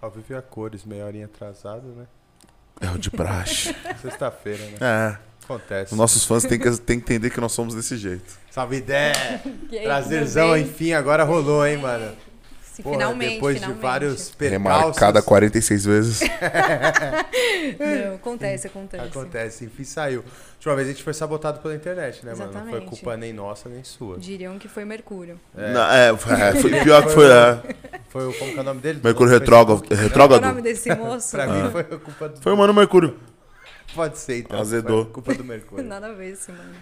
Ao vivo a cores, meia horinha atrasado, né? É o de praxe. Sexta-feira, né? é. Acontece. Os nossos fãs têm que, têm que entender que nós somos desse jeito. Salve ideia! Prazerzão, enfim, agora rolou, hein, mano? Sim, Porra, finalmente, depois finalmente. de vários percalços. Remarcada 46 vezes. Não, acontece, acontece. Acontece, enfim, saiu. Última vez a gente foi sabotado pela internet, né, mano? Não foi Exatamente. culpa nem nossa, nem sua. Diriam que foi Mercúrio. É. Não, é, foi, é, foi pior que foi. É. Foi o, como que é o nome dele? Mercúrio Do retrógrado. Facebook? Qual é o retrógrado. nome desse moço? Pra mim foi a culpa do... Foi o Mano Mercúrio. Pode ser, então. Azedou. Foi culpa do Mercúrio. Nada a ver esse mano.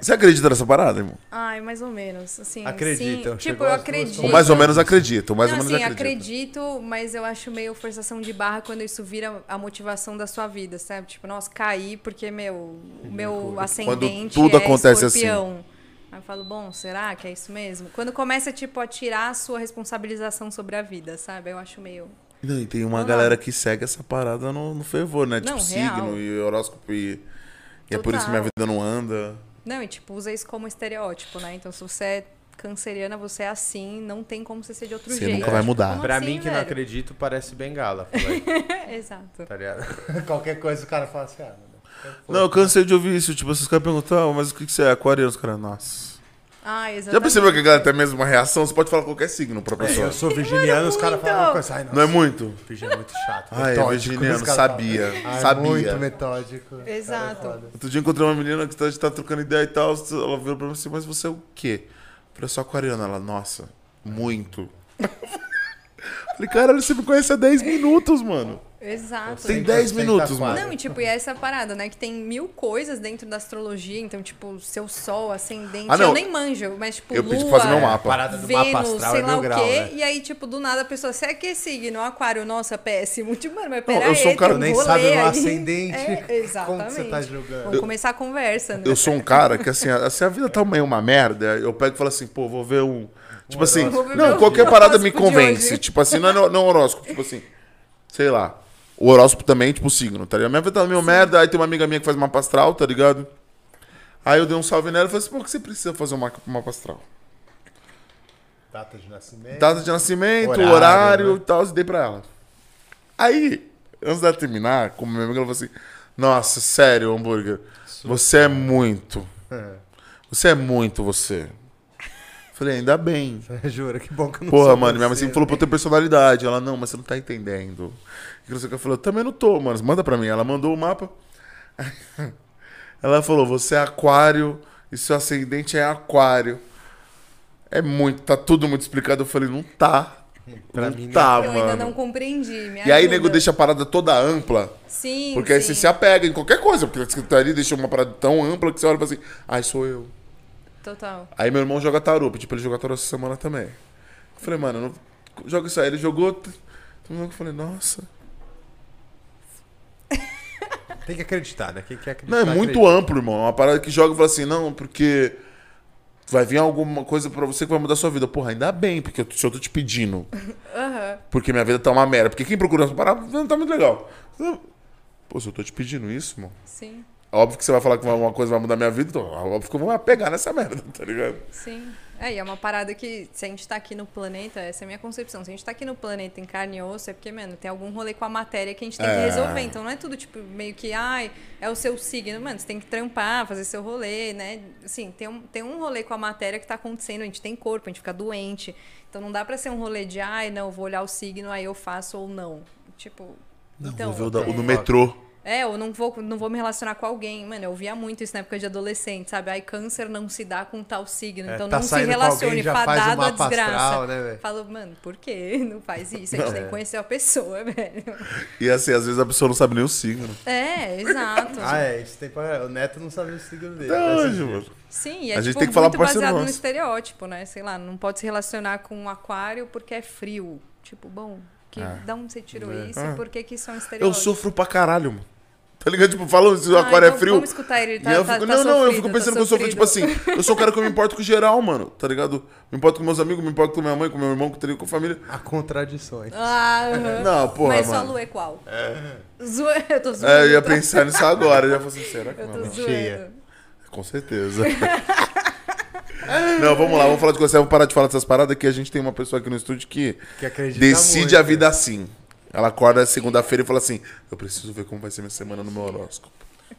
Você acredita nessa parada, irmão? Ai, mais ou menos. Assim, Acreditam, sim. Tipo, eu acredito. Ou mais ou menos acredito. Mais não, ou menos assim, acredito. acredito, mas eu acho meio forçação de barra quando isso vira a motivação da sua vida, sabe? Tipo, nossa, caí porque meu, o meu ascendente tudo é acontece assim. escorpião. Aí eu falo, bom, será que é isso mesmo? Quando começa, tipo, a tirar a sua responsabilização sobre a vida, sabe? Eu acho meio... Não, e tem uma Não, galera não. que segue essa parada no, no fervor, né? Não, tipo, real. signo e horóscopo e. E é por isso que minha vida não anda. Não, e tipo, usa isso como estereótipo, né? Então, se você é canceriana, você é assim, não tem como você ser de outro Você jeito. nunca vai mudar. Como Pra assim, mim, que não velho? acredito, parece bengala. Exato. tá ligado? Qualquer coisa o cara fala assim, ah. Não, eu cansei de ouvir isso. Tipo, esses caras perguntam, ah, mas o que, que você é? Aquariano? Os caras, nossa. Ah, exatamente. Já percebeu que a galera tem a mesma reação? Você pode falar qualquer signo pra pessoa. Eu sou virginiano, os caras falam uma coisa. Ai, nossa, Não é muito? virgem é muito chato. Ai, é metódico, virginiano, os caras sabia, falam. Ai, sabia. Muito metódico. Exato. Cara, é foda. Outro dia eu encontrei uma menina que tá- a gente tá trocando ideia e tal. Ela virou pra mim assim, mas você é o quê? Eu falei, sou aquariana. Ela, nossa, muito. Falei, caralho, você me conhece há 10 minutos, mano. Exato. Tem 100% 10 minutos, aquário. mano. Não, e tipo, e é essa parada, né? Que tem mil coisas dentro da astrologia. Então, tipo, seu sol, ascendente. Ah, não. Eu nem manjo, mas, tipo, Eu lua, pedi pra fazer meu mapa. parada do Vênus, mapa astral sei é lá o grau, quê. né? E aí, tipo, do nada a pessoa, você é que signo? Aquário, nossa, péssimo. Tipo, mano, mas Não, pera eu sou um cara- tem Tu nem sabe o ascendente. É, Como exatamente. que você tá julgando? Vamos começar a conversa, né? Eu sou um cara que, assim, se a vida tá meio uma merda, eu pego e falo assim, pô, vou ver um. Tipo assim, não, qualquer parada me convence. Tipo assim, não é não horóscopo, tipo assim, sei lá. O horóscopo também, tipo, signo, tá ligado? Minha vida tá meio merda, aí tem uma amiga minha que faz mapa astral, tá ligado? Aí eu dei um salve nela e falei assim, o que você precisa fazer um mapa mapa astral? Data de nascimento. Data de nascimento, Horário, horário, né? e tal, e dei pra ela. Aí, antes dela terminar, como minha amiga, ela falou assim: Nossa, sério, hambúrguer, você é muito. Você é muito você. Falei, ainda bem. Jura, que bom que eu não Porra, sou mano, minha mãe sempre falou pra eu ter personalidade. Ela, não, mas você não tá entendendo. E que não sei o que eu falei, eu também não tô, mano. Manda pra mim. Ela mandou o mapa. Ela falou, você é aquário e seu ascendente é aquário. É muito, tá tudo muito explicado. Eu falei, não tá. Pra não mim, tá, Eu mano. ainda não compreendi. Me E aí, nego, deixa a parada toda ampla. Sim, Porque aí sim. você se apega em qualquer coisa. Porque você tá ali, deixa uma parada tão ampla que você olha e fala assim, ai, sou eu. Total. Aí meu irmão joga tarô, pedi pra ele jogar tarô essa semana também. Eu falei, mano, não... joga isso aí. Ele jogou. Eu falei, nossa. Tem que acreditar, né? Quem quer acreditar. Não, é muito acredita. amplo, irmão. É uma parada que joga e fala assim, não, porque vai vir alguma coisa pra você que vai mudar a sua vida. Porra, ainda bem, porque eu, se eu tô te pedindo. Aham. Porque minha vida tá uma merda. Porque quem procura essa parada não tá muito legal. Pô, se eu tô te pedindo isso, irmão. Sim, Óbvio que você vai falar que uma coisa vai mudar minha vida, então óbvio que eu vou pegar nessa merda, tá ligado? sim. É, e é uma parada que, se a gente tá aqui no planeta, essa é a minha concepção. Se a gente tá aqui no planeta em carne e osso, é porque, mano, tem algum rolê com a matéria que a gente tem que É. resolver. Então não é tudo, tipo, meio que, ai, é o seu signo. Mano, você tem que trampar, fazer seu rolê, né? Assim, tem um, tem um rolê com a matéria que tá acontecendo. A gente tem corpo, a gente fica doente. Então não dá pra ser um rolê de, ai, não, vou olhar o signo, aí eu faço ou não. Tipo. Não, então, vou ver o, da- o é- do metrô. É, eu não vou, não vou me relacionar com alguém. Mano, eu ouvia muito isso na época de adolescente, sabe? Ai, câncer não se dá com tal signo. É, então tá não se relacione, fadado à desgraça. astral, né? Falo, mano, por quê? Não faz isso. A gente tem que conhecer a pessoa, velho. E assim, às vezes a pessoa não sabe nem o signo. É, exato. Ah, é. Isso tem pra... O Neto não sabe o signo dele. Hoje, jeito. mano. Sim, e é A gente tipo, tem que falar muito baseado no nosso. estereótipo, né? Sei lá, não pode se relacionar com um aquário porque é frio. Tipo, bom, que, É. da onde você tirou É. isso Ah. e por que que isso é um Eu estereótipo? sofro pra caralho, mano. Tá ligado? Tipo, falam se o Ah, aquário é então frio. Vamos escutar ele, ele E tá, eu tá- fico, tá não, não, eu sofrido, fico tá pensando que eu sofro, tipo sofrido. assim, eu sou um cara que eu me importo com geral, mano, tá ligado? Me importo com meus amigos, me importo com minha mãe, com meu irmão, com, com a família. Há contradições. Ah, aham. Não, porra, Mas sua mano. lua é qual? Zoe... Eu tô zoando. É, eu ia tá? pensar nisso agora, eu já falei assim, será que Eu tô não? zoando. cheia. Com certeza. não, vamos lá, vamos falar de coisa. séria, Vamos parar de falar dessas paradas que a gente tem uma pessoa aqui no estúdio que Que decide muito. a vida assim. Ela acorda segunda-feira e fala assim: Eu preciso ver como vai ser minha semana no meu horóscopo.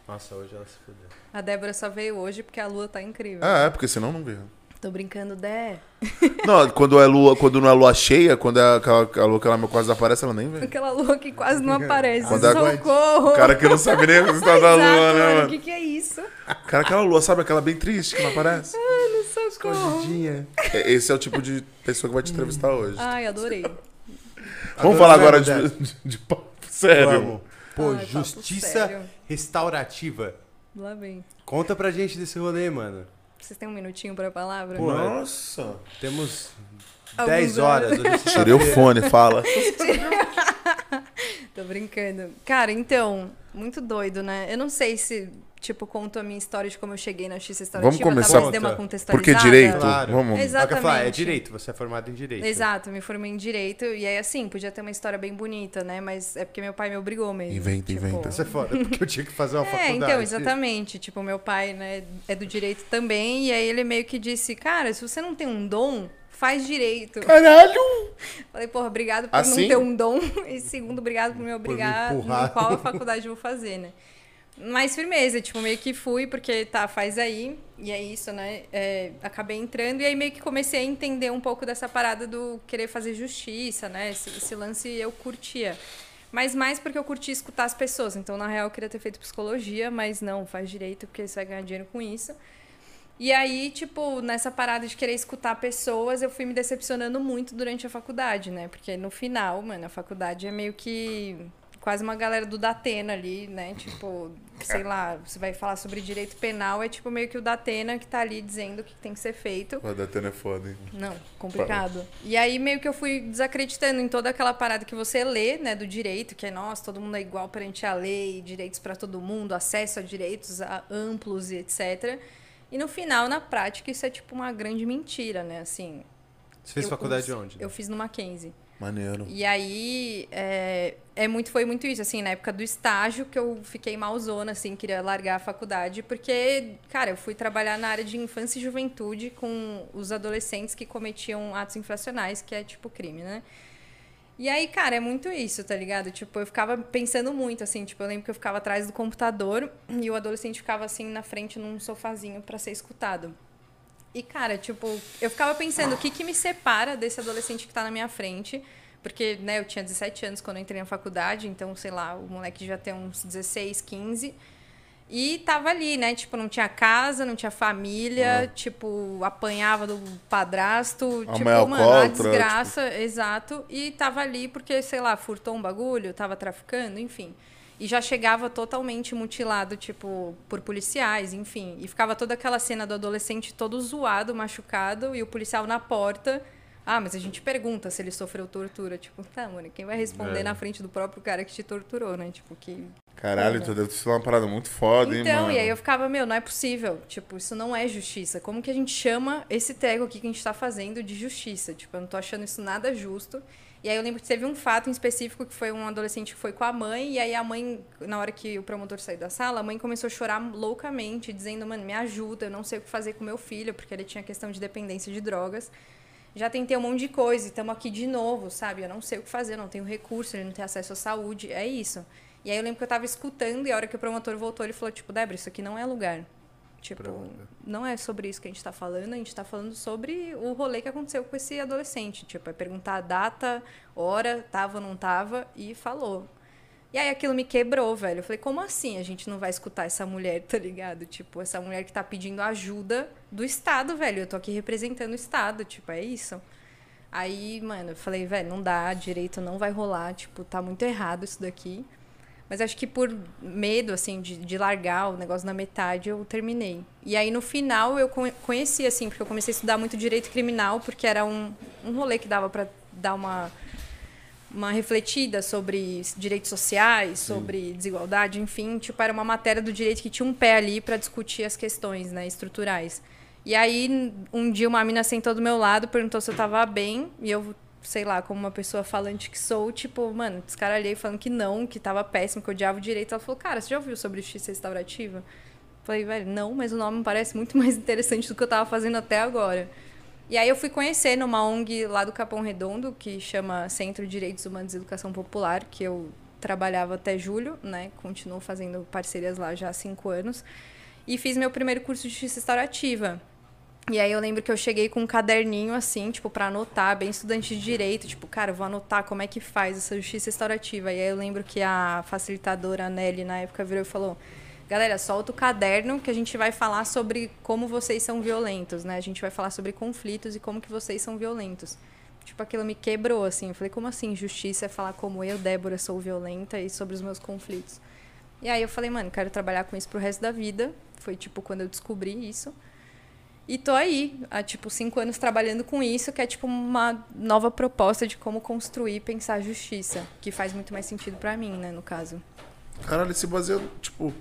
Nossa, hoje ela se fudeu. A Débora só veio hoje porque a lua tá incrível. Ah, é, porque senão não vê. Tô brincando, Dé. Não, quando é lua, quando não é lua cheia, quando é aquela, aquela lua que ela quase aparece, ela nem vê. Aquela lua que quase não aparece. Quando a- Socorro! O cara que não sabe nem o estado da Exato, lua, né, mano. O que, que é isso? Cara, aquela lua, sabe? Aquela bem triste que não aparece. Socorro! Escondidinha. É- Esse é o tipo de pessoa que vai te entrevistar hoje. Ai, adorei. Vamos falar agora de, Sério, de, de papo sério. Vamos. Pô, Ai, justiça sério. restaurativa. Lá vem. Conta pra gente desse rolê, mano. Vocês têm um minutinho pra palavra? Pô, Nossa. Temos Alguns 10 horas. Tirei o fone, fala. Tô brincando. Cara, então, muito doido, né? Eu não sei se, tipo, conto a minha história de como eu cheguei na X restaurativa. Vamos começar- Talvez dê uma contextualizada. Porque direito? Claro. Vamos. O que eu ia falar, é Exatamente. direito, você é formado em direito. Exato, me formei em direito e aí assim, podia ter uma história bem bonita, né? Mas é porque meu pai me obrigou mesmo. Inventa, tipo... inventa. Isso é foda, porque eu tinha que fazer uma É, faculdade. então, exatamente. Tipo, meu pai, né, é do direito também, e aí ele meio que disse, cara, se você não tem um dom, faz direito. Caralho! Falei, porra, obrigado por Assim? não ter um dom. E segundo, obrigado por me obrigar me empurrar. em qual faculdade eu vou fazer, né? Mas firmeza, tipo, meio que fui, porque tá, faz aí. E é isso, né? É, acabei entrando e aí meio que comecei a entender um pouco dessa parada do querer fazer justiça, né? Esse, esse lance eu curtia. Mas mais porque eu curtia escutar as pessoas. Então, na real, eu queria ter feito psicologia, mas não, faz direito, porque você vai ganhar dinheiro com isso. E aí, tipo, nessa parada de querer escutar pessoas, eu fui me decepcionando muito durante a faculdade, né? Porque no final, mano, a faculdade é meio que quase uma galera do Datena ali, né? Tipo, sei lá, você vai falar sobre direito penal, é tipo meio que o Datena que tá ali dizendo o que tem que ser feito. Pô, da Tena é foda, hein? Não, complicado. E aí meio que eu fui desacreditando em toda aquela parada que você lê, né, do direito, que é, nossa, todo mundo é igual perante a lei, direitos para todo mundo, acesso a direitos a- amplos e etc. E no final, na prática, isso é tipo uma grande mentira, né, assim. Você fez eu- faculdade eu, onde? Eu fiz no Mackenzie. Maneiro. E aí, é, é muito, foi muito isso, assim, na época do estágio que eu fiquei malzona, assim, queria largar a faculdade, porque, cara, eu fui trabalhar na área de infância e juventude com os adolescentes que cometiam atos infracionais, que é tipo crime, né? E aí, cara, é muito isso, tá ligado? Tipo, eu ficava pensando muito, assim, tipo, eu lembro que eu ficava atrás do computador e o adolescente ficava, assim, na frente num sofazinho pra ser escutado. E, cara, tipo, eu ficava pensando o que, que me separa desse adolescente que tá na minha frente. Porque, né, eu tinha 17 anos quando eu entrei na faculdade, então, sei lá, o moleque já tem uns 16, 15. E tava ali, né? Tipo, não tinha casa, não tinha família, tipo, apanhava do padrasto. A tipo, mano, alcoólatra, desgraça, exato. E tava ali porque, sei lá, furtou um bagulho, tava traficando, enfim. E já chegava totalmente mutilado, tipo, por policiais, enfim. E ficava toda aquela cena do adolescente todo zoado, machucado, e o policial na porta. Ah, mas a gente pergunta se ele sofreu tortura. Tipo, tá, mano, quem vai responder É. na frente do próprio cara que te torturou, né? Tipo, que Caralho, então deve ser uma parada muito foda, hein, então, mano? e aí eu ficava, meu, não é possível. Tipo, isso não é justiça. Como que a gente chama esse tego aqui que a gente tá fazendo de justiça? Tipo, eu não tô achando isso nada justo. E aí eu lembro que teve um fato em específico que foi um adolescente que foi com a mãe, e aí a mãe, na hora que o promotor saiu da sala, a mãe começou a chorar loucamente, dizendo, mano, me ajuda, eu não sei o que fazer com meu filho, porque ele tinha questão de dependência de drogas. Já tentei um monte de coisa estamos aqui de novo, sabe? Eu não sei o que fazer, não tenho recurso, ele não tem acesso à saúde, é isso. E aí eu lembro que eu tava escutando e a hora que o promotor voltou, ele falou, tipo, Débora, isso aqui não é lugar. Tipo, não é sobre isso que a gente tá falando, a gente tá falando sobre o rolê que aconteceu com esse adolescente. Tipo, é perguntar a data, hora, tava ou não tava, e falou. E aí aquilo me quebrou, velho. Eu falei, como assim a gente não vai escutar essa mulher, tá ligado? Tipo, essa mulher que tá pedindo ajuda do Estado, velho. Eu tô aqui representando o Estado, tipo, é isso. Aí, mano, eu falei, velho, não dá, direito não vai rolar, tipo, tá muito errado isso daqui. Mas acho que por medo, assim, de, de largar o negócio na metade, eu terminei. E aí, no final, eu con- conheci, assim, porque eu comecei a estudar muito direito criminal, porque era um, um rolê que dava pra dar uma, uma refletida sobre direitos sociais, sobre desigualdade, enfim. Tipo, era uma matéria do direito que tinha um pé ali para discutir as questões, né, estruturais. E aí, um dia, uma mina sentou do meu lado, perguntou se eu tava bem, e eu sei lá, como uma pessoa falante que sou, tipo, mano, descaralhei falando que não, que tava péssimo, que eu odiava o direito. Ela falou, cara, você já ouviu sobre justiça restaurativa? Falei, velho, não, mas o nome me parece muito mais interessante do que eu tava fazendo até agora. E aí eu fui conhecer numa ONG lá do Capão Redondo, que chama Centro de Direitos Humanos e Educação Popular, que eu trabalhava até julho, né? Continuo fazendo parcerias lá já há cinco anos. E fiz meu primeiro curso de justiça restaurativa. E aí eu lembro que eu cheguei com um caderninho assim, tipo, para anotar, bem estudante de direito, tipo, cara, eu vou anotar como é que faz essa justiça restaurativa. E aí eu lembro que a facilitadora Nelly na época virou e falou: "Galera, solta o caderno que a gente vai falar sobre como vocês são violentos, né? A gente vai falar sobre conflitos e como que vocês são violentos". Tipo, aquilo me quebrou assim. Eu falei: "Como assim justiça é falar como eu, Débora, sou violenta e sobre os meus conflitos?". E aí eu falei: "Mano, quero trabalhar com isso pro resto da vida". Foi tipo quando eu descobri isso. E tô aí, há tipo cinco anos trabalhando com isso, que é tipo uma nova proposta de como construir e pensar justiça, que faz muito mais sentido para mim, né, no caso. Caralho, ele se baseia, tipo.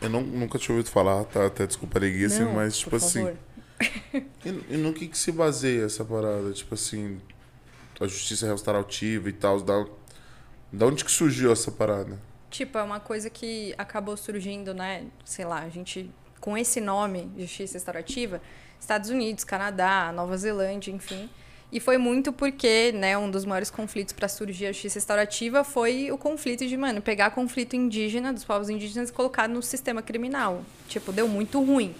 Eu não, nunca tinha ouvido falar, tá? Até desculpa a preguiça, Não, mas, tipo por assim. favor. E, e no que, que se baseia essa parada? Tipo assim, a justiça restaurativa e tal. Da, da onde que surgiu essa parada? Tipo, é uma coisa que acabou surgindo, né? Sei lá, a gente com esse nome, Justiça Restaurativa, Estados Unidos, Canadá, Nova Zelândia, enfim. E foi muito porque, né, um dos maiores conflitos para surgir a justiça restaurativa foi o conflito de, mano, pegar conflito indígena, dos povos indígenas e colocar no sistema criminal. Tipo, deu muito ruim.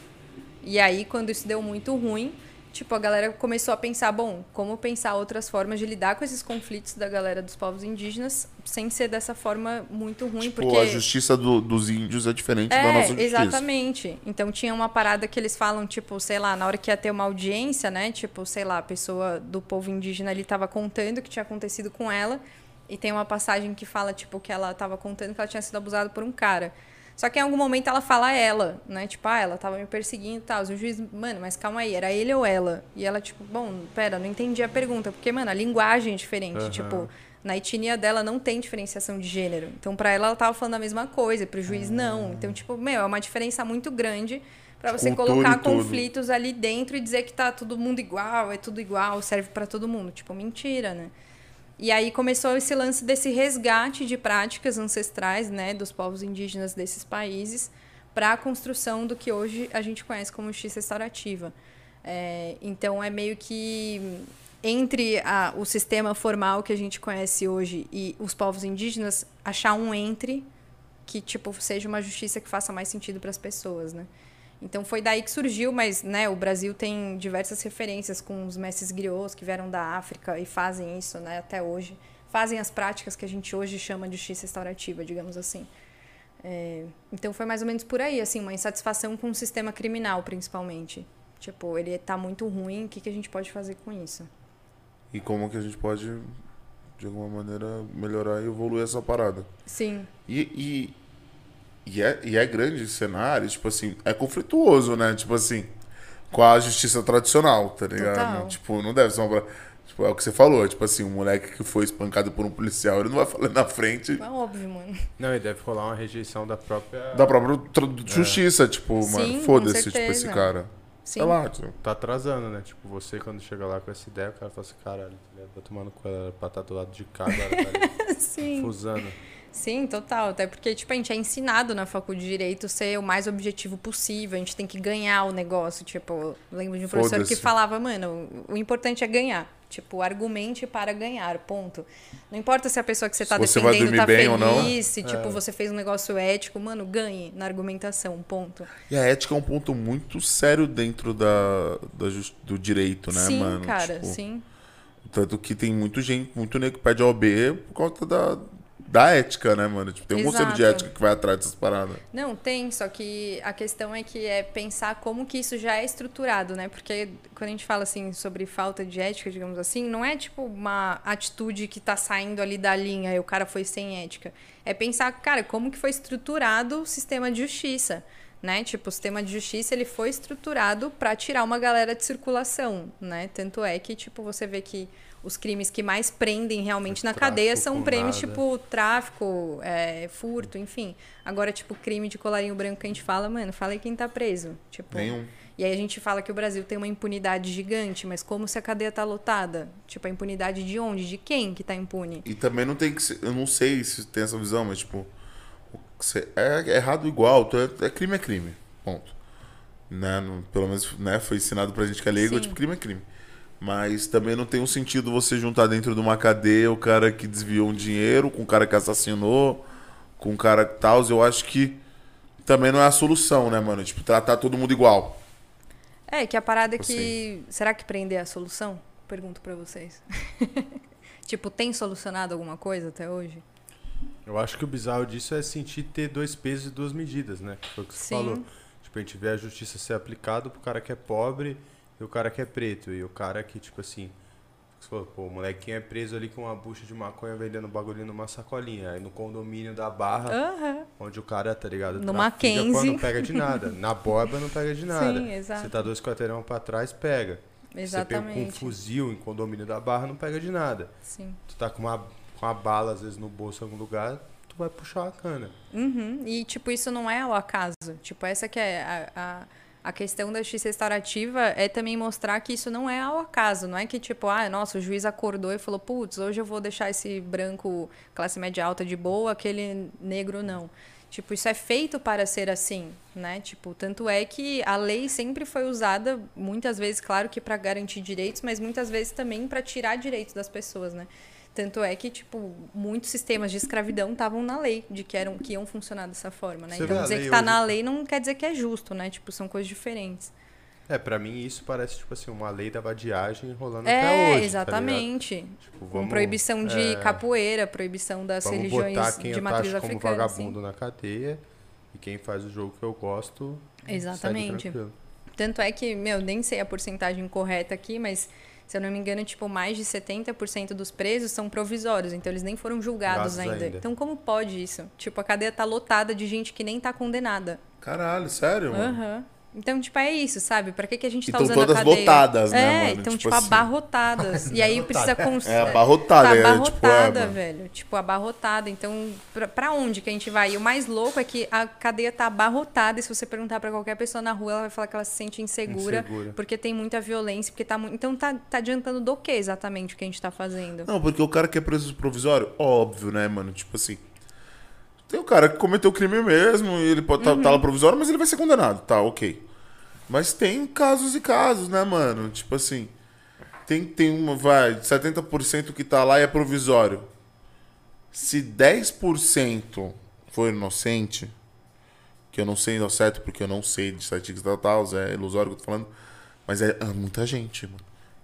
E aí, quando isso deu muito ruim, tipo, a galera começou a pensar, bom, como pensar outras formas de lidar com esses conflitos da galera dos povos indígenas sem ser dessa forma muito ruim, Tipo, porque a justiça do- dos índios é diferente da é, nossa justiça. exatamente. Então tinha uma parada que eles falam, tipo, sei lá, na hora que ia ter uma audiência, né? Tipo, sei lá, a pessoa do povo indígena ali tava contando o que tinha acontecido com ela. E tem uma passagem que fala, tipo, que ela tava contando que ela tinha sido abusada por um cara. Só que em algum momento ela fala ela, né? Tipo, ah, ela tava me perseguindo e tal. E o juiz, mano, mas calma aí, era ele ou ela? E ela, tipo, bom, pera, não entendi a pergunta. Porque, mano, a linguagem é diferente. Aham. Tipo, na etnia dela não tem diferenciação de gênero. Então, pra ela, ela tava falando a mesma coisa, pro juiz, não. Então, tipo, meu, é uma diferença muito grande pra você Cultura colocar conflitos ali dentro e dizer que tá todo mundo igual, é tudo igual, serve pra todo mundo. Tipo, mentira, né? E aí começou esse lance desse resgate de práticas ancestrais, né, dos povos indígenas desses países, para a construção do que hoje a gente conhece como justiça restaurativa. É, então é meio que entre a- o sistema formal que a gente conhece hoje e os povos indígenas, achar um entre que tipo seja uma justiça que faça mais sentido para as pessoas, né? Então foi daí que surgiu, mas né, o Brasil tem diversas referências com os mestres griots que vieram da África e fazem isso né, até hoje. Fazem as práticas que a gente hoje chama de justiça restaurativa, digamos assim. É, então foi mais ou menos por aí, assim, uma insatisfação com o sistema criminal, principalmente. Tipo, ele tá muito ruim, o que, que a gente pode fazer com isso? E como que a gente pode, de alguma maneira, melhorar e evoluir essa parada. Sim, E, e, e, é, e é grande esse cenário, tipo assim, é conflituoso, né? Tipo assim, com a justiça tradicional, tá ligado? Total. Tipo, não deve ser uma. Tipo, é o que você falou, tipo assim, um moleque que foi espancado por um policial, ele não vai falar na frente é óbvio, mano. Não, e deve rolar uma rejeição da própria. da própria tra- justiça, tipo, Sim, mano, foda-se, tipo, esse cara. Sim. Sei lá, tipo, Tá atrasando, né? Tipo, você quando chega lá com essa ideia, o cara fala assim, caralho, tá tomando com ela pra estar do lado de cá, agora tá Sim. fusando. Sim, total. Até porque, tipo, a gente é ensinado na faculdade de Direito ser o mais objetivo possível. A gente tem que ganhar o negócio. Tipo, lembro de um professor que falava, mano, o importante é ganhar. Tipo, argumente para ganhar, ponto. Não importa se a pessoa que você tá vai defendendo dormir tá bem ou não. feliz, se, tipo, você fez um negócio ético, mano, ganhe na argumentação, ponto. E a ética é um ponto muito sério dentro da, da do direito, né, sim, mano? cara, Tipo, sim. Tanto que tem muito gente, muito nego que pede OB por conta da, da ética, né, mano? Tipo, tem um conselho de Exato. ética que vai atrás dessas paradas. Não, tem, só que a questão é que é pensar como que isso já é estruturado, né? Porque quando a gente fala assim sobre falta de ética, digamos assim, não é tipo uma atitude que tá saindo ali da linha e o cara foi sem ética. É pensar, cara, como que foi estruturado o sistema de justiça, né? Tipo, o sistema de justiça, ele foi estruturado para tirar uma galera de circulação, né? Tanto é que, tipo, você vê que os crimes que mais prendem realmente na Tráfico cadeia são prêmios, nada. tipo, tráfico, é, furto, enfim. Agora, tipo, crime de colarinho branco que a gente fala, mano, fala aí quem tá preso. Tipo, Nenhum. E aí a gente fala que o Brasil tem uma impunidade gigante, mas como se a cadeia tá lotada? Tipo, a impunidade de onde? De quem que tá impune? E também não tem que ser, eu não sei se tem essa visão, mas tipo, é, é errado igual, é, é crime é crime, ponto. Né? Pelo menos né, foi ensinado pra gente que é leigo, Sim. tipo, crime é crime. Mas também não tem um sentido você juntar dentro de uma cadeia o cara que desviou um dinheiro com o cara que assassinou, com o cara que tal. Eu acho que também não é a solução, né, mano? Tipo, tratar todo mundo igual. É, que a parada é que. Será que prender é a solução? Pergunto pra vocês. tipo, tem solucionado alguma coisa até hoje? Eu acho que o bizarro disso é sentir ter dois pesos e duas medidas, né? Que foi o que você Sim. falou. Tipo, a gente vê a justiça ser aplicada pro cara que é pobre e o cara que é preto. E o cara que, tipo assim, você falou, pô, o molequinho é preso ali com uma bucha de maconha vendendo bagulho numa sacolinha. Aí no condomínio da Barra, Aham. onde o cara, tá ligado? No Mackenzie. não pega de nada. Na borba não pega de nada. Sim, exato. Você tá dois quarteirão pra trás, pega. Você pega com um Exatamente. fuzil em condomínio da Barra, não pega de nada. Sim. Tu tá com uma, com uma bala, às vezes, no bolso em algum lugar, tu vai puxar a cana. Uhum. E, tipo, isso não é ao acaso. Tipo, essa que é a, a, a questão da justiça restaurativa é também mostrar que isso não é ao acaso. Não é que, tipo, ah, nossa, o juiz acordou e falou, putz, hoje eu vou deixar esse branco classe média alta de boa, aquele negro não. Tipo, isso é feito para ser assim, né? Tipo, tanto é que a lei sempre foi usada, muitas vezes, claro que para garantir direitos, mas muitas vezes também para tirar direitos das pessoas, né? Tanto é que, tipo, muitos sistemas de escravidão estavam na lei, de que, eram, que iam funcionar dessa forma, né? Você então, dizer que tá hoje- na lei não quer dizer que é justo, né? Tipo, são coisas diferentes. É, pra mim isso parece, tipo assim, uma lei da vadiagem rolando até É, hoje. tá exatamente. ligado? tipo, Com vamos, proibição de é, capoeira, proibição das vamos religiões botar quem de eu matriz taxo como africana. assim. vagabundo na cadeia e quem faz o jogo que eu gosto. Exatamente. Tanto é que, meu, nem sei a porcentagem correta aqui, mas se eu não me engano, tipo, mais de 70% dos presos são provisórios, então eles nem foram julgados ainda. ainda. Então como pode isso? Tipo, a cadeia tá lotada de gente que nem tá condenada. Caralho, sério? Aham. Então, tipo, é isso, sabe? Pra que, que a gente tá tão usando todas a cadeia? lotadas, né, é, mano? então, Tipo tipo, assim. abarrotadas. E aí precisa... Cons... É abarrotada, Tá é, abarrotada, tipo, é, mano. velho. Tipo, abarrotada. Então, pra, pra onde que a gente vai? E o mais louco é que a cadeia tá abarrotada. E se você perguntar pra qualquer pessoa na rua, ela vai falar que ela se sente insegura. Insegura. Porque tem muita violência. Porque tá mu... Então, tá, tá adiantando do que exatamente o que a gente tá fazendo? Não, porque o cara que é preso provisório, óbvio, né, mano? Tipo assim. Tem o cara que cometeu crime mesmo, e ele pode estar Uhum. lá provisório, mas ele vai ser condenado. Tá, ok. Mas tem casos e casos, né, mano? Tipo assim. Tem, tem uma, vai, 70% que tá lá e é provisório. Se 10% for inocente, que eu não sei ao certo, porque eu não sei de estatísticas tal, tal, é ilusório que eu tô falando, mas é, é muita gente, mano.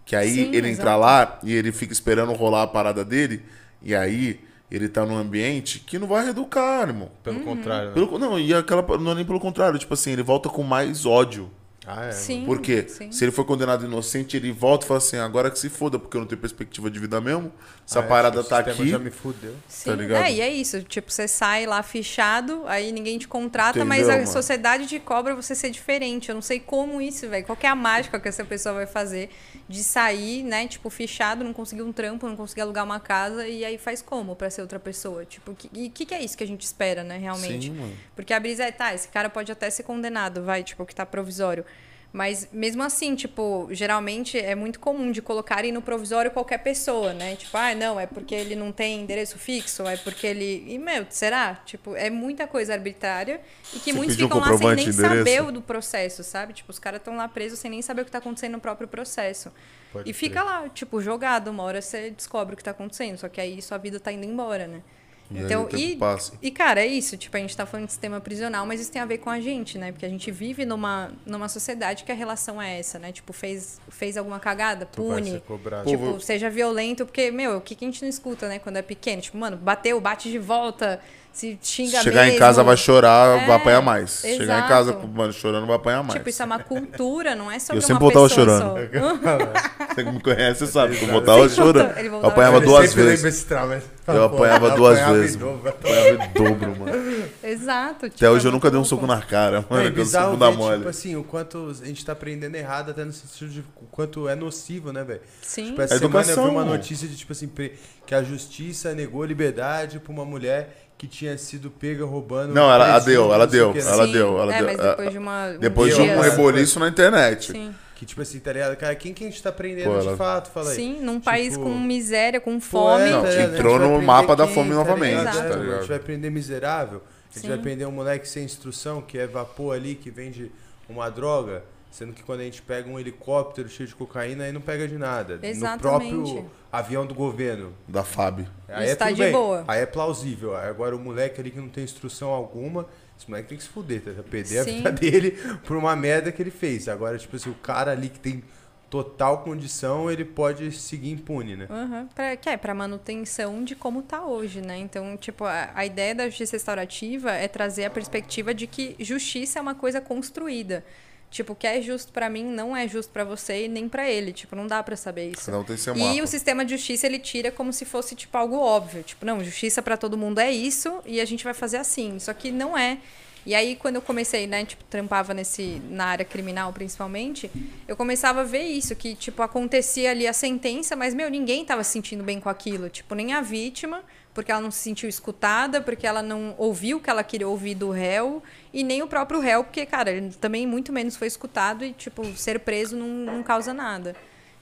Que aí Sim, ele entra exato. lá e ele fica esperando rolar a parada dele, e aí ele tá num ambiente que não vai reeducar, irmão. Pelo contrário, né? Pelo, não, e aquela, não é nem pelo contrário, tipo assim, ele volta com mais ódio. Ah, é. Sim. Por quê? sim. Se ele foi condenado inocente, ele volta e fala assim, agora que se foda, porque eu não tenho perspectiva de vida mesmo. Essa Ah, é, parada tipo, tá o aqui. já me fudeu. Sim, ligado? é, e é isso. Tipo, você sai lá fichado, aí ninguém te contrata, mas Entendeu, a mano? sociedade te cobra você ser diferente. Eu não sei como isso, velho. Qual que é a mágica que essa pessoa vai fazer de sair, né, tipo, fichado, não conseguir um trampo, não conseguir alugar uma casa, e aí faz como pra ser outra pessoa? Tipo, o que, que, que é isso que a gente espera, né, realmente? Sim, mano. Porque a brisa é, tá, esse cara pode até ser condenado, vai, tipo, que tá provisório. Mas mesmo assim, tipo, geralmente é muito comum de colocarem no provisório qualquer pessoa, né? Tipo, ah, não, é porque ele não tem endereço fixo, é porque ele. E, meu, será? Tipo, é muita coisa arbitrária e que Você muitos ficam lá sem nem saber o do processo, sabe? Tipo, os caras estão lá presos sem nem saber o que tá acontecendo no próprio processo. Pode e fica lá, tipo, jogado. Uma hora você descobre o que tá acontecendo, só que aí sua vida tá indo embora, né? E Então, e, e, cara, é isso. Tipo, a gente tá falando de sistema prisional, mas isso tem a ver com a gente, né? Porque a gente vive numa, numa sociedade que a relação é essa, né? Tipo, fez, fez alguma cagada, Tu pune. Pô, Tipo, vou- seja violento, porque, meu, o que, que a gente não escuta, né? Quando é pequeno. Tipo, mano, bateu, bate de volta, se xinga Chegar mesmo. em casa vai chorar, É, vai apanhar mais. Chegar em exato. casa, mano, chorando, vai apanhar mais. Tipo, isso é uma cultura, não é sobre Eu sempre uma voltava chorando. só. Você que me conhece, sabe que eu Exato. voltava chorando. Eu apanhava duas vezes. trauma. Eu apanhava duas vezes. dobro. Eu apanhava em dobro, mano. Exato. Até tipo, hoje é eu nunca dei um soco na cara, mano. é que eu bunda ver, mole. tipo assim, o quanto a gente tá aprendendo errado, até no sentido de o quanto é nocivo, né, velho? Sim. Tipo, essa É semana eu vi uma notícia de, tipo assim, que a justiça negou liberdade pra uma mulher que tinha sido pega roubando. Não, ela- ela deu, ela deu, que, né? ela Sim, deu, ela é, deu. mas É, depois de uma. um Depois de um reboliço na internet. Sim. Que, tipo assim, tá ligado? Cara, quem que a gente tá prendendo Pô, de ela- fato? Fala aí. Sim, num Tipo, país com miséria, com Pô, fome. é, Não, tá ligado? entrou A gente vai no mapa da fome tá novamente, ligado? tá É, A ligado? gente vai prender miserável, a gente Sim. vai prender um moleque sem instrução, que é vapor ali, que vende uma droga. Sendo que quando a gente pega um helicóptero cheio de cocaína, aí não pega de nada. Exatamente. No próprio avião do governo. Da FAB. Aí Isso é tá tudo de bem. boa. Aí é plausível. Agora o moleque ali que não tem instrução alguma, esse moleque tem que se fuder, tá? Perder Sim. a vida dele por uma merda que ele fez. Agora, tipo assim, o cara ali que tem total condição, ele pode seguir impune, né? Uhum. Pra, que é pra manutenção de como tá hoje, né? Então, tipo, a, a ideia da justiça restaurativa é trazer a perspectiva de que justiça é uma coisa construída. Tipo, o que é justo pra mim não é justo pra você e nem pra ele. Tipo, não dá pra saber isso. Um tem seu E mapa. o sistema de justiça ele tira como se fosse tipo algo óbvio, tipo, não, justiça pra todo mundo é isso e a gente vai fazer assim. Só que não é. E aí quando eu comecei, né, tipo, trampava nesse na área criminal principalmente, eu começava a ver isso que tipo acontecia ali a sentença, mas meu, ninguém tava se sentindo bem com aquilo, tipo, nem a vítima, porque ela não se sentiu escutada, porque ela não ouviu o que ela queria ouvir do réu, e nem o próprio réu, porque, cara, ele também muito menos foi escutado e, tipo, ser preso não, não causa nada.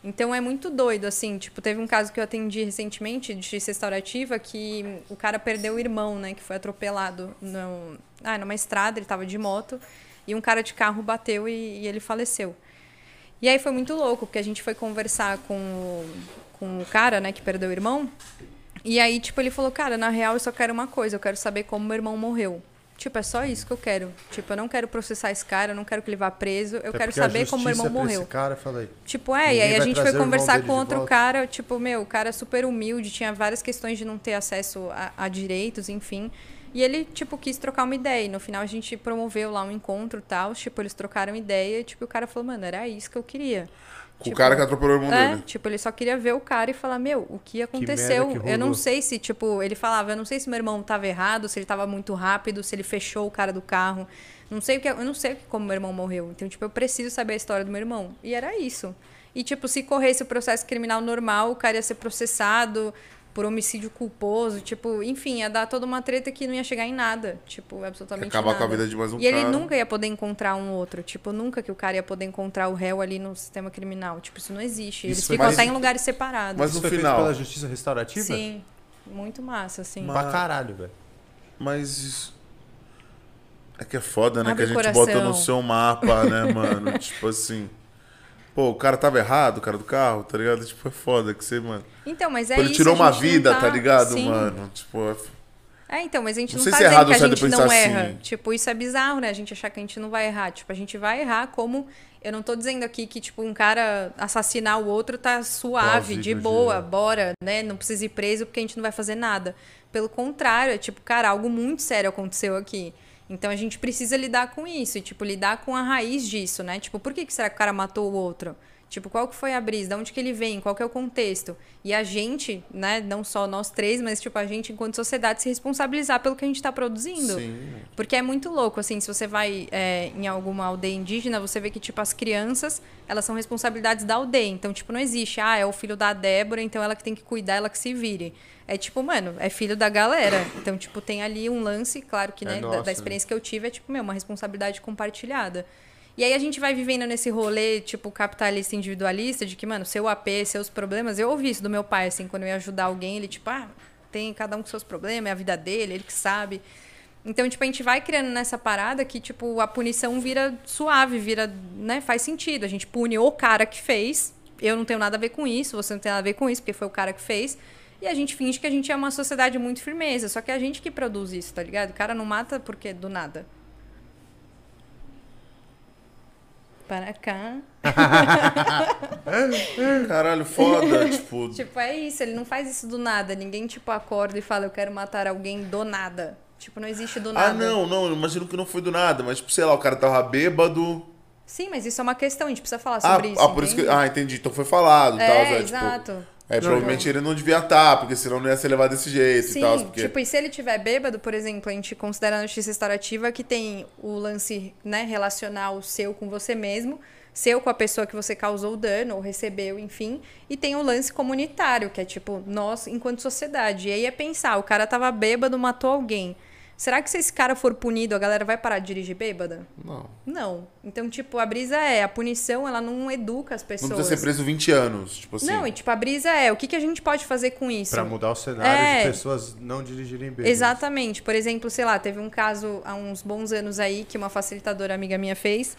Então é muito doido, assim, tipo, teve um caso que eu atendi recentemente de justiça restaurativa que o cara perdeu o irmão, né, que foi atropelado no, ah, numa estrada, ele tava de moto, e um cara de carro bateu e, e ele faleceu. E aí foi muito louco, porque a gente foi conversar com, com o cara, né, que perdeu o irmão, e aí, tipo, ele falou, cara, na real eu só quero uma coisa, eu quero saber como meu irmão morreu. Tipo, é só isso que eu quero. Tipo, eu não quero processar esse cara, eu não quero que ele vá preso, eu Até quero saber como meu irmão morreu. Esse cara, fala aí. Tipo, é, e aí a gente foi conversar com outro cara, tipo, meu, o cara super humilde, tinha várias questões de não ter acesso a, a direitos, enfim. E ele, tipo, quis trocar uma ideia. E no final a gente promoveu lá um encontro e tal. Tipo, eles trocaram ideia e, tipo, o cara falou, mano, era isso que eu queria. Com Tipo, o cara que atropelou o irmão É, dele. tipo, ele só queria ver o cara e falar, meu, o que aconteceu? merda que eu não rolou." sei se, tipo, ele falava, eu não sei se meu irmão tava errado, se ele tava muito rápido, se ele fechou o cara do carro. Não sei o que, eu não sei como meu irmão morreu. Então, tipo, eu preciso saber a história do meu irmão. E era isso. E, tipo, se corresse o processo criminal normal, o cara ia ser processado por homicídio culposo, tipo, enfim, ia dar toda uma treta que não ia chegar em nada. Tipo, absolutamente Acabar nada. com a vida de mais um E ele cara. nunca ia poder encontrar um outro. Tipo, nunca que o cara ia poder encontrar o réu ali no sistema criminal. Tipo, isso não existe. Eles Isso ficam mas- até em lugares separados. mas Isso no foi final- feito pela justiça restaurativa? Sim. Muito massa, assim. Pra caralho, velho. Mas isso. É que é foda, né? Abre que a o gente coração. bota no seu mapa, né, mano? tipo assim. Pô, o cara tava errado, o cara do carro, tá ligado? Tipo, é foda que você, mano. Então, mas é Pô, ele isso. tirou a uma vida, tá, ligado, Sim. mano? Tipo, é É, então, mas a gente Não não, tá se é dizendo errado que a gente não assim. erra. Tipo, isso é bizarro, né? A gente achar que a gente não vai errar. Tipo, a gente vai errar como. Eu não tô dizendo aqui que, tipo, um cara assassinar o outro tá suave, de boa, bora, né? Não precisa ir preso porque a gente não vai fazer nada. Pelo contrário, é tipo, cara, algo muito sério aconteceu aqui. Então a gente precisa lidar com isso e, tipo, lidar com a raiz disso, né? Tipo, por que, que será que o cara matou o outro? Tipo, qual que foi a brisa? De onde que ele vem? Qual que é o contexto? E a gente, né, não só nós três, mas tipo a gente enquanto sociedade se responsabilizar pelo que a gente está produzindo. Sim. Porque é muito louco, assim, se você vai é, em alguma aldeia indígena, você vê que, tipo, as crianças, elas são responsabilidades da aldeia. Então, tipo, não existe, ah, é o filho da Débora, então ela que tem que cuidar, ela que se vire. É tipo, mano, é filho da galera. Então, tipo, tem ali um lance, claro que, É né, da- nossa, da, né? experiência que eu tive, é tipo, meu, uma responsabilidade compartilhada. E aí a gente vai vivendo nesse rolê, tipo, capitalista individualista, de que, mano, seu AP, seus problemas. Eu ouvi isso do meu pai, assim, quando eu ia ajudar alguém, ele, tipo, ah, tem cada um com seus problemas, é a vida dele, ele que sabe. Então, tipo, a gente vai criando nessa parada que, tipo, a punição vira suave, vira, né, faz sentido. A gente pune o cara que fez, eu não tenho nada a ver com isso, você não tem nada a ver com isso, porque foi o cara que fez. E a gente finge que a gente é uma sociedade muito firmeza, só que é a gente que produz isso, tá ligado? O cara não mata porque do nada. Para cá. Caralho, foda. tipo, Tipo, é isso, ele não faz isso do nada. Ninguém, tipo, acorda e fala, eu quero matar alguém do nada. Tipo, não existe do nada. ah, não, não, imagino que não foi do nada, mas, tipo, sei lá, o cara tava bêbado. Sim, mas isso é uma questão, a gente precisa falar Ah, sobre isso. ah, por isso que. Ah, entendi. Então foi falado é, tal. É, tipo, é, provavelmente ele não devia estar, porque senão não ia ser levado desse jeito Sim, e tal. Porque... tipo, e se ele tiver bêbado, por exemplo, a gente considera na justiça restaurativa que tem o lance, né, relacional seu com você mesmo, seu com a pessoa que você causou o dano ou recebeu, enfim, e tem o lance comunitário, que é tipo, nós enquanto sociedade. E aí é pensar, o cara tava bêbado, matou alguém. Será que se esse cara for punido, a galera vai parar de dirigir bêbada? Não. Não. Então, tipo, a brisa é, a punição, ela não educa as Não pessoas. precisa ser preso 20 anos. Tipo assim. Não, e tipo, a brisa é, o que, que a gente pode fazer com isso? Pra mudar o cenário É. de pessoas não dirigirem bem. Exatamente. Por exemplo, sei lá, teve um caso há uns bons anos aí que uma facilitadora amiga minha fez.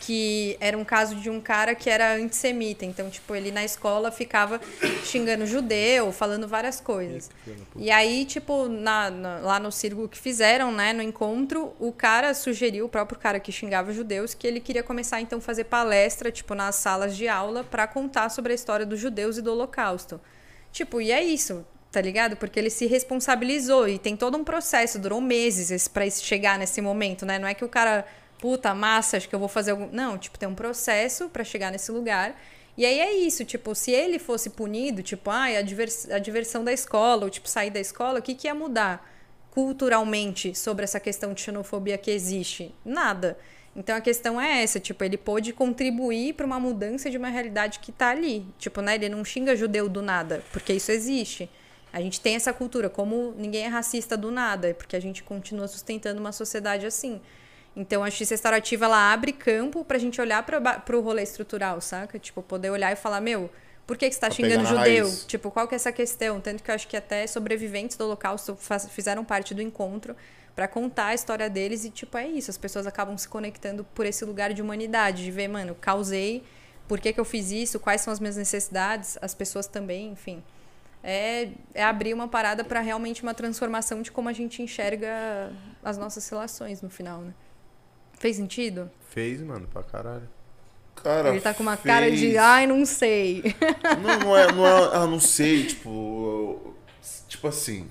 Que era um caso de um cara que era antissemita. Então, tipo, ele na escola ficava xingando judeu, falando várias coisas. E aí, tipo, na, na, lá no círculo que fizeram, né, no encontro, o cara sugeriu, o próprio cara que xingava judeus, que ele queria começar, então, fazer palestra, tipo, nas salas de aula para contar sobre a história dos judeus e do holocausto. Tipo, e é isso, tá ligado? Porque ele se responsabilizou e tem todo um processo, durou meses para chegar nesse momento, né? Não é que o cara puta, massa, acho que eu vou fazer algum. Não, tipo, tem um processo para chegar nesse lugar. E aí é isso, tipo, se ele fosse punido, tipo, ai, a, divers... a diversão da escola, ou tipo, sair da escola, o que, que ia mudar culturalmente sobre essa questão de xenofobia que existe? Nada. Então a questão é essa, tipo, ele pôde contribuir para uma mudança de uma realidade que tá ali. Tipo, né, ele não xinga judeu do nada, porque isso existe. A gente tem essa cultura, como ninguém é racista do nada, porque a gente continua sustentando uma sociedade assim. Então, a justiça restaurativa, ela abre campo pra gente olhar para o rolê estrutural, saca? Tipo, poder olhar e falar, meu, por que, que você tá pra xingando judeu? Raiz. Tipo, qual que é essa questão? Tanto que eu acho que até sobreviventes do holocausto faz, fizeram parte do encontro para contar a história deles e, tipo, é isso. As pessoas acabam se conectando por esse lugar de humanidade, de ver, mano, causei, por que, que eu fiz isso, quais são as minhas necessidades, as pessoas também, enfim. É, é abrir uma parada para realmente uma transformação de como a gente enxerga as nossas relações no final, né? Fez sentido? Fez, mano, pra caralho. Cara, Ele tá com uma fez... cara de, ai, não sei. Não, não é, não é, ah, não sei, tipo, tipo assim.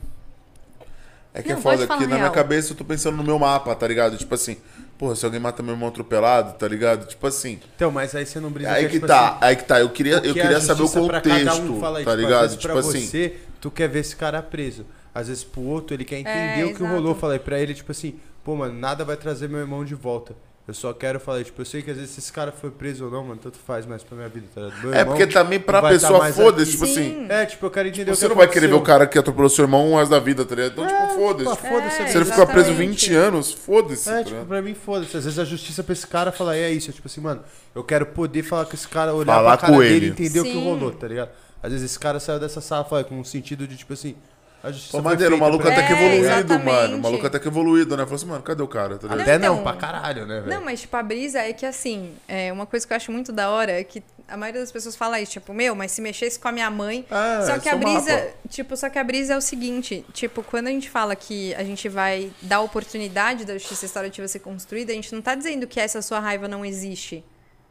É que é não, é foda que na minha cabeça eu tô pensando no meu mapa, tá ligado? Tipo assim, porra, se alguém mata meu irmão atropelado, tá ligado? Tipo assim. Então, mas aí você não brisa Aí que, tipo tá, assim, aí que tá. Eu queria, eu queria saber o contexto, um fala, tá tipo, ligado? Tipo assim. Você, tu quer ver esse cara preso. Às vezes pro outro ele quer entender é, o que exato. rolou. Falei pra ele, tipo assim, pô, mano, nada vai trazer meu irmão de volta. Eu só quero falar, tipo, eu sei que às vezes esse cara foi preso ou não, mano, tanto faz mais pra minha vida, tá ligado? Meu é porque também pra pessoa foda-se, tipo assim. É, tipo, eu quero entender tipo, o que Você não vai querer ver o cara que atropelou seu irmão o resto da vida, tá ligado? Então, tipo, é, tipo, foda-se. foda-se. É, Se ele ficou preso 20 anos, foda-se. É, tá tipo, pra mim, foda-se. Às vezes a justiça pra esse cara falar, é isso, é tipo assim, mano, eu quero poder falar com esse cara, olhar falar pra cara dele e entender Sim. o que rolou, tá ligado? Às vezes esse cara saiu dessa sala fala, com um sentido de, tipo assim, a justiça Pô, maneiro, o maluco até que evoluído, é, mano. O maluco até que evoluído, né? Falou assim, mano, cadê o cara? Tá até não, então, pra caralho, né, velho? Não, mas tipo, a brisa é que assim, é, uma coisa que eu acho muito da hora é que a maioria das pessoas fala isso, tipo, meu, mas se mexesse com a minha mãe. Ah, só que a brisa, mapa. tipo, só que a brisa é o seguinte, tipo, quando a gente fala que a gente vai dar oportunidade da justiça restaurativa ser construída, a gente não tá dizendo que essa sua raiva não existe.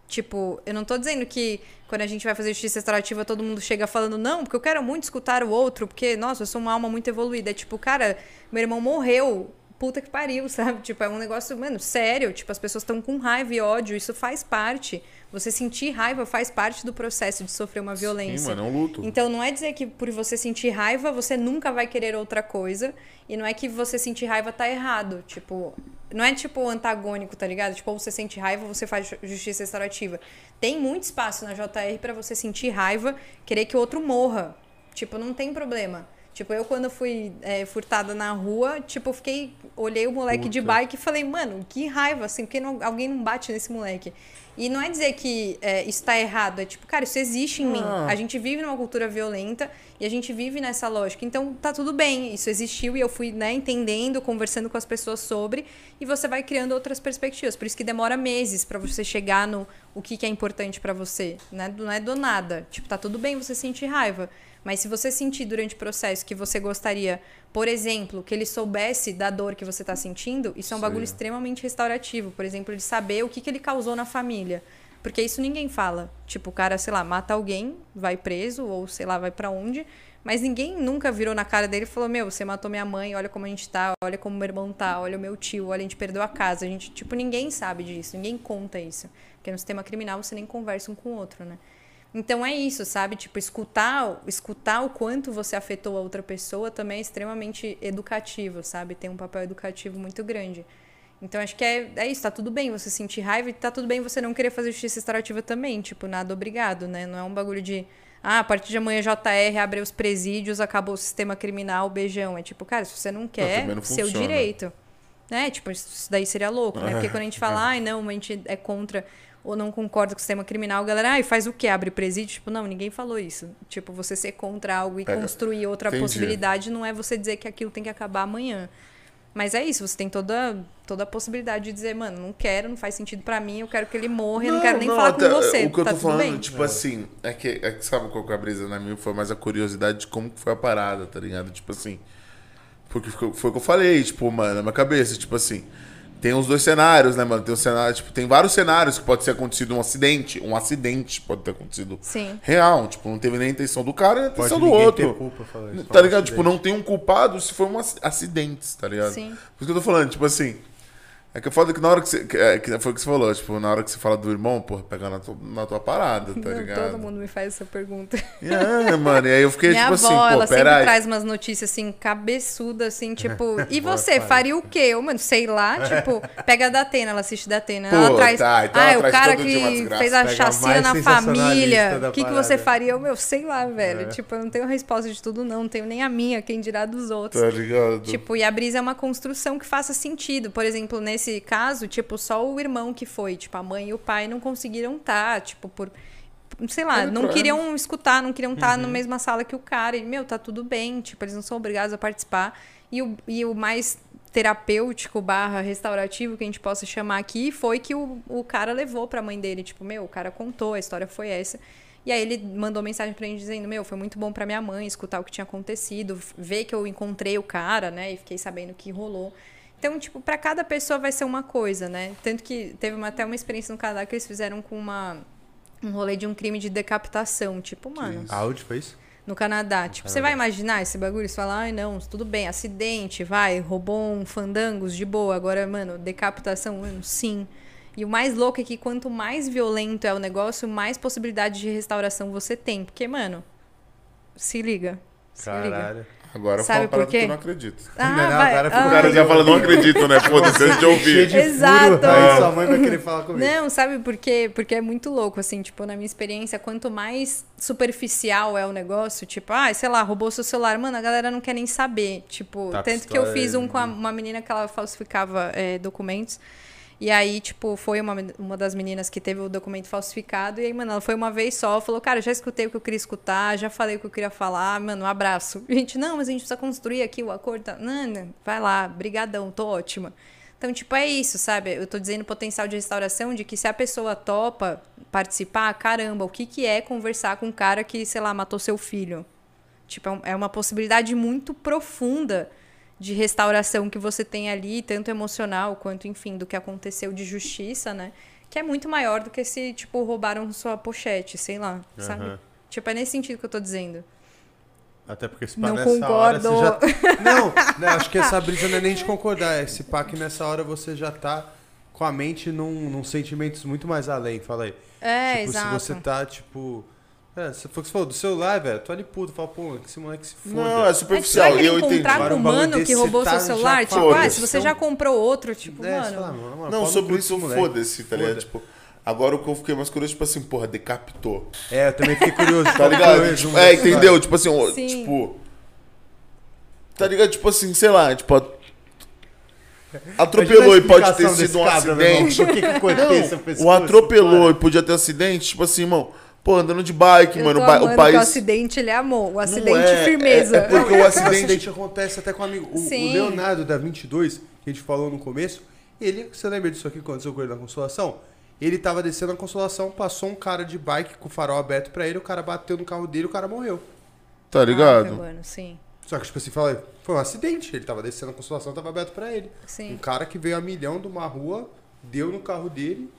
Tipo, eu não tô dizendo que quando a gente vai fazer justiça restaurativa, todo mundo chega falando, não, porque eu quero muito escutar o outro, porque, nossa, eu sou uma alma muito evoluída. É tipo, cara, meu irmão morreu, puta que pariu, sabe? Tipo, é um negócio, mano, sério. Tipo, as pessoas estão com raiva e ódio, isso faz parte. Você sentir raiva faz parte do processo de sofrer uma violência. Sim, mano, é um luto. Então não é dizer que por você sentir raiva, você nunca vai querer outra coisa. E não é que você sentir raiva tá errado. Tipo, não é tipo antagônico, tá ligado? Tipo, ou você sente raiva, você faz justiça restaurativa. Tem muito espaço na JR para você sentir raiva, querer que o outro morra. Tipo, não tem problema. Tipo, eu quando fui é, furtada na rua, tipo, fiquei. Olhei o moleque Puta. de bike e falei, mano, que raiva, assim, porque não, alguém não bate nesse moleque. E não é dizer que é, isso está errado, é tipo, cara, isso existe em ah. mim. A gente vive numa cultura violenta e a gente vive nessa lógica. Então tá tudo bem, isso existiu e eu fui né, entendendo, conversando com as pessoas sobre, e você vai criando outras perspectivas. Por isso que demora meses para você chegar no o que, que é importante para você. Né? Não é do nada. Tipo, tá tudo bem você sentir raiva. Mas se você sentir durante o processo que você gostaria, por exemplo, que ele soubesse da dor que você está sentindo, isso é um Sim. bagulho extremamente restaurativo. Por exemplo, de saber o que, que ele causou na família. Porque isso ninguém fala. Tipo, o cara, sei lá, mata alguém, vai preso, ou sei lá, vai para onde. Mas ninguém nunca virou na cara dele e falou: Meu, você matou minha mãe, olha como a gente tá, olha como meu irmão tá, olha o meu tio, olha, a gente perdeu a casa. A gente, tipo, ninguém sabe disso, ninguém conta isso. Porque no sistema criminal você nem conversa um com o outro, né? Então é isso, sabe? Tipo, escutar, escutar o quanto você afetou a outra pessoa também é extremamente educativo, sabe? Tem um papel educativo muito grande. Então acho que é, é isso, tá tudo bem você sentir raiva e tá tudo bem você não querer fazer justiça restaurativa também, tipo, nada obrigado, né? Não é um bagulho de ah, a partir de amanhã JR abre os presídios, acabou o sistema criminal, beijão. É tipo, cara, se você não quer, não, não seu direito. Né? Tipo, isso daí seria louco, né? Porque quando a gente fala, é. ai, não, a gente é contra ou não concorda com o sistema criminal, a galera, ah, faz o quê? Abre presídio? Tipo, não, ninguém falou isso. Tipo, você ser contra algo e é, construir outra entendi. possibilidade não é você dizer que aquilo tem que acabar amanhã. Mas é isso, você tem toda, toda a possibilidade de dizer, mano, não quero, não faz sentido pra mim, eu quero que ele morra, eu não, quero nem falar até- com você. O que eu tá tô tudo falando, bem? tipo assim, é que, é que sabe qual que é a brisa na minha? Foi mais a curiosidade de como que foi a parada, tá ligado? Tipo assim. Porque foi o que eu falei, tipo, mano, na minha cabeça, tipo assim. Tem os dois cenários, né, mano? Tem um cenário, tipo, tem vários cenários que pode ter acontecido um acidente. Um acidente pode ter acontecido Sim. real. Tipo, não teve nem a intenção do cara nem a Pode intenção do ninguém outro. ter culpa, Tá fala ligado? um Tipo, acidente. não tem um culpado se for um ac- acidente, tá ligado? Sim. Por isso que eu tô falando, tipo assim. É que foda que na hora que você. Que, é, que foi o que você falou, tipo, na hora que você fala do irmão, porra, pega na tua, na tua parada, tá Não, ligado? todo mundo me faz essa pergunta. É, mano, e aí eu fiquei Minha tipo avó, assim, ela pô, sempre peraí. traz umas notícias assim, cabeçudas, assim, tipo, e você, faria o quê? Eu, mano, sei lá, tipo, pega a Datena, ela assiste Datena. Pô, ela traz. tá, então ah, ela o cara que fez a Pega chacina na família. da O que, que você faria? Eu, meu, sei lá, velho. É. Tipo, eu não tenho resposta de tudo, não. Não tenho nem a minha, quem dirá dos outros. Tá ligado? Tipo, e a brisa é uma construção que faça sentido. Por exemplo, nesse caso, tipo, só o irmão que foi, tipo, a mãe e o pai não conseguiram estar, tipo, por sei lá, não queriam escutar, não queriam estar Uhum. na mesma sala que o cara. E, meu, tá tudo bem, tipo, eles não são obrigados a participar. E o, e o mais terapêutico barra restaurativo que a gente possa chamar aqui foi que o, o cara levou pra mãe dele, tipo, meu, o cara contou, a história foi essa. E aí ele mandou mensagem pra gente dizendo, meu, foi muito bom pra minha mãe escutar o que tinha acontecido, ver que eu encontrei o cara, né, e fiquei sabendo o que rolou. Então, tipo, pra cada pessoa vai ser uma coisa, né? Tanto que teve uma, até uma experiência no Canadá que eles fizeram com uma um rolê de um crime de decapitação, tipo, mano, Áudio foi isso? no Canadá. Tipo, você vai imaginar esse bagulho? Você fala, ai não, tudo bem, acidente, vai, roubou um fandangos de boa. Agora, mano, decapitação, mano, sim. E o mais louco é que quanto mais violento é o negócio, mais possibilidade de restauração você tem. Porque, mano, se liga. Se liga. Agora Sabe parada que quê? eu não acredito. Ah, Não, não, vai. agora foi ah, O cara já fala, não acredito, né? Foda-se, antes de Cheio ouvir. de Exato. furo, aí sua mãe vai querer falar comigo. Não, sabe por quê? Porque é muito louco, assim, tipo, na minha experiência, quanto mais superficial é o negócio, tipo, ah, sei lá, roubou seu celular, mano, a galera não quer nem saber. Tipo, Tá, tanto que eu fiz um com a- uma menina que ela falsificava é, documentos. E aí, tipo, foi uma, uma das meninas que teve o documento falsificado. E aí, mano, ela foi uma vez só, falou, cara, já escutei o que eu queria escutar, já falei o que eu queria falar, mano, um abraço. E a gente, não, mas a gente precisa construir aqui o acordo. tá? Não, vai lá, brigadão, tô ótima. Então, tipo, é isso, sabe? Eu tô dizendo potencial de restauração de que se a pessoa topa participar, caramba, o que que é conversar com um cara que, sei lá, matou seu filho? Tipo, é é uma possibilidade muito profunda de restauração que você tem ali, tanto emocional quanto, enfim, do que aconteceu de justiça, né? Que é muito maior do que se, tipo, roubaram sua pochete, sei lá, sabe? Aham. Tipo, é nesse sentido que eu tô dizendo. Até porque Não pá nessa hora concordo. você já. Não, não, acho que essa brisa não é nem de concordar. Esse pá que nessa hora você já tá com a mente num, num sentimentos muito mais além. Fala aí. É, tipo, exato. se você tá, tipo. É, se foi o que você falou, do celular, velho, tô ali puto, fala, pô, que esse moleque se foda. Não, é É superficial. vai E eu entendi. com um o bagulho mano que roubou você seu tá celular, tipo, ah, se você já comprou outro, tipo, É, sei lá, mano. mano, mano, Não, sobre isso, foda-se, tá ligado? Tipo, agora o que eu fiquei mais curioso, tipo assim, porra, decapitou. É, eu também fiquei curioso. Tá o ligado? Tipo, é, entendeu? Tipo assim, Sim. tipo. Tá ligado? Tipo assim, sei lá, tipo. Atropelou e pode ter sido um cabra, irmão. acidente. Por que que aconteceu Não, o atropelou e podia ter acidente, tipo assim, irmão. Pô, andando de bike, Eu mano. tô O, amando o país. acidente ele amou. O acidente é, firmeza. é- é porque o acidente- acidente acontece até com um amigo. O, o. Leonardo da 22, que a gente falou no começo, ele, você lembra disso aqui que aconteceu com ele na Consolação? Ele tava descendo a Consolação, passou um cara de bike com o farol aberto pra ele, o cara bateu no carro dele, o cara morreu. Tá Ah, ligado? mano, sim. Só que, tipo assim, fala, foi um acidente. Ele tava descendo a Consolação, tava aberto pra ele. Sim. Um cara que veio a milhão de uma rua, deu no carro dele.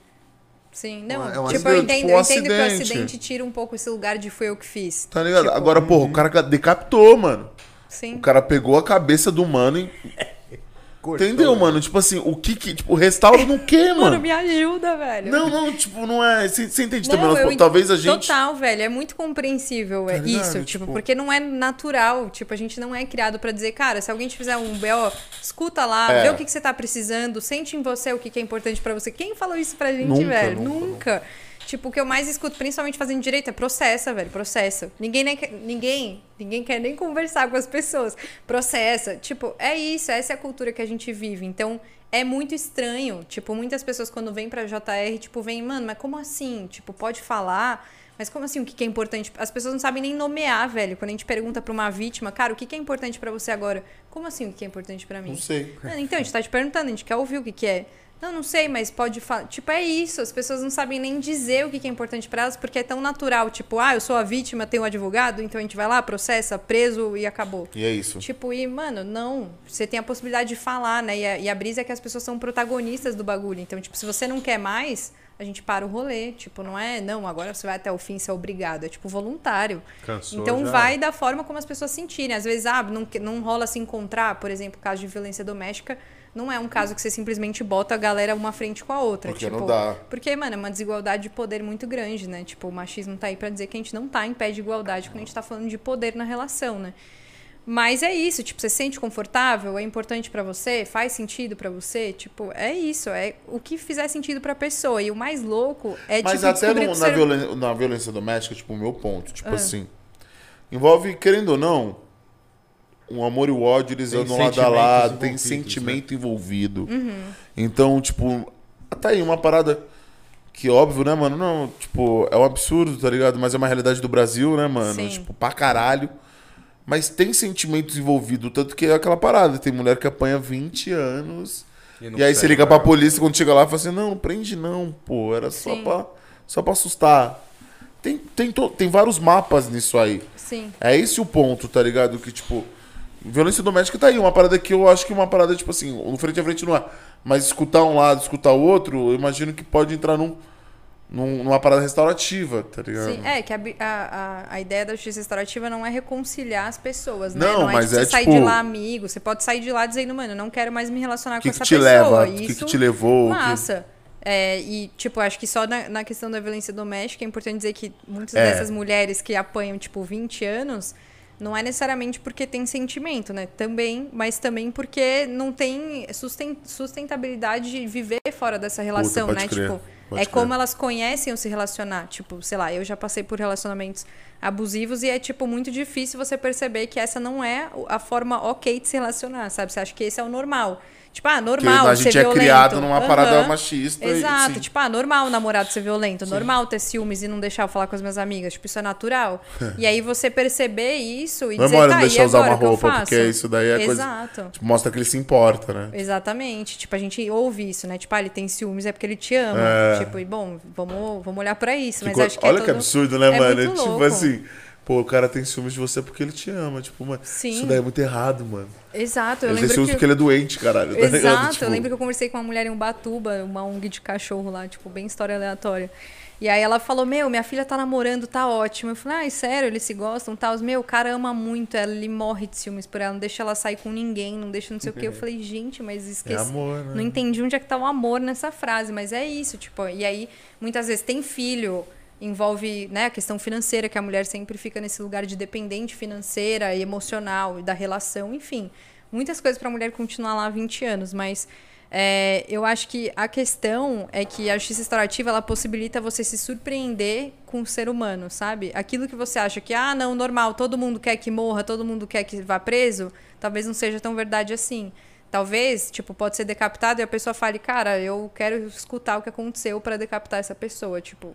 Sim, não. É um tipo, acidente, eu entendo, tipo, um eu entendo que o acidente. acidente tira um pouco esse lugar de foi eu que fiz. Tá ligado? Tipo, Agora, porra, o cara decapitou, mano. Sim. O cara pegou a cabeça do mano e. Cortou, Entendeu, né? mano? Tipo assim, o que que. Tipo, restaura no quê, Mano, mano? me ajuda, velho. Não, não, tipo, não é. Você entende também? Não, Nós- eu talvez a gente. Total, velho. É muito compreensível é ligado? isso. Tipo, Tipo- porque não é natural. Tipo, a gente não é criado pra dizer, cara, se alguém te fizer um BO, escuta lá, É. vê o que, que você tá precisando, sente em você o que, que é importante pra você. Quem falou isso pra gente, Nunca, velho? nunca, Nunca. Tipo, o que eu mais escuto, principalmente fazendo direito, é processa, velho. Processa. Ninguém, nem quer, ninguém, ninguém quer nem conversar com as pessoas. Processa. Tipo, é isso. Essa é a cultura que a gente vive. Então, é muito estranho. Tipo, muitas pessoas quando vêm pra JR, tipo, vêm, mano, mas como assim? Tipo, pode falar? Mas como assim? O que, é importante? As pessoas não sabem nem nomear, velho. Quando a gente pergunta pra uma vítima, cara, o que, é importante pra você agora? Como assim o que é importante pra mim? Não sei. Então, a gente tá te perguntando, a gente quer ouvir o que é. Não, não sei, mas pode falar. Tipo, é isso. As pessoas não sabem nem dizer o que, é importante pra elas, porque é tão natural. Tipo, ah, eu sou a vítima, tenho um advogado, então a gente vai lá, processa, preso e acabou. E é isso. Tipo, e, mano, não. Você tem a possibilidade de falar, né? E a, e a brisa é que as pessoas são protagonistas do bagulho. Então, tipo, se você não quer mais, a gente para o rolê. Tipo, não é, não, agora você vai até o fim, você é obrigado. É, tipo, voluntário. Cansou, então, já vai da forma como as pessoas sentirem. Às vezes, ah, não, não rola se encontrar, por exemplo, caso de violência doméstica. Não é um caso que você simplesmente bota a galera uma frente com a outra. Porque tipo, não dá. Porque, mano, é uma desigualdade de poder muito grande, né? Tipo, o machismo tá aí pra dizer que a gente não tá em pé de igualdade quando a gente tá falando de poder na relação, né? Mas é isso, tipo, você se sente confortável? É importante pra você? Faz sentido pra você? Tipo, é isso, é o que fizer sentido pra pessoa. E o mais louco é, Mas tipo, até no- na, ser- violen- na violência doméstica, tipo, o meu ponto, Ah. tipo assim, envolve, querendo ou não, um amor e o ódio, eles Tem andam lado a lado, tem envolvidos, sentimento envolvido. Uhum. Então, tipo, tá aí uma parada que óbvio, né, mano? Não, tipo, é um absurdo, tá ligado? Mas é uma realidade do Brasil, né, mano? Sim. Tipo, pra caralho. Mas tem sentimentos envolvidos, tanto que é aquela parada. Tem mulher que apanha 20 anos. E E aí você liga pra polícia quando chega lá e fala assim, não, não prende não, pô. Era só Sim. pra, só pra assustar. Tem, tem, to- tem vários mapas nisso aí. Sim. É esse o ponto, tá ligado? Que, tipo, violência doméstica tá aí. Uma parada que eu acho que uma parada, tipo assim, no frente a frente não é. Mas escutar um lado, escutar o outro, eu imagino que pode entrar num, num- numa parada restaurativa, tá ligado? Sim, é que a, a, a, ideia da justiça restaurativa não é reconciliar as pessoas, né? Não, é mas tipo, é você sair tipo- de lá amigo. Você pode sair de lá dizendo, mano, eu não quero mais me relacionar que, com que essa te pessoa. leva? O que, Isso, que te levou? o que- massa. É, e, tipo, acho que só na, na questão da violência doméstica é importante dizer que muitas É. dessas mulheres que apanham, tipo, 20 anos, não é necessariamente porque tem sentimento, né? Também, mas também porque não tem susten- sustentabilidade de viver fora dessa relação, pode né? crer, Tipo, é crer. como elas conhecem o se relacionar. Tipo, sei lá, eu já passei por relacionamentos abusivos e é, tipo, muito difícil você perceber que essa não é a forma ok de se relacionar, sabe? Você acha que esse é o normal. Tipo, ah, Porque normal a ser gente é violento. criado numa parada Aham. machista. e- Exato, sim. tipo, ah, normal o namorado ser violento, normal ter ciúmes e não deixar eu falar com as minhas amigas, tipo, isso é natural. e aí você perceber isso e Não é dizer, tá, não e deixar usar agora, uma que roupa, faço? porque isso daí é coisa. Exato. Tipo, mostra que ele se importa, né? Exatamente. Tipo, a gente ouve isso, né? Tipo, ah, ele tem ciúmes é porque ele te ama. É. Tipo, e bom, vamos, vamos olhar pra isso. Mas Ficou- acho que Olha é que todo- absurdo, né, é mano? tipo assim, pô, o cara tem ciúmes de você porque ele te ama. Tipo, mano, Sim. isso daí é muito errado, mano. Exato, eu Ele tem lembro ciúmes que... porque ele é doente, caralho. tá? Exato, Tipo, eu lembro que eu conversei com uma mulher em Ubatuba, uma ONG de cachorro lá, tipo, bem história aleatória. E aí ela falou, meu, minha filha tá namorando, tá ótimo. Eu falei, ai, sério, eles se gostam, tal. Meu, o cara ama muito ela, ele morre de ciúmes por ela, não deixa ela sair com ninguém, não deixa não sei o quê. Eu falei, gente, mas É esqueci. amor, né? Não entendi onde é que tá o amor nessa frase, mas é isso, tipo, e aí muitas vezes tem filho, envolve, né, a questão financeira, que a mulher sempre fica nesse lugar de dependente financeira e emocional e da relação, enfim. Muitas coisas para a mulher continuar lá há 20 anos, mas é, eu acho que a questão é que a justiça restaurativa ela possibilita você se surpreender com o ser humano, sabe? Aquilo que você acha que, ah, não, normal, todo mundo quer que morra, todo mundo quer que vá preso, talvez não seja tão verdade assim. Talvez, tipo, pode ser decapitado e a pessoa fale, cara, eu quero escutar o que aconteceu para decapitar essa pessoa, tipo.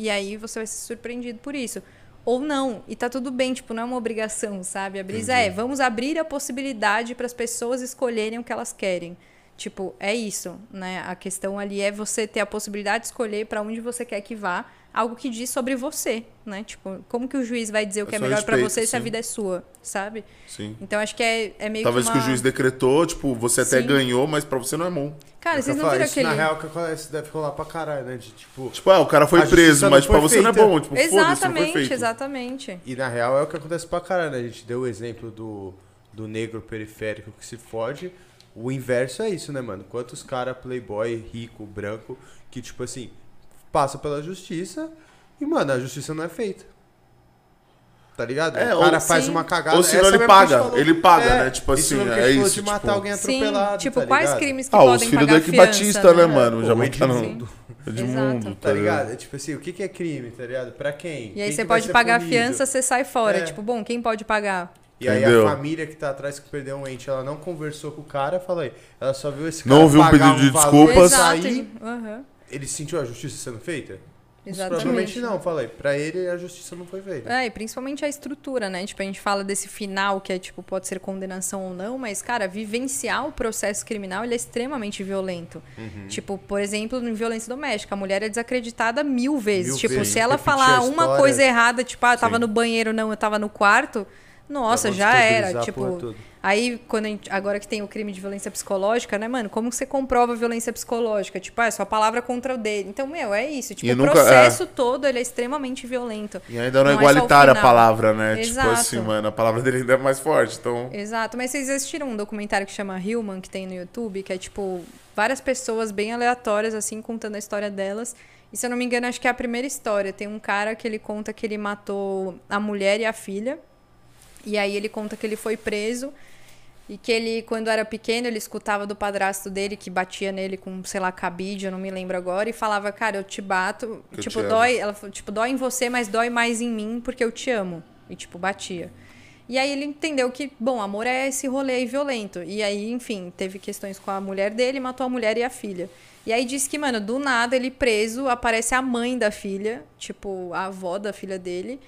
E aí você vai ser surpreendido por isso. Ou não, e tá tudo bem, tipo, não é uma obrigação, sabe? A brisa é, vamos abrir a possibilidade para as pessoas escolherem o que elas querem. Tipo, é isso, né? A questão ali é você ter a possibilidade de escolher para onde você quer que vá, algo que diz sobre você, né? Tipo, como que o juiz vai dizer o que é, só melhor para você se a sim. vida é sua, sabe? Sim. Então acho que é, é meio Talvez que que, uma... o juiz decretou, tipo, você até Sim. ganhou, mas pra você não é bom. Cara, Eu vocês não viram isso aquele... Na real, que acontece deve rolar pra caralho, né? De, tipo, Tipo, ah, o cara foi preso, mas foi pra você não é bom. Tipo, foda-se, não foi Exatamente, feito. exatamente. E na real é o que acontece pra caralho, né? A gente deu o exemplo do, do negro periférico que se fode. O inverso é isso, né, mano? Quantos caras playboy, rico, branco, que, tipo assim, passa pela justiça e, mano, a justiça não é feita. Tá ligado? É, o cara ou- faz sim. uma cagada. Ou senão ele a paga, falou. ele paga, É, né? Tipo assim, a é isso, de matar tipo- alguém Sim, atropelado, tipo, tá quais crimes que Ah, os podem filhos do pagar Eike Batista, né, né? mano? Já mataram Edmundo. Edmundo, Exato. Tá ligado? É Tipo assim, o que que é crime, tá ligado? Pra quem? E aí Quem você pode pagar a punido? fiança, você sai fora. É. Tipo, bom, quem pode pagar? E aí Entendeu? a família que tá atrás que perdeu um ente, ela não conversou com o cara, fala aí, ela só viu esse cara Não ouviu um pagar pedido de valor, desculpas. Exato. sair, Aham. Ele sentiu a justiça sendo feita? Exatamente. Provavelmente não, falei. Pra ele a justiça não foi feita. É, e principalmente a estrutura, né? Tipo, a gente fala desse final que é, tipo, pode ser condenação ou não, mas, cara, vivenciar o processo criminal, ele é extremamente violento. Uhum. Tipo, por exemplo, em violência doméstica, a mulher é desacreditada mil vezes. Mil tipo, vezes. se ela Repetir falar uma coisa errada, tipo, ah, eu tava Sim. no banheiro, não, eu tava no quarto, nossa, já era. Tipo. Aí, quando gente- agora que tem o crime de violência psicológica, né, mano? Como você comprova a violência psicológica? Tipo, ah, é sua palavra contra o dele. Então, meu, é isso. Tipo, E o nunca- processo todo, ele é extremamente violento. E ainda não é Não é só igualitária a palavra, né? Exato. Tipo assim, mano, a palavra dele ainda é mais forte. Então. Exato, mas vocês assistiram um documentário que chama Human, que tem no YouTube, que é tipo várias pessoas bem aleatórias, assim, contando a história delas. E se eu não me engano, acho que é a primeira história. Tem um cara que ele conta que ele matou a mulher e a filha. E aí ele conta que ele foi preso e que ele, quando era pequeno, ele escutava do padrasto dele que batia nele com, sei lá, cabide, eu não me lembro agora, e falava, cara, eu te bato, eu tipo, te dói, ela falou, tipo, dói em você, mas dói mais em mim porque eu te amo. E tipo, batia. E aí ele entendeu que, bom, amor é esse rolê aí violento. E aí, enfim, teve questões com a mulher dele, matou a mulher e a filha. E aí disse que, mano, do nada ele preso, aparece a mãe da filha, tipo, a avó da filha dele,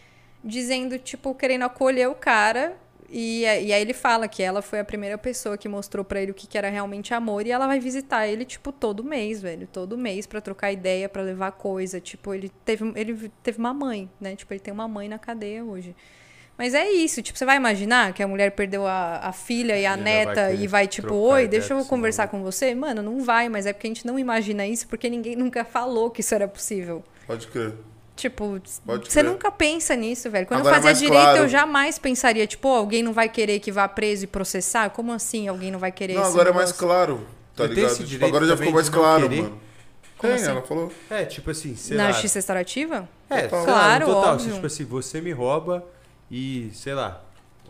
dizendo, tipo, querendo acolher o cara. E, e aí ele fala que ela foi a primeira pessoa que mostrou pra ele o que, que era realmente amor. E ela vai visitar ele, tipo, todo mês, velho. Todo mês pra trocar ideia, pra levar coisa. Tipo, ele teve, ele teve uma mãe, né? Tipo, ele tem uma mãe na cadeia hoje. Mas é isso, tipo, você vai imaginar que a mulher perdeu a, a filha e a vai neta querer e vai, tipo, oi, deixa eu conversar com você? Mano, não vai, mas é porque a gente não imagina isso porque ninguém nunca falou que isso era possível. Pode crer. Tipo, você nunca pensa nisso, velho. Quando Agora, eu fazia direito, claro- eu jamais pensaria, tipo, "Pô, alguém não vai querer que vá preso e processar? Como assim alguém não vai querer Não, agora é mais negócio? claro. Tá Eu ligado? esse Tipo, agora já ficou mais claro, querer? mano. Como Tem, assim? ela falou. É, tipo assim, sei Na lá. justiça restaurativa? É, Total. Claro, no total. óbvio. Se, tipo assim, você me rouba e, sei lá,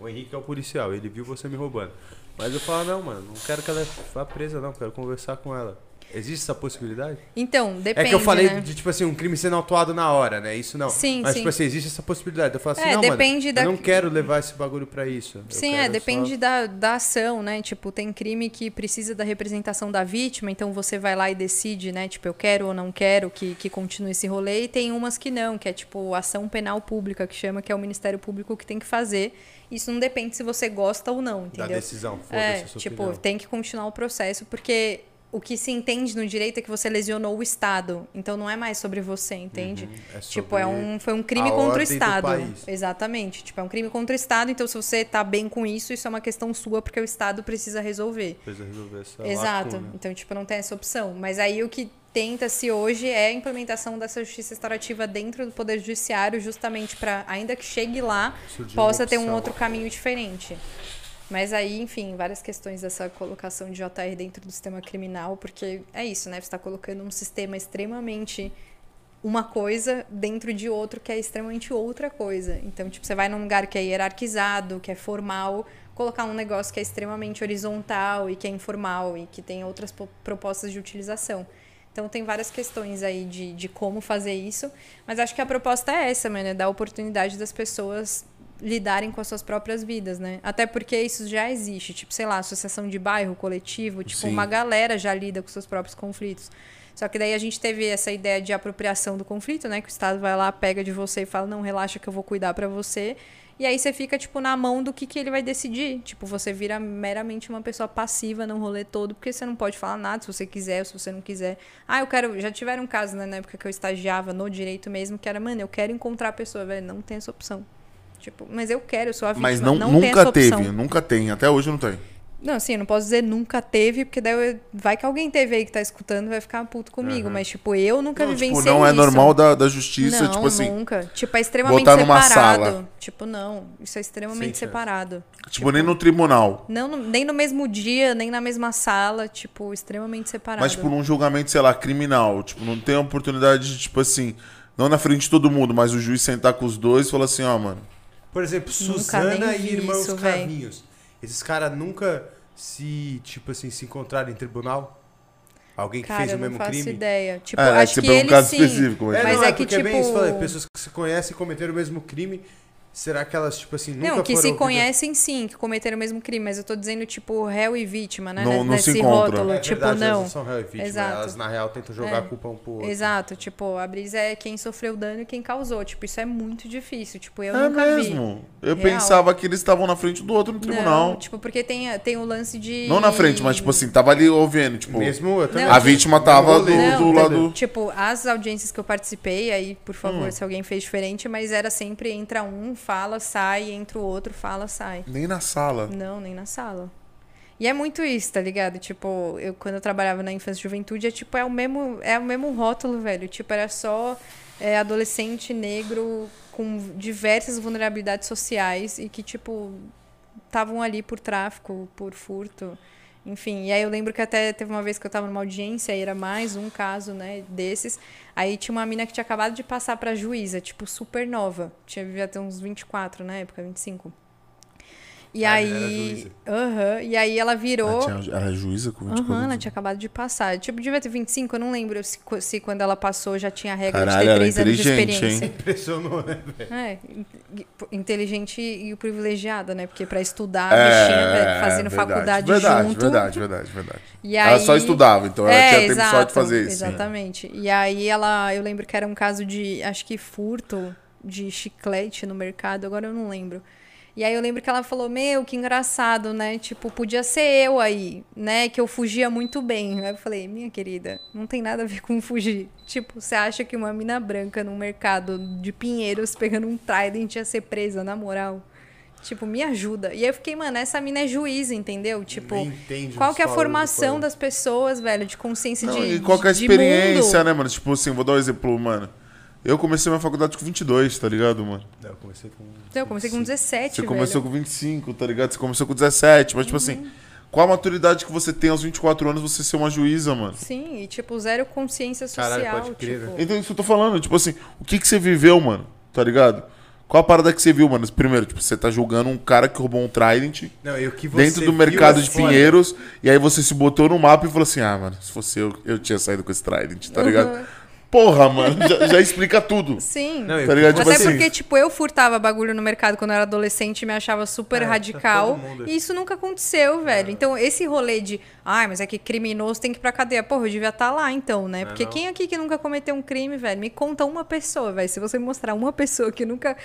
o Henrique é o policial, ele viu você me roubando. Mas eu falo, não, mano, não quero que ela vá presa, não, quero conversar com ela. Existe essa possibilidade? Então, depende, é que eu falei né? de, tipo assim, um crime sendo autuado na hora, né? Isso não. Sim, Mas, sim. tipo assim, existe essa possibilidade. Eu falo assim, É, não, depende mano, da- eu não quero levar esse bagulho pra isso. Sim, é, depende só- da, da ação, né? Tipo, tem crime que precisa da representação da vítima, então você vai lá e decide, né? Tipo, eu quero ou não quero que, que continue esse rolê, e tem umas que não, que é tipo ação penal pública, que chama, que é o Ministério Público que tem que fazer. Isso não depende se você gosta ou não, Da entendeu? decisão, foda-se É, tipo, opinião. tem que continuar o processo, porque o que se entende no direito é que você lesionou o Estado. Então não é mais sobre você, entende? é tipo, é um, foi um crime contra o Estado. Exatamente. Tipo, é um crime contra o Estado, então se você tá bem com isso, isso é uma questão sua, porque o Estado precisa resolver. Precisa resolver essa Exato. lacuna. Então, tipo, não tem essa opção. Mas aí o que tenta-se hoje é a implementação dessa justiça restaurativa dentro do Poder Judiciário, justamente para, ainda que chegue lá, Surgiu possa ter um outro caminho diferente. Mas aí, enfim, várias questões dessa colocação de JR dentro do sistema criminal, porque é isso, né? Você está colocando um sistema extremamente uma coisa dentro de outro que é extremamente outra coisa. Então, tipo, você vai num lugar que é hierarquizado, que é formal, colocar um negócio que é extremamente horizontal e que é informal e que tem outras po- propostas de utilização. Então, tem várias questões aí de, de como fazer isso, mas acho que a proposta é essa, mano, é dar oportunidade das pessoas lidarem com as suas próprias vidas, né? Até porque isso já existe, tipo, sei lá, associação de bairro, coletivo, tipo, Sim. uma galera já lida com seus próprios conflitos. Só que daí a gente teve essa ideia de apropriação do conflito, né? Que o Estado vai lá, pega de você e fala, não, relaxa que eu vou cuidar pra você. E aí você fica, tipo, na mão do que, que ele vai decidir. Tipo, você vira meramente uma pessoa passiva no rolê todo, porque você não pode falar nada se você quiser ou se você não quiser. Ah, eu quero. Já tiveram um caso, né, na época que eu estagiava no direito mesmo, que era, mano, eu quero encontrar a pessoa, velho. Não tem essa opção. Tipo, mas eu quero, eu sou a vítima. Mas não, não nunca teve, nunca tem. Até hoje não tem. Não, assim, eu não posso dizer nunca teve, porque daí eu- vai que alguém teve aí que tá escutando e vai ficar puto comigo. Mas, tipo, eu nunca Não, vivenciei tipo, não é isso. normal da, da justiça, não, tipo assim. nunca. Tipo, é extremamente botar numa separado. sala. Tipo, não. Isso é extremamente Sem chance. separado. Tipo, nem no tribunal. Não, no- nem no mesmo dia, nem na mesma sala. Tipo, extremamente separado. Mas, tipo, num julgamento, sei lá, criminal. Tipo, não tem a oportunidade de, tipo assim, não na frente de todo mundo, mas o juiz sentar com os dois e falar assim, ó, mano. Por exemplo, Nunca Suzana e Irmãos isso. Esses caras nunca se, tipo assim, se encontraram em tribunal? Alguém que Cara, fez eu o não mesmo faço crime? ideia. Tipo, É, acho você que pegou um ele caso sim. específico, mas- É, Mas não, é é que, porque é bem tipo- isso, falei, pessoas que se conhecem e cometeram o mesmo crime será que elas, tipo assim, nunca Não, que foram se ouvidas? conhecem sim, que cometeram o mesmo crime, mas eu tô dizendo, tipo, réu e vítima, né? Não- N- não se Nesse encontram. rótulo, É tipo, verdade, não. Elas são réu e vítima, Exato. elas na real tentam jogar É. a culpa um pro outro. Exato, tipo, a brisa é quem sofreu o dano e quem causou. Tipo, isso é muito difícil. Tipo, eu é nunca mesmo. Eu Real. pensava que eles estavam na frente do outro no vi. tribunal. Não, tipo, porque tem, tem o lance de. Não na frente, mas tipo assim, tava ali ouvindo, tipo. Mesmo eu também. Não, a vítima tava do, do Não, lado. Tipo, as audiências que eu participei, aí, por favor, Hum. se alguém fez diferente, mas era sempre entra um, fala, sai, entra o outro, fala, sai. Nem na sala. Não, nem na sala. E é muito isso, tá ligado? Tipo, eu quando eu trabalhava na infância e juventude, é tipo, é o mesmo, é o mesmo rótulo, velho. Tipo, era só é, adolescente negro com diversas vulnerabilidades sociais e que, tipo, estavam ali por tráfico, por furto. Enfim, e aí eu lembro que até teve uma vez que eu tava numa audiência, e era mais um caso, né, desses. Aí tinha uma mina que tinha acabado de passar pra juíza, tipo, super nova. Tinha ter uns 24 na época, 25. E Ah, era aí. juíza. Aham. e aí ela virou. Ela, tinha, ela é juíza com 24 Aham, ela anos. tinha acabado de passar. Tipo, devia ter 25, eu não lembro se, se quando ela passou já tinha a regra Caralho, de ter ela é 3 anos de experiência. hein? Impressionou, né, velho? É, in- inteligente e privilegiada, né? Porque pra estudar, a bichinha, velho, fazendo É, verdade, faculdade verdade, junto. Verdade, verdade, verdade. E Ela aí... só estudava, então ela É, tinha tempo só de exato, fazer isso. Exatamente. E aí ela, eu lembro que era um caso de, acho que furto de chiclete no mercado, agora eu não lembro. E aí eu lembro que ela falou, meu, que engraçado, né? Tipo, podia ser eu aí, né? Que eu fugia muito bem. Aí eu falei, minha querida, não tem nada a ver com fugir. Tipo, você acha que uma mina branca num mercado de pinheiros pegando um trident ia ser presa, na moral? Tipo, me ajuda. E aí eu fiquei, mano, essa mina é juiz, entendeu? Tipo, qual que é a formação das pessoas, velho, de consciência Não, de e qual que é a experiência, mundo? né, mano? Tipo assim, vou dar um exemplo, mano. Eu comecei minha faculdade com 22, tá ligado, mano? Não, eu comecei com. Eu comecei com 17, Você velho. começou com 25, tá ligado? Você começou com 17, mas tipo Uhum. assim, qual a maturidade que você tem aos 24 anos você ser uma juíza, mano? Sim, e tipo, zero consciência social. Caralho, pode crer, tipo... Então isso que eu tô falando, tipo assim, o que que você viveu, mano? Tá ligado? Qual a parada que você viu, mano? Primeiro, tipo, você tá julgando um cara que roubou um Trident Não, o que você dentro do mercado é de foda. Pinheiros, e aí você se botou no mapa e falou assim: ah, mano, se fosse eu, eu tinha saído com esse Trident, tá ligado? Porra, mano, já, já explica tudo. Sim. Não, e o Tá ligado? Tipo Até assim- porque, tipo, eu furtava bagulho no mercado quando eu era adolescente e me achava super É, tá radical. mundo. E isso nunca aconteceu, velho. Então, esse rolê de, ai, mas é que criminoso tem que ir pra cadeia. Porra, eu devia estar lá, então, né? Porque não. quem aqui que nunca cometeu um crime, velho? Me conta uma pessoa, velho. Se você me mostrar uma pessoa que nunca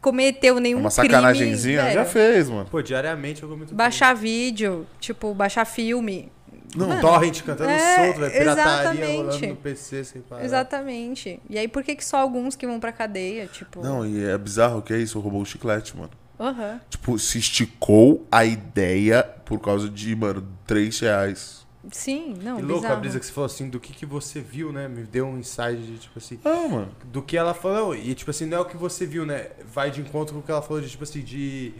cometeu nenhum Uma crime. sacanagemzinha, velho, já fez, mano. Pô, diariamente eu cometo. Baixar vídeo, tipo, baixar filme. Não, Mano, Torrent cantando É, solto, velho. Pirataria exatamente. rolando no PC sem parar. Exatamente. E aí, por que, que só alguns que vão pra cadeia? Tipo. Não, e é bizarro que é isso, roubou o chiclete, mano. Aham. Tipo, se esticou a ideia por causa de, mano, 3 reais. Sim, não, Que louco a bizarro. brisa que você falou assim, do que, que você viu, né? Me deu um insight de, tipo assim, Ah, mano. do que ela falou. E, tipo assim, não é o que você viu, né? Vai de encontro com o que ela falou de, tipo assim, de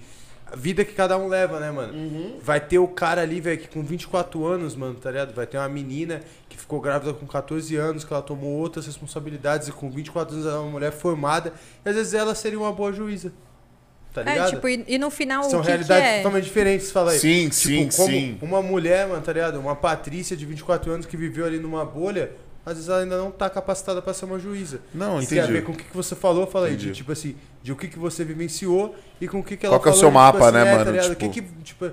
a vida que cada um leva, né, mano? Vai ter o cara ali, velho, que com 24 anos, mano, tá ligado? Vai ter uma menina que ficou grávida com 14 anos, que ela tomou outras responsabilidades e com 24 anos ela é uma mulher formada. E às vezes ela seria uma boa juíza. Tá ligado? É, tipo, e, e no final São o que, que realidades é? totalmente diferentes, fala aí. Sim, Tipo, sim, como sim. Uma mulher, mano, tá ligado? Uma Patrícia de 24 anos que viveu ali numa bolha, às vezes ela ainda não tá capacitada pra ser uma juíza. Não, Isso tem a ver entendi. com o que, você falou, fala aí, de Entendi. tipo assim, de o que, que você vivenciou e com o que, que ela Qual que é o falou. seu de, mapa, tipo né, é, mano? Tá? Tipo- O que que, tipo,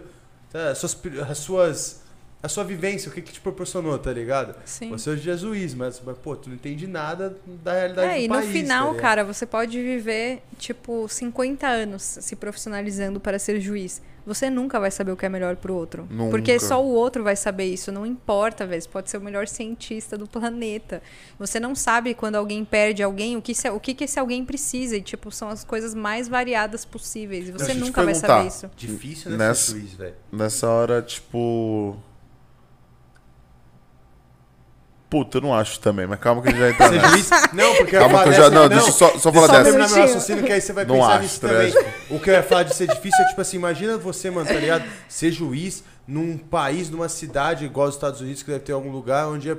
tá, as, suas, as suas. A sua vivência, o que, que te proporcionou, tá ligado? Sim. Você hoje é juiz, mas, mas, pô, tu não entende nada da realidade É, do e país. no final, tá cara, você pode viver, tipo, 50 anos se profissionalizando para ser juiz. Você nunca vai saber o que é melhor pro outro. Nunca. Porque só o outro vai saber isso. Não importa, velho. Você pode ser o melhor cientista do planeta. Você não sabe quando alguém perde alguém, o que, se- o que, que esse alguém precisa. E, tipo, são as coisas mais variadas possíveis. E você te nunca vai saber isso. Difícil, né, Nessa- ser juiz, velho. Nessa hora, tipo. Puta, eu não acho também, mas calma que a gente já entra nessa. juiz? Não, porque eu ia Calma falar que eu já. dessa- Não, deixa eu só, só falar Só dessa. terminar meu raciocínio, que aí você vai Não pensar acho, nisso também. O que eu ia falar de ser difícil é tipo assim, imagina você, mano, tá ligado? Ser juiz num país, numa cidade igual os Estados Unidos, que deve ter algum lugar onde é,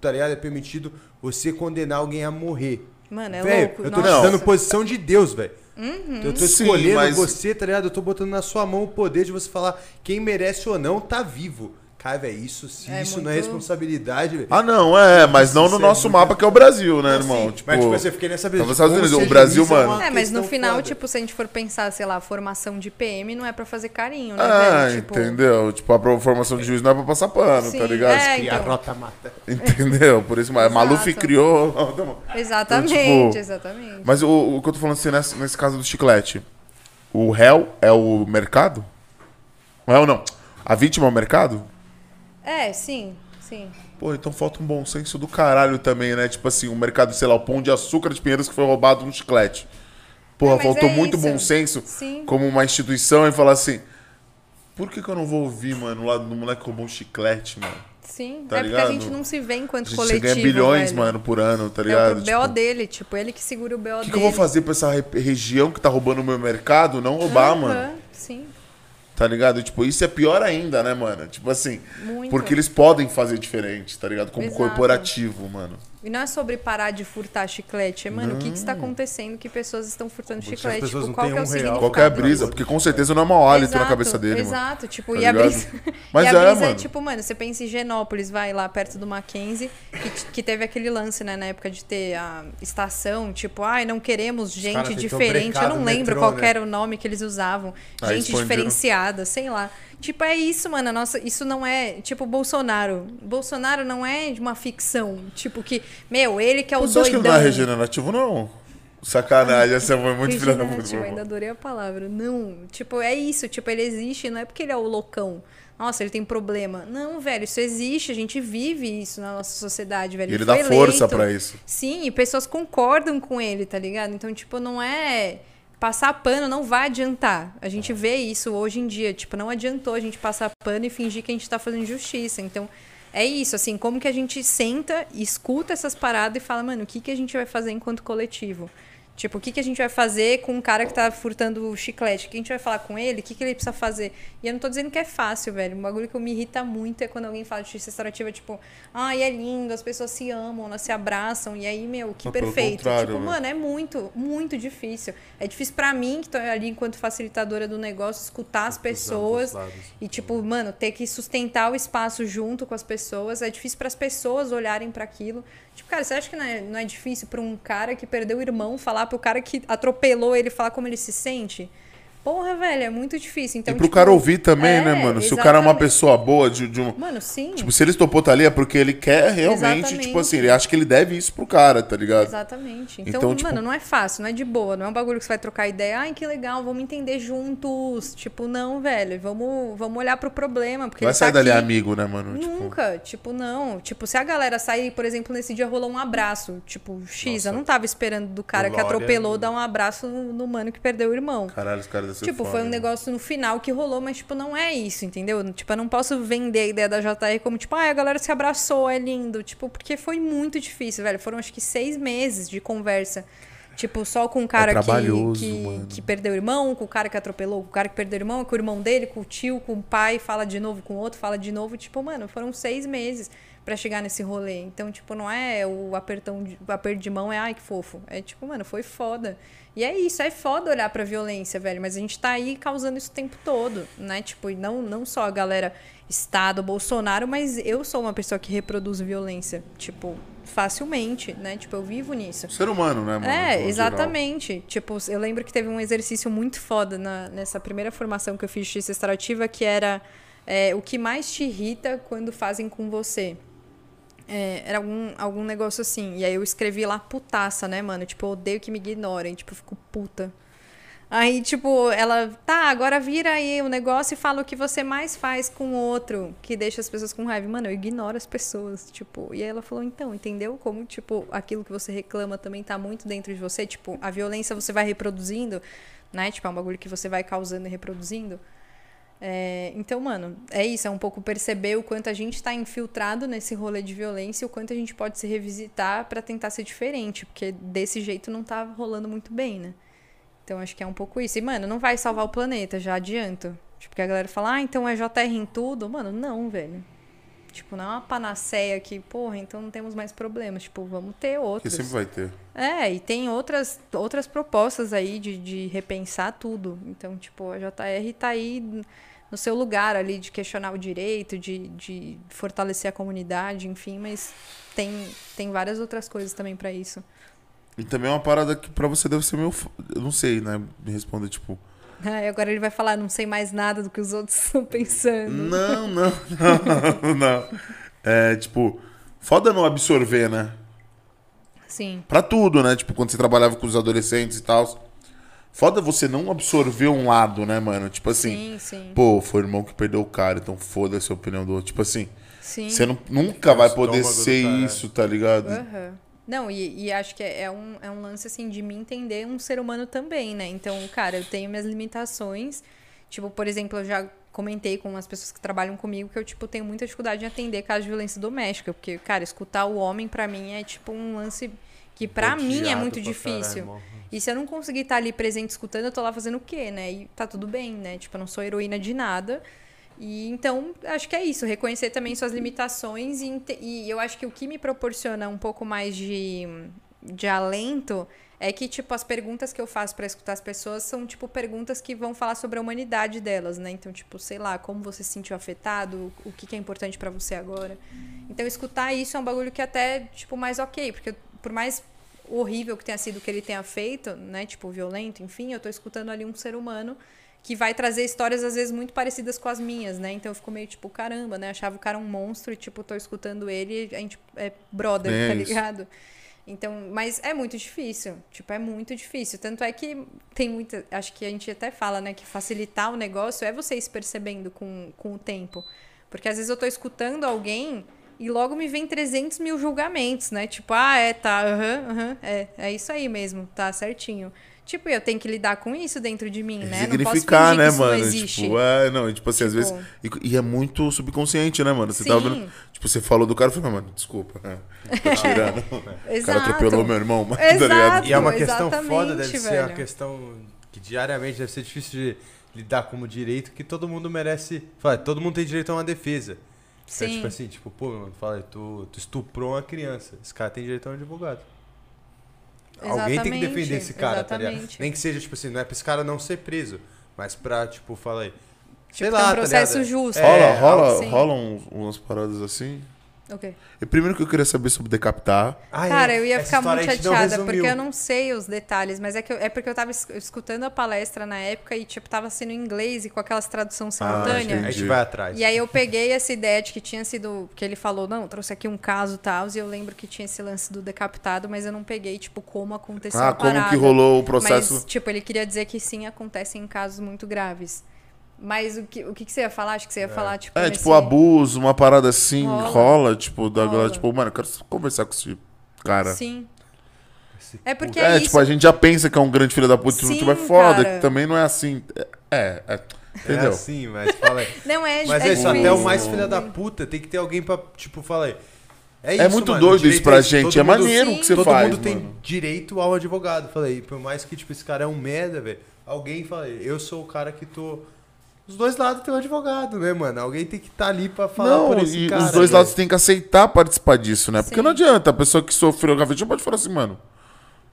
tá ligado? É permitido você condenar alguém a morrer. Mano, é velho, louco. eu tô Nossa. te dando posição de Deus, velho. Uhum. Eu tô Sim, escolhendo mas- você, tá ligado? Eu tô botando na sua mão o poder de você falar quem merece ou não tá vivo. Cara, velho, isso, se É isso não é muito- responsabilidade, velho. Ah, não, é, mas não no é nosso muito- mapa que é o Brasil, né, Assim, irmão? Tipo, mas, tipo, você fiquei nessa Tava nos Estados Unidos, o Brasil, mano. É, mas no final, tipo, se a gente for pensar, sei lá, formação de PM não é pra fazer carinho, né, Ah, velho? Tipo, entendeu? Tipo, a formação de juiz não é pra passar pano, Sim, tá ligado? é, E a então. rota mata. Entendeu? Por isso, mas Maluf criou. Exatamente, Então, tipo, exatamente. Mas o, o que eu tô falando assim, nesse, nesse caso do chiclete, o réu é o mercado? Não é ou não? A vítima é o mercado? É, sim, sim. Pô, então falta um bom senso do caralho também, né? Tipo assim, o mercado, sei lá, o pão de açúcar de Pinheiros que foi roubado no chiclete. Porra, É, faltou é muito isso. bom senso Sim. como uma instituição e falar assim: por que, que eu não vou ouvir, mano, lá do moleque que roubou um chiclete, mano? Sim, Tá é porque a ligado? gente não se vê A enquanto gente coletivo, ganha bilhões, velho. mano, por ano, tá É ligado? o BO Tipo, dele, tipo, ele que segura o BO O que, dele. que eu vou fazer pra essa re- região que tá roubando o meu mercado não roubar, Aham, mano? Sim, Tá ligado? Tipo, isso é pior ainda, né, mano? Tipo assim, muito. porque eles podem fazer diferente, tá ligado? Como Exato. corporativo, mano. E não é sobre parar de furtar chiclete, é, mano, o que que está acontecendo que pessoas estão furtando Porque chiclete? Tipo, qual que é o um real. significado? Qual é a brisa? Porque com certeza não é mau hálito na Exato, cabeça dele, mano. Exato, tipo, Tá e a brisa, Mas e a é, brisa é, mano. tipo, mano, você pensa em Genópolis, vai lá perto do Mackenzie, que, que teve aquele lance, né, na época de ter a estação, tipo, ai, não queremos gente diferente, eu não lembro metrô, qual né? era o nome que eles usavam, gente expandiram. diferenciada, sei lá. Tipo, é isso, mano, nossa, isso não é, tipo, Bolsonaro, Bolsonaro não é de uma ficção, tipo, que, meu, ele que é o Você acha que doidão. ele não é regenerativo, não? Sacanagem, essa foi muito filha da puta. Meu ainda adorei a palavra. Não, tipo, é isso. Tipo, ele existe, não é porque ele é o loucão. Nossa, ele tem problema. Não, velho, isso existe. A gente vive isso na nossa sociedade, velho. Ele foi dá força eleito. pra isso. Sim, e pessoas concordam com ele, tá ligado? Então, tipo, não é. Passar pano não vai adiantar. A gente vê isso hoje em dia. Tipo, não adiantou a gente passar pano e fingir que a gente tá fazendo justiça. Então, é isso, assim, como que a gente senta, escuta essas paradas e fala, mano, o que, que a gente vai fazer enquanto coletivo? Tipo, o que, que a gente vai fazer com um cara que tá furtando o chiclete? O que a gente vai falar com ele? O que, que ele precisa fazer? E eu não tô dizendo que é fácil, velho. Um bagulho que me irrita muito é quando alguém fala de justiça restaurativa, tipo, ai, é lindo, as pessoas se amam, elas se abraçam, e aí, meu, que pelo perfeito. Tipo, né? mano, é muito, muito difícil. É difícil pra mim, que tô ali enquanto facilitadora do negócio, escutar as pessoas e, tipo, mano, ter que sustentar o espaço junto com as pessoas. É difícil para as pessoas olharem para aquilo. Tipo, cara, você acha que não é, não é difícil para um cara que perdeu o irmão falar pro cara que atropelou ele falar como ele se sente? Porra, velho, é muito difícil. Então, e pro tipo, cara ouvir também, é, né, mano? Se o cara é uma exatamente. pessoa boa, de, de um. Mano, sim. Tipo, se ele topou tá ali é porque ele quer realmente, Exatamente. tipo assim, ele acha que ele deve isso pro cara, tá ligado? Exatamente. Então, Então, tipo- mano, não é fácil, não é de boa. Não é um bagulho que você vai trocar ideia. Ai, que legal, vamos entender juntos. Tipo, não, velho. Vamos, vamos olhar pro problema. Porque Vai sair tá dali aqui. amigo, né, mano? Tipo, Nunca, tipo, não. Tipo, se a galera sair, por exemplo, nesse dia rolou um abraço, tipo, X, eu não tava esperando do cara que Glória. atropelou dar um abraço no, no mano que perdeu o irmão. caralho, os caras desse Tipo, foi um negócio no final que rolou, mas, tipo, não é isso, entendeu? Tipo, eu não posso vender a ideia da JR como, tipo, ah, a galera se abraçou, é lindo. Tipo, porque foi muito difícil, velho. Foram, acho que, seis meses de conversa. Tipo, só com o cara que, É que, mano. que perdeu o irmão, com o cara que atropelou, com o cara que perdeu o irmão, com o irmão dele, com o tio, com o pai, fala de novo com o outro, fala de novo. Tipo, mano, foram seis meses pra chegar nesse rolê. Então, tipo, não é o apertão de, o aperto de mão, é ai que fofo. É tipo, mano, foi foda. E é isso, é foda olhar pra violência, velho. Mas a gente tá aí causando isso o tempo todo, né? Tipo, e não, não só a galera Estado, Bolsonaro, mas eu sou uma pessoa que reproduz violência. Tipo, facilmente, né? Tipo, eu vivo nisso. Ser humano, né, mano? É, exatamente. Tipo, eu lembro que teve um exercício muito foda na- nessa primeira formação que eu fiz de justiça extrativa, que era é, o que mais te irrita quando fazem com você. É, era algum, algum negócio assim. E aí eu escrevi lá putaça, né, mano? Tipo, eu odeio que me ignorem. Tipo, eu fico puta. Aí, tipo, ela, tá, agora vira aí o negócio e fala o que você mais faz com o outro, que deixa as pessoas com raiva. Mano, eu ignoro as pessoas, tipo. E aí ela falou, então, entendeu? Como, tipo, aquilo que você reclama também tá muito dentro de você. Tipo, a violência você vai reproduzindo, né? Tipo, é um bagulho que você vai causando e reproduzindo. É, então, mano, é isso, é um pouco perceber o quanto a gente está infiltrado nesse rolê de violência e o quanto a gente pode se revisitar para tentar ser diferente, porque desse jeito não tá rolando muito bem, né? Então acho que é um pouco isso. E, mano, não vai salvar o planeta, já adianto. Tipo, que a galera fala, ah, então é JR em tudo. Mano, não, velho. Tipo, não é uma panaceia que, porra, então não temos mais problemas. Tipo, vamos ter Que outros. sempre vai ter. É, e tem outras, outras propostas aí de, de repensar tudo. Então, tipo, a JR tá aí no seu lugar ali de questionar o direito, de, de fortalecer a comunidade, enfim, mas tem, tem várias outras coisas também para isso. E também é uma parada que pra você deve ser meio. Eu não sei, né? Me responder, tipo. Ah, e agora ele vai falar, não sei mais nada do que os outros estão pensando. Não, não, não, não. É, tipo, foda não absorver, né? Sim. Pra tudo, né? Tipo, quando você trabalhava com os adolescentes e tal. Foda você não absorver um lado, né, mano? Tipo assim, Sim, sim. pô, foi o irmão que perdeu o cara, então foda-se a opinião do outro. Tipo assim, sim. você não- nunca vai poder ser cara. isso, tá ligado? Aham. Não, e, e acho que é, é um, é um lance, assim, de me entender um ser humano também, né? Então, cara, eu tenho minhas limitações. Tipo, por exemplo, eu já comentei com as pessoas que trabalham comigo que eu, tipo, tenho muita dificuldade em atender casos de violência doméstica. Porque, cara, escutar o homem, pra mim, é, tipo, um lance que, pra mim, é muito difícil. mano. E se eu não conseguir estar ali presente escutando, eu tô lá fazendo o quê, né? E tá tudo bem, né? Tipo, eu não sou heroína de nada. E então, acho que é isso, reconhecer também suas limitações e, e eu acho que o que me proporciona um pouco mais de, de alento é que, tipo, as perguntas que eu faço pra escutar as pessoas são, tipo, perguntas que vão falar sobre a humanidade delas, né? Então, tipo, sei lá, como você se sentiu afetado, o que, que é importante pra você agora. Então, escutar isso é um bagulho que até, tipo, mais ok, porque por mais horrível que tenha sido o que ele tenha feito, né? Tipo, violento, enfim, eu tô escutando ali um ser humano que vai trazer histórias, às vezes, muito parecidas com as minhas, né? Então eu fico meio tipo, caramba, né? Achava o cara um monstro e, tipo, tô escutando ele e a gente é brother, É tá isso. ligado? Então, mas é muito difícil. Tipo, é muito difícil. Tanto é que tem muita. Acho que a gente até fala, né, que facilitar o negócio é você ir se percebendo com, com o tempo. Porque às vezes eu tô escutando alguém e logo me vem 300 mil julgamentos, né? Tipo, ah, é, tá, aham, aham, é, é isso aí mesmo, tá certinho. Tipo, eu tenho que lidar com isso dentro de mim, né? Não posso Significar, fingir né, que isso mano? não existe. Tipo, é, não, tipo assim, às Tipo- vezes. E, e é muito subconsciente, né, mano? Você Sim. tá vendo. Tipo, você falou do cara e falou, não, mano, desculpa. É, tô tirando. O cara Exato. atropelou meu irmão, mas, tá Exato. ligado? E é uma questão Exatamente, foda, deve ser uma velho. questão que diariamente deve ser difícil de lidar como direito, que todo mundo merece. Fala, todo mundo tem direito a uma defesa. É Sim. tipo assim, tipo, pô, mano, fala, tu, tu estuprou uma criança. Esse cara tem direito a um advogado. Alguém tem que Exatamente, defender esse cara, tá ligado? exatamente. Nem que seja, tipo assim, não é pra esse cara não ser preso, mas pra, tipo, fala aí. Sei Tipo, lá, ter um tá processo ligado? justo. É, Rola, rola, assim. rola uns- umas paradas assim. Ok. E primeiro que eu queria saber sobre decapitar. Ah, é, Cara, eu ia essa ficar muito a chateada, porque eu não sei os detalhes, mas é, que eu- é porque eu tava es- escutando a palestra na época e, tipo, tava sendo em inglês e com aquelas tradução simultânea. A entendi. gente vai atrás. E aí eu peguei essa ideia de que tinha sido. Que ele falou, não, trouxe aqui um caso e tal. E eu lembro que tinha esse lance do decapitado, mas eu não peguei, tipo, como aconteceu Ah, a como parada. que rolou o processo? Mas, tipo, ele queria dizer que sim, acontece em casos muito graves. Mas o que, o que, que você ia falar? Acho que você ia falar, tipo. É, nesse- tipo, abuso, uma parada assim, rola, Rola. tipo, da galera, Rola. tipo, mano, eu quero conversar com esse cara. Sim. Esse É porque É, é, tipo, a gente já pensa que é um grande filho da puta, Sim, tipo, é foda, cara. que também não é assim. É, é, É entendeu? assim, mas fala aí. Não é Mas é é isso, até o mais filha da puta tem que ter alguém pra, tipo, falar aí. É, É isso, muito mano, doido isso pra isso, gente, todo é mundo- maneiro o Sim. que você todo faz, mundo tem mano. direito ao advogado. Falei, por mais que, tipo, esse cara é um merda, velho. Alguém fala, eu sou o cara que tô. Os dois lados tem um advogado, né, mano? Alguém tem que estar ali pra falar Não, por esse e cara. os dois velho. lados têm que aceitar participar disso, né? Porque Sim. não adianta, a pessoa que sofreu gravidez pode falar assim, mano,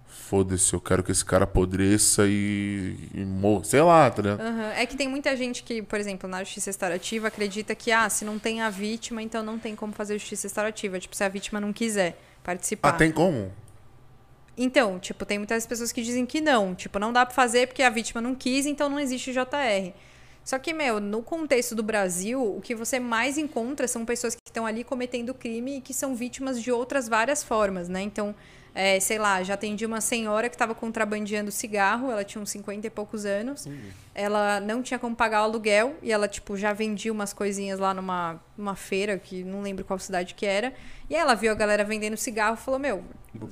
foda-se, eu quero que esse cara apodreça e, e morra, sei lá, tá ligado? Aham. É que tem muita gente que, por exemplo, na justiça restaurativa acredita que, ah, se não tem a vítima, então não tem como fazer justiça restaurativa. Tipo, se a vítima não quiser participar. Ah, tem como? Então, tipo, tem muitas pessoas que dizem que não. Tipo, não dá pra fazer porque a vítima não quis, então não existe JR. Só que, meu, no contexto do Brasil, o que você mais encontra são pessoas que estão ali cometendo crime e que são vítimas de outras várias formas, né? Então, é, sei lá, já atendi uma senhora que estava contrabandeando cigarro, ela tinha uns 50 e poucos anos. Ela não tinha como pagar o aluguel e ela, tipo, já vendia umas coisinhas lá numa, numa feira, que não lembro qual cidade que era. E aí ela viu a galera vendendo cigarro e falou: Meu,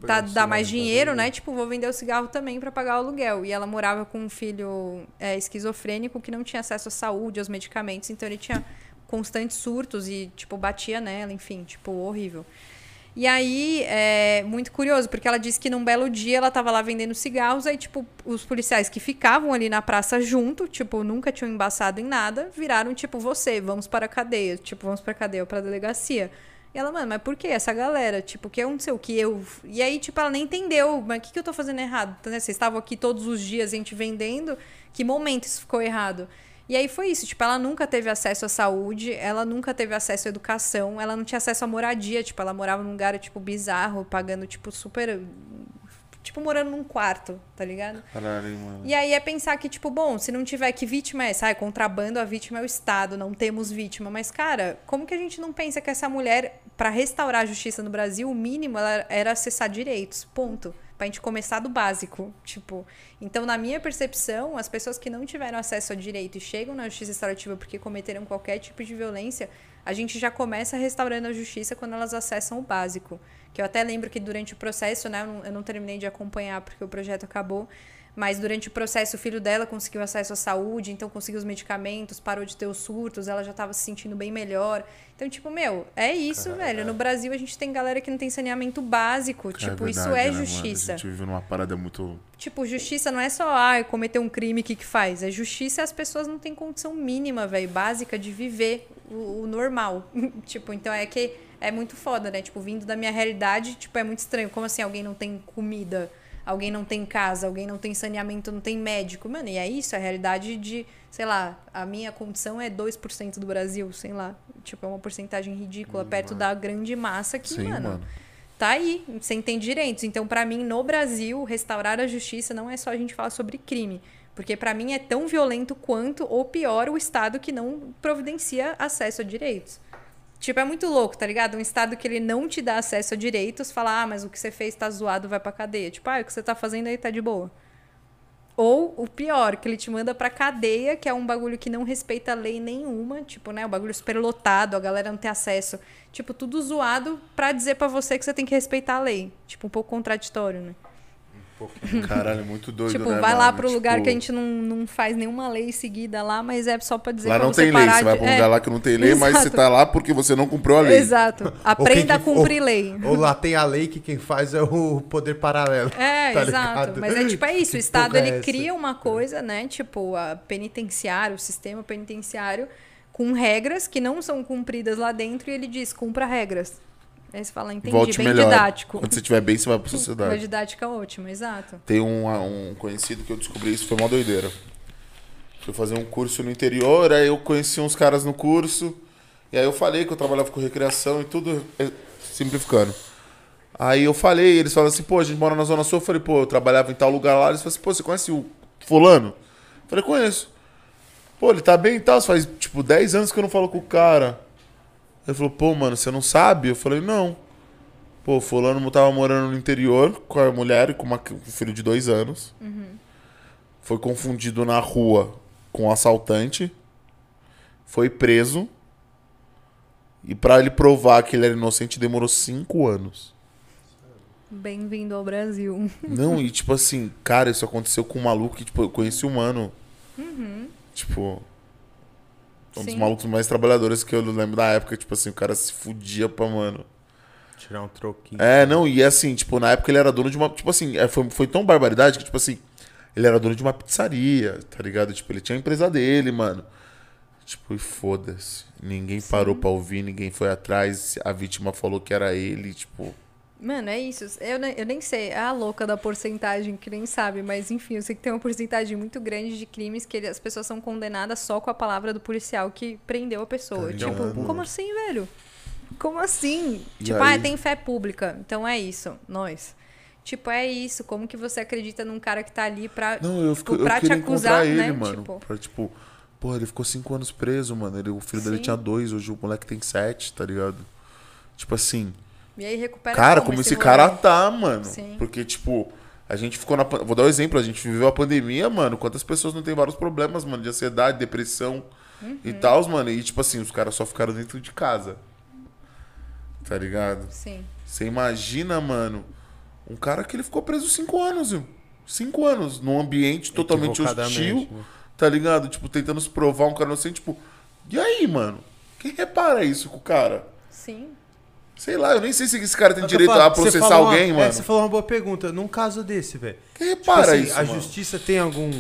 tá, dá mais dinheiro, né? Tipo, vou vender o cigarro também para pagar o aluguel. E ela morava com um filho é, esquizofrênico que não tinha acesso à saúde, aos medicamentos, então ele tinha constantes surtos e, tipo, batia nela, enfim, tipo, horrível. E aí, é muito curioso, porque ela disse que num belo dia ela tava lá vendendo cigarros, aí, tipo, os policiais que ficavam ali na praça junto, tipo, nunca tinham embaçado em nada, viraram, tipo, você, vamos para a cadeia, tipo, vamos para a cadeia ou para a delegacia. E ela, mano, mas por que essa galera? Tipo, que eu não sei o que eu. E aí, tipo, ela nem entendeu, mas o que, que eu tô fazendo errado? Né? Vocês estavam aqui todos os dias, a gente vendendo, que momento isso ficou errado? E aí foi isso, tipo, ela nunca teve acesso à saúde, ela nunca teve acesso à educação, ela não tinha acesso à moradia, tipo, ela morava num lugar, tipo, bizarro, pagando, tipo, super tipo, morando num quarto, tá ligado? Caralho, mano. E aí é pensar que, tipo, bom, se não tiver que vítima é, sai, contrabando, a vítima é o Estado, não temos vítima. Mas, cara, como que a gente não pensa que essa mulher, para restaurar a justiça no Brasil, o mínimo ela era acessar direitos, ponto. Pra gente começar do básico, tipo. Então, na minha percepção, as pessoas que não tiveram acesso ao direito e chegam na justiça restaurativa porque cometeram qualquer tipo de violência, a gente já começa restaurando a justiça quando elas acessam o básico. Que eu até lembro que durante o processo, né, eu não, eu não terminei de acompanhar porque o projeto acabou, mas durante o processo o filho dela conseguiu acesso à saúde, então conseguiu os medicamentos, parou de ter os surtos, ela já estava se sentindo bem melhor. Então, tipo, meu, é isso, velho. No Brasil a gente tem galera que não tem saneamento básico. É tipo, verdade, isso é né, justiça. Mano? A gente vive numa parada muito. Tipo, justiça não é só, ah, cometer um crime, o que que faz? É justiça as pessoas não têm condição mínima, velho, básica de viver o, o normal. tipo, então é que é muito foda, né? Tipo, vindo da minha realidade, tipo, é muito estranho. Como assim alguém não tem comida? Alguém não tem casa, alguém não tem saneamento, não tem médico. Mano, e é isso, a realidade de, sei lá, a minha condição é 2% do Brasil, sei lá. Tipo, é uma porcentagem ridícula, hum, perto mano. da grande massa que, Sim, mano, mano, tá aí, sem tem direitos. Então, para mim, no Brasil, restaurar a justiça não é só a gente falar sobre crime. Porque para mim é tão violento quanto, ou pior, o Estado que não providencia acesso a direitos. Tipo, é muito louco, tá ligado? Um estado que ele não te dá acesso a direitos, falar, ah, mas o que você fez tá zoado, vai pra cadeia. Tipo, ah, o que você tá fazendo aí tá de boa. Ou o pior, que ele te manda pra cadeia, que é um bagulho que não respeita lei nenhuma, tipo, né? O bagulho superlotado, a galera não tem acesso. Tipo, tudo zoado pra dizer para você que você tem que respeitar a lei. Tipo, um pouco contraditório, né? Caralho, muito doido, tipo, né, vai mano? lá pro tipo... lugar que a gente não, não faz nenhuma lei seguida lá, mas é só pra dizer Lá pra não você tem lei, você vai pra um lugar é. lá que não tem lei, Exato. mas você tá lá porque você não cumpriu a lei. Exato. Aprenda a cumprir ou, lei. Ou lá tem a lei que quem faz é o poder paralelo. É, tá exato. Ligado? Mas é tipo, é isso. O Estado, ele é cria uma coisa, né? Tipo, a penitenciário, o sistema penitenciário, com regras que não são cumpridas lá dentro e ele diz, cumpra regras. Aí você fala, entendi, Volte bem melhor. didático. Quando você estiver bem, você vai pra sociedade. Uma didática ótima, exato. Tem um, um conhecido que eu descobri isso, foi uma doideira. Fui fazer um curso no interior, aí eu conheci uns caras no curso, e aí eu falei que eu trabalhava com recreação e tudo, é, simplificando. Aí eu falei, eles falaram assim, pô, a gente mora na Zona Sul. Eu falei, pô, eu trabalhava em tal lugar lá. Eles falaram assim, pô, você conhece o fulano? Eu falei, conheço. Pô, ele tá bem e tal. Faz, tipo, 10 anos que eu não falo com o cara. Ele falou, pô, mano, você não sabe? Eu falei, não. Pô, fulano tava morando no interior com a mulher e com, uma, com um filho de dois anos. Uhum. Foi confundido na rua com um assaltante. Foi preso. E para ele provar que ele era inocente, demorou cinco anos. Bem-vindo ao Brasil. Não, e tipo assim, cara, isso aconteceu com um maluco que, tipo, eu conheci um mano. Uhum. Tipo, um Sim. dos malucos mais trabalhadores que eu lembro da época, tipo assim, o cara se fudia pra, mano. Tirar um troquinho. É, não, e assim, tipo, na época ele era dono de uma. Tipo assim, é, foi, foi tão barbaridade que, tipo assim, ele era dono de uma pizzaria, tá ligado? Tipo, ele tinha a empresa dele, mano. Tipo, e foda-se. Ninguém Sim. parou pra ouvir, ninguém foi atrás. A vítima falou que era ele, tipo. Mano, é isso. Eu, eu nem sei. É a louca da porcentagem que nem sabe, mas enfim, eu sei que tem uma porcentagem muito grande de crimes que ele, as pessoas são condenadas só com a palavra do policial que prendeu a pessoa. Tá tipo, como assim, velho? Como assim? E tipo, aí? ah, tem fé pública. Então é isso, nós. Tipo, é isso. Como que você acredita num cara que tá ali pra, Não, eu fico, tipo, pra eu te acusar, ele, né? Mano, tipo... Pra, tipo, porra, ele ficou cinco anos preso, mano. Ele, o filho Sim. dele tinha dois, hoje o moleque tem sete, tá ligado? Tipo assim. E aí recupera Cara, como, esse cara tá, mano. Sim. Porque, tipo, a gente ficou na. Vou dar um exemplo, a gente viveu a pandemia, mano. Quantas pessoas não tem vários problemas, mano, de ansiedade, depressão uhum. e tal, mano. E, tipo assim, os caras só ficaram dentro de casa. Tá ligado? Sim. Você imagina, mano, um cara que ele ficou preso cinco anos, viu? Cinco anos, num ambiente totalmente hostil, né? tá ligado? Tipo, tentando se provar um cara inocente, tipo, e aí, mano? Quem repara isso com o cara? Sim. Sei lá, eu nem sei se esse cara tem direito a processar alguém, uma, mano. É, você falou uma boa pergunta. Num caso desse, velho. Quem repara tipo assim, isso? A mano? justiça tem algum.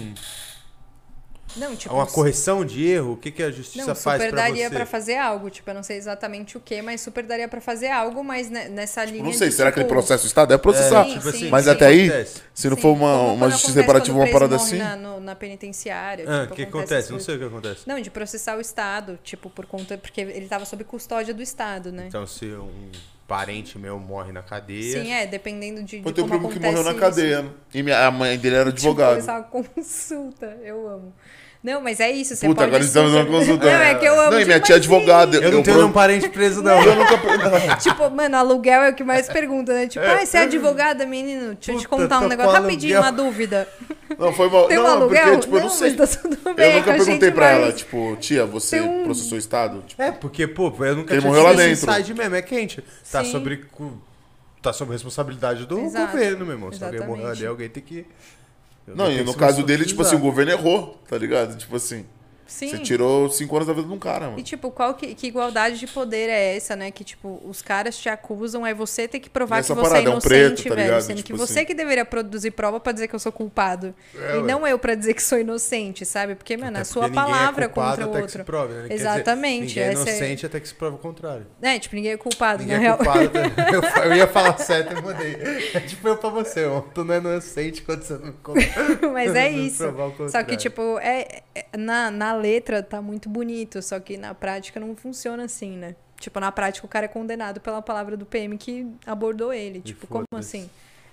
Não, tipo, uma correção de erro? O que, que a justiça Não, faz super pra daria você? pra fazer algo. Tipo, eu não sei exatamente o que, mas super daria pra fazer algo, mas ne- nessa linha. Tipo, não sei, de, será que ele tipo, processa o Estado? É processar. Sim, tipo sim, assim, Mas sim. até aí, acontece? se não sim, for uma, como uma justiça reparativa, uma o parada assim. Na, no- na penitenciária. Ah, tipo, o que acontece Não sei o que acontece. Não, de processar o Estado, tipo, por conta. Porque ele tava sob custódia do Estado, né? Então, se um parente meu morre na cadeia. Sim, é, dependendo de, Eu de tenho um como primo que morreu na isso. cadeia. E minha, a mãe dele era Tipo, advogado. essa consulta, eu amo. Não, mas é isso, você Puta, pode agora estamos numa consulta. Não, é que eu amo Não, e minha tia é advogada. Eu não tenho nenhum parente preso, não. Eu nunca. Tipo, mano, aluguel é o que mais pergunta, né? Tipo, ah, você é advogada, menino? Deixa eu te contar um tô negócio rapidinho, uma dúvida. Não, foi mal. Tem um não, aluguel? porque, tipo, eu não sei. tá tudo bem, Eu nunca perguntei pra ela, tipo, tia, você um- processou o Estado? Tipo, É, porque, pô, eu nunca Ele tinha morreu lá esse dentro. inside mesmo, é quente. Tá Sim. sobre. cu- Tá sob responsabilidade do Exato. governo, meu irmão. Se alguém morrer ali, alguém tem que. Não, alguém e no caso dele, tipo assim, o governo errou, tá ligado? Tipo assim, Sim. você tirou cinco anos da vida de um cara, mano. E, tipo, qual que, que igualdade de poder é essa, né? Que, tipo, os caras te acusam, aí você tem que provar Nessa que você parada, é é um inocente, preto, tá velho. ligado? Sendo que Tipo você assim. que deveria produzir prova pra dizer que eu sou culpado. É, e ué. não eu pra dizer que sou inocente, sabe? Porque, mano, Até a sua ninguém palavra é contra o até que se outro. prove, né? Quer dizer, Exatamente, ninguém é essa é- inocente até que se prove o contrário. É, tipo, ninguém é culpado, Ninguém na é real. culpado. eu, eu ia falar certo e mudei. É tipo eu pra você, ó. Tu não é inocente quando você não conta. Mas é isso. Só que, tipo, é, é- na, na letra tá muito bonito, só que na prática não funciona assim, né? Tipo, na prática o cara é condenado pela palavra do PM que abordou ele. Tipo, como assim?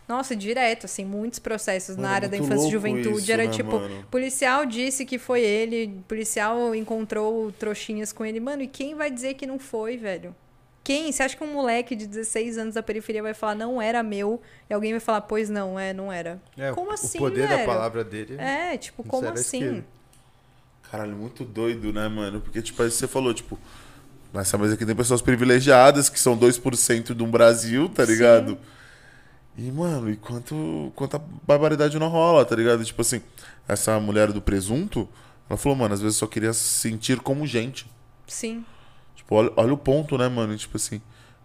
Nossa, direto, assim, muitos processos na Mano, área da muito infância e juventude. isso, era né, tipo, mano? policial disse que foi ele, policial encontrou trouxinhas com ele. Mano, e quem vai dizer que não foi, velho? Quem? Você acha que um moleque de 16 anos da periferia vai falar, não era meu, e alguém vai falar, pois não, é, não era? É, como o- assim, O poder da velho? palavra dele. É, tipo, como assim? esquerda. Caralho, muito doido, né, mano? Porque, tipo, aí você falou, tipo, nessa mesa aqui tem pessoas privilegiadas, que são 2% de um Brasil, tá ligado? E, mano, e quanto, quanta barbaridade não rola, tá ligado? Tipo assim, essa mulher do presunto, ela falou, mano, às vezes eu só queria sentir como gente. Sim. Tipo, olha, olha o ponto, né, mano? Tipo assim,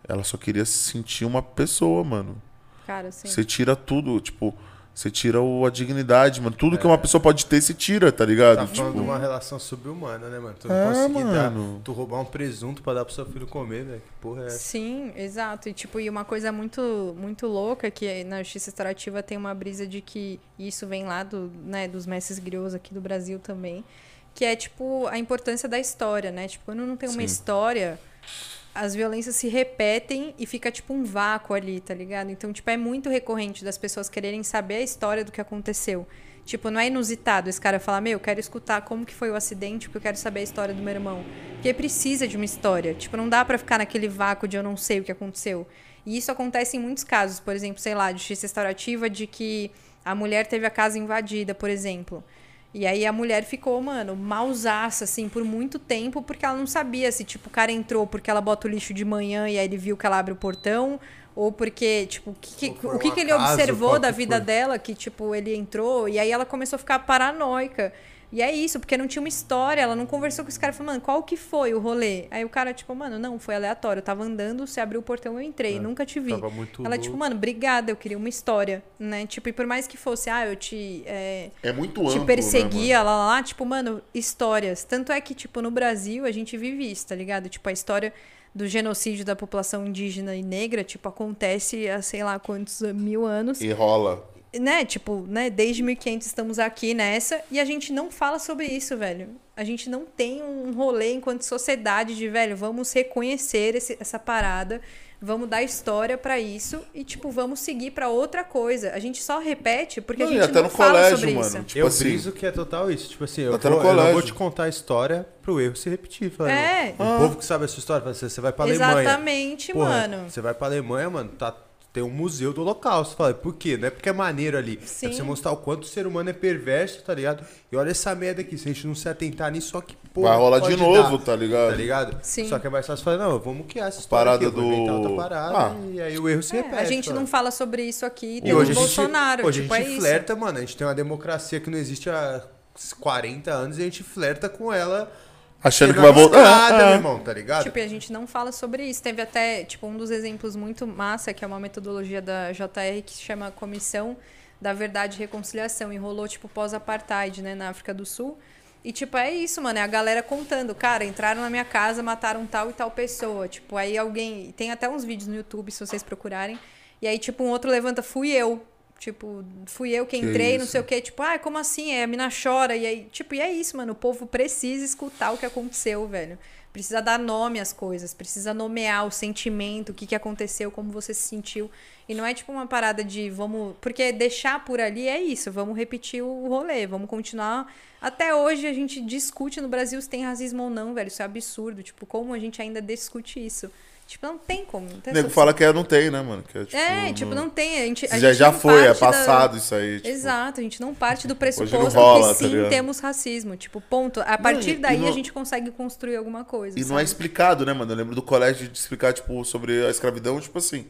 ela só queria se sentir uma pessoa, mano. Cara, sim. Você tira tudo, tipo, você tira o, a dignidade, mano. Tudo que uma pessoa pode ter, se tira, tá ligado? Tá tipo, falando de uma relação subhumana, né, mano? Tu não É, conseguir dar. mano. Tu roubar um presunto pra dar pro seu filho comer, velho. Que porra é essa? Sim, exato. E tipo, e uma coisa muito muito louca é que na justiça restaurativa tem uma brisa de que e isso vem lá do, né, dos mestres griots aqui do Brasil também, que é tipo a importância da história, né? Tipo, quando não tem uma Sim. história, as violências se repetem e fica tipo um vácuo ali, tá ligado? Então, tipo, é muito recorrente das pessoas quererem saber a história do que aconteceu. Tipo, não é inusitado esse cara falar, meu, eu quero escutar como que foi o acidente, porque eu quero saber a história do meu irmão. Porque precisa de uma história. Tipo, não dá pra ficar naquele vácuo de eu não sei o que aconteceu. E isso acontece em muitos casos. Por exemplo, sei lá, de justiça restaurativa de que a mulher teve a casa invadida, por exemplo. E aí a mulher ficou, mano, mausaça, assim, por muito tempo, porque ela não sabia se, tipo, o cara entrou porque ela bota o lixo de manhã e aí ele viu que ela abre o portão, ou porque, tipo, o que, o que, um que ele observou da vida foi? dela, que, tipo, ele entrou, e aí ela começou a ficar paranoica. E é isso, porque não tinha uma história, ela não conversou com esse cara, falou, mano, qual que foi o rolê? Aí o cara, tipo, mano, não, foi aleatório, eu tava andando, você abriu o portão, eu entrei, nunca te vi. É, Tava muito Ela, tipo, mano, obrigada, eu queria uma história, né? Tipo, e por mais que fosse, ah, eu te... é, é muito te né, perseguia, lá, lá, lá, tipo, mano, histórias. Tanto é que, tipo, no Brasil a gente vive isso, tá ligado? Tipo, a história do genocídio da população indígena e negra, tipo, acontece há sei lá quantos mil anos. E rola. Né, tipo, né, desde 1500 estamos aqui nessa e a gente não fala sobre isso, velho. A gente não tem um rolê enquanto sociedade de, velho, vamos reconhecer esse- essa parada, vamos dar história pra isso e, tipo, vamos seguir pra outra coisa. A gente só repete porque Não, a gente até não no fala colégio, sobre mano. isso. Tipo eu assim- briso que é total isso. Tipo assim, eu, Até vou, no eu não vou te contar a história pro erro se repetir. Fala, É. O povo que sabe essa história, fala, você você vai pra Alemanha. Exatamente, Porra, mano. Você vai pra Alemanha, mano, tá, tem um museu do holocausto. Fala, por quê? Não é porque é maneiro ali. Sim. É pra você mostrar o quanto o ser humano é perverso, tá ligado? E olha essa merda aqui, se a gente não se atentar nisso, só que porra, Vai rolar de novo, dar, tá ligado? Tá ligado? Sim. Só que é mais fácil falar, não, vamos criar essa história Parada aqui, inventar do- outra parada, Ah. e aí o erro se É, repete. a gente fala. não fala sobre isso aqui, E hoje Bolsonaro, hoje tipo, a é gente isso. flerta, mano. A gente tem uma democracia que não existe há 40 anos e a gente flerta com ela. Achando que vai voltar. É, é. meu irmão, tá ligado? Tipo, e a gente não fala sobre isso. Teve até, tipo, um dos exemplos muito massa, que é uma metodologia da JR que se chama Comissão da Verdade e Reconciliação. E rolou, tipo, pós-apartheid, né, na África do Sul. E, tipo, é isso, mano. É a galera contando. Cara, entraram na minha casa, mataram tal e tal pessoa. Tipo, aí alguém. Tem até uns vídeos no YouTube, se vocês procurarem. E aí, tipo, um outro levanta, fui eu. Tipo, fui eu que Que entrei, não isso. sei o quê. Tipo, ah, como assim? Aí a mina chora. E aí, tipo, e é isso, mano. O povo precisa escutar o que aconteceu, velho. Precisa dar nome às coisas, precisa nomear o sentimento, o que, que aconteceu, como você se sentiu. E não é tipo uma parada de vamos. Porque deixar por ali é isso, vamos repetir o rolê, vamos continuar. Até hoje a gente discute no Brasil se tem racismo ou não, velho. Isso é absurdo. Tipo, como a gente ainda discute isso? Tipo, não tem como. Não O tem nego essa fala que é, não tem, né, mano? Que é, tipo, é, tipo, não tem. A gente, a Já, gente já não foi, é parte da- passado isso aí. Tipo, Exato, a gente não parte do pressuposto não rola, que tá sim ligado? temos racismo. Tipo, ponto. A partir e daí não- a gente consegue construir alguma coisa. E não é sabe? explicado, né, mano? Eu lembro do colégio de explicar, tipo, sobre a escravidão, tipo assim.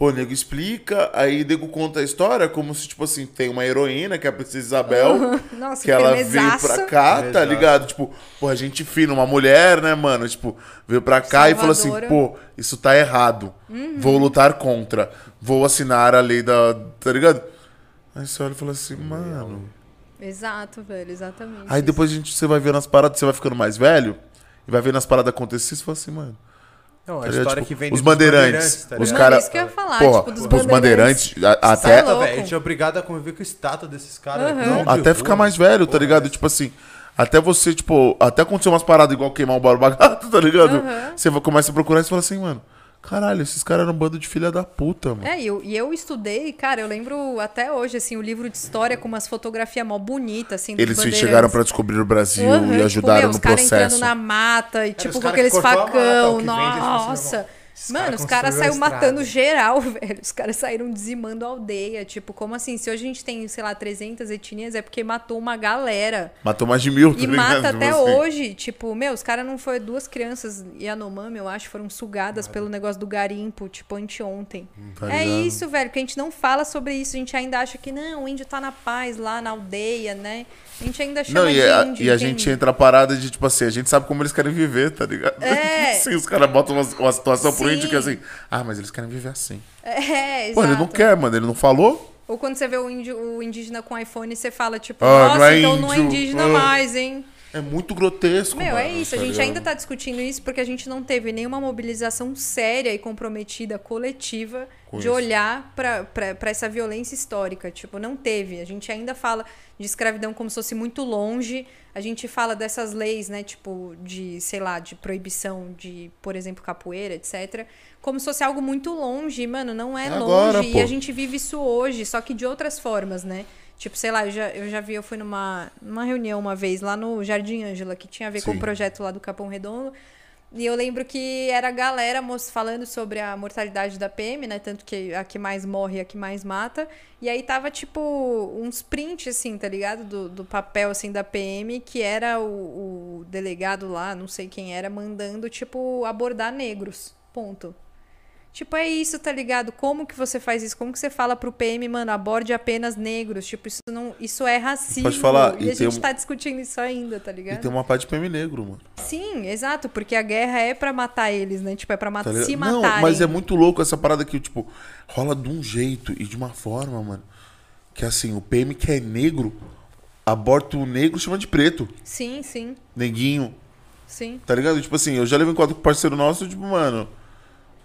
Pô, o nego explica, aí o nego conta a história como se, tipo assim, tem uma heroína, que é a Princesa Isabel, Nossa, que ela veio pra cá, tá ligado? Tipo, pô, a gente fina, uma mulher, né, mano? Tipo, veio pra cá e falou assim, Salvadora. Uhum. pô, isso tá errado. Vou lutar contra. Vou assinar a lei da. Tá ligado? Aí você olha e fala assim, mano. Exato, velho, exatamente. Aí depois a gente, você vai vendo as paradas, você vai ficando mais velho, e vai vendo as paradas acontecer, você fala assim, mano. Não, a Tá história Tipo, que vem os dos bandeirantes, tá os ligado? cara- isso que eu ia falar, Porra, tipo, dos os bandeirantes, a- Isso até, é velho, a gente é obrigado a conviver com a estátua desses caras. De até rua. ficar mais velho, tá Porra, ligado? é. Tipo assim, até você, tipo, até acontecer umas paradas igual queimar o Borba Gato, tá ligado? Aham. Você vai- começa a procurar e você fala assim, mano, caralho, esses caras eram um bando de filha da puta, mano. É, e eu, e eu estudei, cara, eu lembro até hoje, assim, o livro de história com umas fotografias mó bonitas, assim, Eles chegaram pra descobrir o Brasil Aham, e tipo, ajudaram meu, no os caras entrando processo. na mata e, tipo, os com aqueles mata, facão. tipo assim, Nossa. Esses Mano, cara os caras saíram matando geral, velho. Os caras saíram dizimando a aldeia. Tipo, como assim? Se hoje a gente tem, sei lá, 300 etnias, é porque matou uma galera. Matou mais de mil, tá E mata Tipo até assim. hoje. Tipo, meu, os caras não foi duas crianças Yanomami, eu acho, foram sugadas pelo negócio do garimpo, tipo, anteontem. Tá é ligado? isso, velho, que a gente não fala sobre isso. A gente ainda acha que não, o índio tá na paz lá na aldeia, né? A gente ainda chama Não, e de a, índio. e a gente entra a parada de, tipo assim, a gente sabe como eles querem viver, tá ligado? É. Sim, os caras botam uma, uma situação pro Índio que é assim, ah, mas eles querem viver assim. É, exato. Pô, ele não quer, mano, ele não falou? Ou quando você vê o, índio, o indígena com iPhone, você fala, tipo, Ah, nossa, não é então não é índio. indígena Ah. mais, hein? É muito grotesco, Meu, mano, é isso. A tá gente ligado? ainda tá discutindo isso porque a gente não teve nenhuma mobilização séria e comprometida coletiva Com de isso. olhar pra essa violência histórica. Tipo, não teve. A gente ainda fala de escravidão como se fosse muito longe. A gente fala dessas leis, né? Tipo, de, sei lá, de proibição de, por exemplo, capoeira, etc. Como se fosse algo muito longe. Mano, não é É longe. agora, e a gente vive isso hoje, só que de outras formas, né? Tipo, sei lá, eu já, eu já vi, eu fui numa, numa reunião uma vez lá no Jardim Ângela, que tinha a ver com Sim. o projeto lá do Capão Redondo. E eu lembro que era a galera falando sobre a mortalidade da PM, né? Tanto que a que mais morre a que mais mata. E aí tava, tipo, uns prints, assim, tá ligado? Do, do papel, assim, da PM, que era o, o delegado lá, não sei quem era, mandando, tipo, abordar negros. Ponto. Tipo, é isso, tá ligado? Como que você faz isso? Como que você fala pro PM, mano, aborde apenas negros? Tipo, isso não, isso é racismo. Pode falar, E, e a gente um- tá discutindo isso ainda, tá E ligado? tem uma parte de PM negro, mano. Sim, exato, porque a guerra é pra matar eles, né? Tipo, é pra Tá matar, ligado? se Não, matarem. mas é muito louco essa parada que, tipo, rola de um jeito e de uma forma, mano. Que assim, o PM que é negro, aborta o negro chama de preto. Sim, sim, Neguinho. sim. Tá ligado? Tipo assim, eu já levei um quadro com um parceiro nosso, tipo, mano.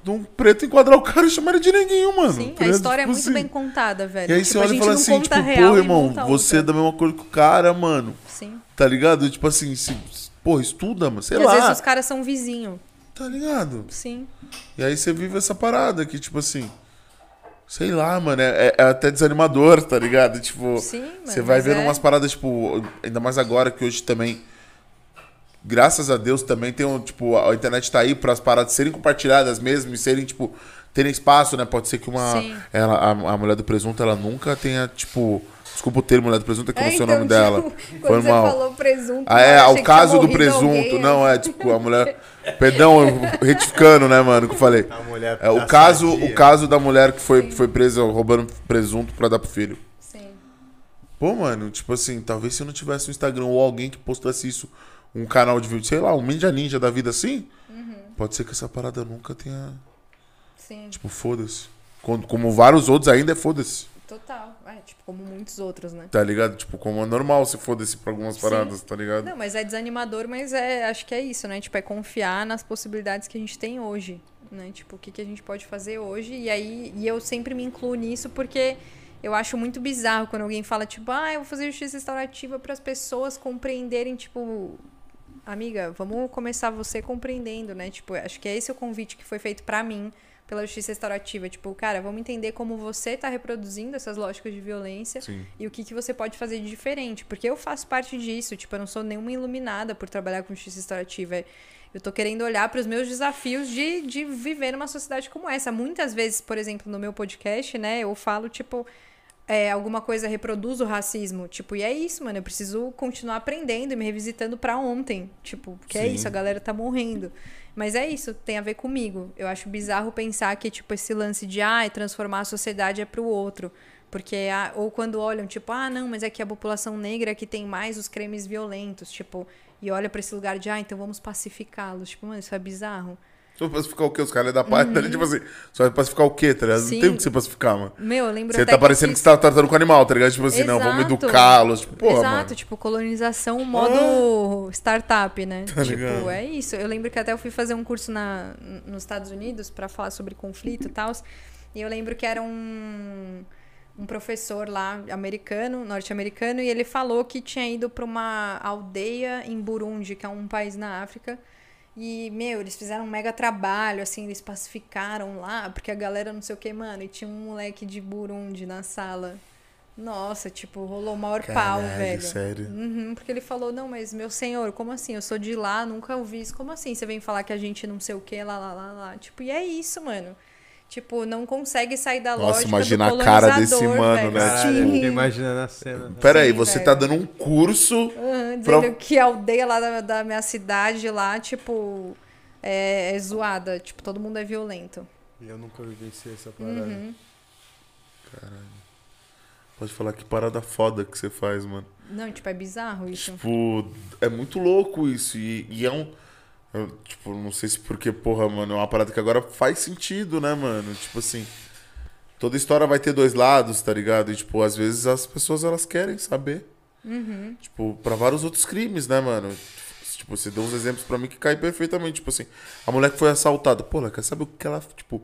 De um preto enquadrar o cara e chamar ele de neguinho, mano. Sim, a história é Tipo muito assim. bem contada, velho. E aí tipo, você olha e fala assim, tipo, e irmão, você é da mesma cor que o cara, mano. Sim. Tá ligado? Tipo assim, se, porra, estuda, mano. Sei E lá. às vezes os caras são vizinho. Tá ligado? Sim. E aí você vive essa parada que, tipo assim. Sei lá, mano, é, é até desanimador, tá ligado? Tipo, Sim, mano, você vai vendo é- umas paradas, tipo, ainda mais agora que hoje também. Graças a Deus também tem um, tipo, a internet tá aí para as paradas serem compartilhadas mesmo e serem, tipo, terem espaço, né? Pode ser que uma. Sim. Ela, a, a mulher do presunto, ela nunca tenha, tipo. Desculpa o termo mulher do presunto, é que eu não sei o nome então, dela. tipo, Foi quando você mal. falou presunto, Ah, é, que caso do presunto. alguém, não, é tipo, a mulher. Perdão, eu retificando, né, mano, que eu falei. A mulher É, o, caso, sadia. o caso da mulher que foi, foi presa roubando presunto pra dar pro filho. Sim. Pô, mano, tipo assim, talvez se eu não tivesse um Instagram ou alguém que postasse isso, um canal de vídeo, sei lá, um Ninja Ninja da vida assim, Uhum. pode ser que essa parada nunca tenha. Sim. Tipo, foda-se. Como, vários outros ainda é foda-se. Total. É, tipo, como muitos outros, né? Tá ligado? Tipo, como é normal se foda-se pra algumas Sim. paradas, tá ligado? Não, mas é desanimador, mas é, acho que é isso, né? Tipo, é confiar nas possibilidades que a gente tem hoje, né? Tipo, o que, que a gente pode fazer hoje. E aí, e eu sempre me incluo nisso porque eu acho muito bizarro quando alguém fala, tipo, ah, eu vou fazer justiça restaurativa para as pessoas compreenderem, tipo, amiga, vamos começar você compreendendo, né? Tipo, acho que é esse o convite que foi feito para mim pela justiça restaurativa. Tipo, cara, vamos entender como você tá reproduzindo essas lógicas de violência Sim. e o que, que você pode fazer de diferente. Porque eu faço parte disso, tipo, eu não sou nenhuma iluminada por trabalhar com justiça restaurativa. Eu tô querendo olhar para os meus desafios de, de viver numa sociedade como essa. Muitas vezes, por exemplo, no meu podcast, né, eu falo, tipo, é, alguma coisa reproduz o racismo. Tipo, e é isso, mano. Eu preciso continuar aprendendo e me revisitando pra ontem. Tipo, porque é Sim. isso, a galera tá morrendo. Mas é isso, tem a ver comigo. Eu acho bizarro pensar que, tipo, esse lance de, ah, transformar a sociedade é pro outro. Porque, ah, ou quando olham, tipo, ah, não, mas é que a população negra é que tem mais os crimes violentos, tipo, e olha pra esse lugar de, ah, então vamos pacificá-los. Tipo, mano, isso é bizarro. Só pacificar o quê? Os caras da parte dali, tipo assim, só vai pacificar o quê, tá ligado? Não Uhum. Sim. tem o que você pacificar, mano. Meu, eu lembro Você tá que parecendo que fiz- você tá tratando com animal, tá ligado? Tipo assim, não, vamos Exato. educá-los. Tipo, porra, Exato, mano. tipo, colonização modo startup, né? Tá tipo, ligado? é isso. Eu lembro que até eu fui fazer um curso na, nos Estados Unidos pra falar sobre conflito e tal. E eu lembro que era um, um professor lá, americano, norte-americano, e ele falou que tinha ido pra uma aldeia em Burundi, que é um país na África. E, meu, eles fizeram um mega trabalho, assim, eles pacificaram lá, porque a galera não sei o que, mano, e tinha um moleque de Burundi na sala. Nossa, tipo, rolou o maior pau, Caralho, velho. sério? Uhum, porque ele falou, não, mas meu senhor, como assim? Eu sou de lá, nunca ouvi isso. Como assim? Você vem falar que a gente não sei o que, lá, lá, lá, lá. Tipo, e é isso, mano. Tipo, não consegue sair da Nossa, lógica imagina do a cara desse mano, velho. né? Caralho, imaginando a cena. né? Pera aí, Sim, você velho. tá dando um curso. Uhum, Pra- dizendo que a aldeia lá da, da minha cidade lá, tipo, é, é zoada. Tipo, todo mundo é violento. E eu nunca vivenciei essa parada. Uhum. Pode falar que parada foda que você faz, mano. Não, tipo, é bizarro isso. Tipo, é muito louco isso. E, e é um. Eu, tipo, não sei se porque, porra, mano, é uma parada que agora faz sentido, né, mano? Tipo assim. Toda história vai ter dois lados, tá ligado? E, tipo, às vezes as pessoas elas querem saber. Uhum. Tipo, pra vários outros crimes, né, mano? Tipo, você deu uns exemplos pra mim que cai perfeitamente. Tipo assim, a mulher que foi assaltada. Pô, ela quer saber o que ela. Tipo,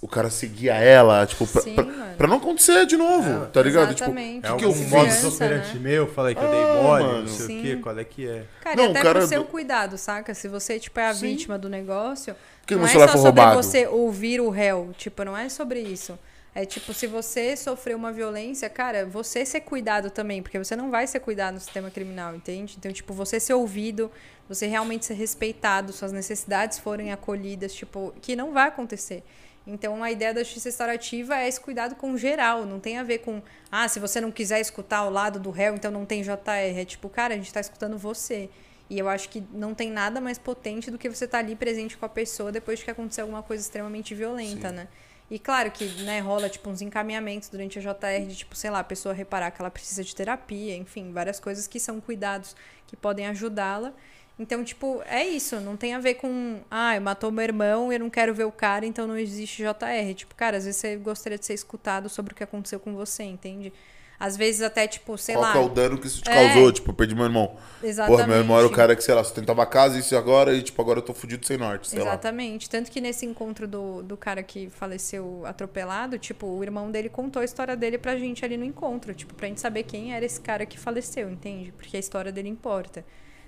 o cara seguia ela, tipo, pra, Sim, pra, mano. pra não acontecer de novo, É, tá ligado? Exatamente. É que algum eu fiz? modus Criança, operandi né? meu, falei que eu Ah, dei mole, mano. não sei Sim. o quê, qual é que é. Cara, Não, e até o cara pro seu do- cuidado, saca? Se você, tipo, é a Sim. vítima do negócio, Que não é só sobre roubado. você ouvir o réu. Tipo, não é sobre isso. É tipo, se você sofreu uma violência, cara, você ser cuidado também, porque você não vai ser cuidado no sistema criminal, entende? Então, tipo, você ser ouvido, você realmente ser respeitado, suas necessidades forem acolhidas, tipo, que não vai acontecer. Então, a ideia da justiça restaurativa é esse cuidado com geral, não tem a ver com, ah, se você não quiser escutar o lado do réu, então não tem JR. É tipo, cara, a gente tá escutando você. E eu acho que não tem nada mais potente do que você estar ali presente com a pessoa depois de que acontecer alguma coisa extremamente violenta, né? E claro que, né, rola, tipo, uns encaminhamentos durante a JR de, tipo, sei lá, a pessoa reparar que ela precisa de terapia, enfim, várias coisas que são cuidados que podem ajudá-la. Então, tipo, é isso, não tem a ver com, ah, matou meu irmão e eu não quero ver o cara, então não existe JR. Tipo, cara, às vezes você gostaria de ser escutado sobre o que aconteceu com você, entende? Às vezes até, tipo, sei Qual lá. que é o dano que isso te É. causou? Tipo, eu perdi meu irmão. Exatamente. Porra, meu irmão era o cara que, sei lá, sustentava a casa, isso agora, e tipo, agora eu tô fudido sem norte, sei lá. Exatamente. Tanto que nesse encontro do, do cara que faleceu atropelado, tipo, o irmão dele contou a história dele pra gente ali no encontro, tipo, pra gente saber quem era esse cara que faleceu, entende? Porque a história dele importa.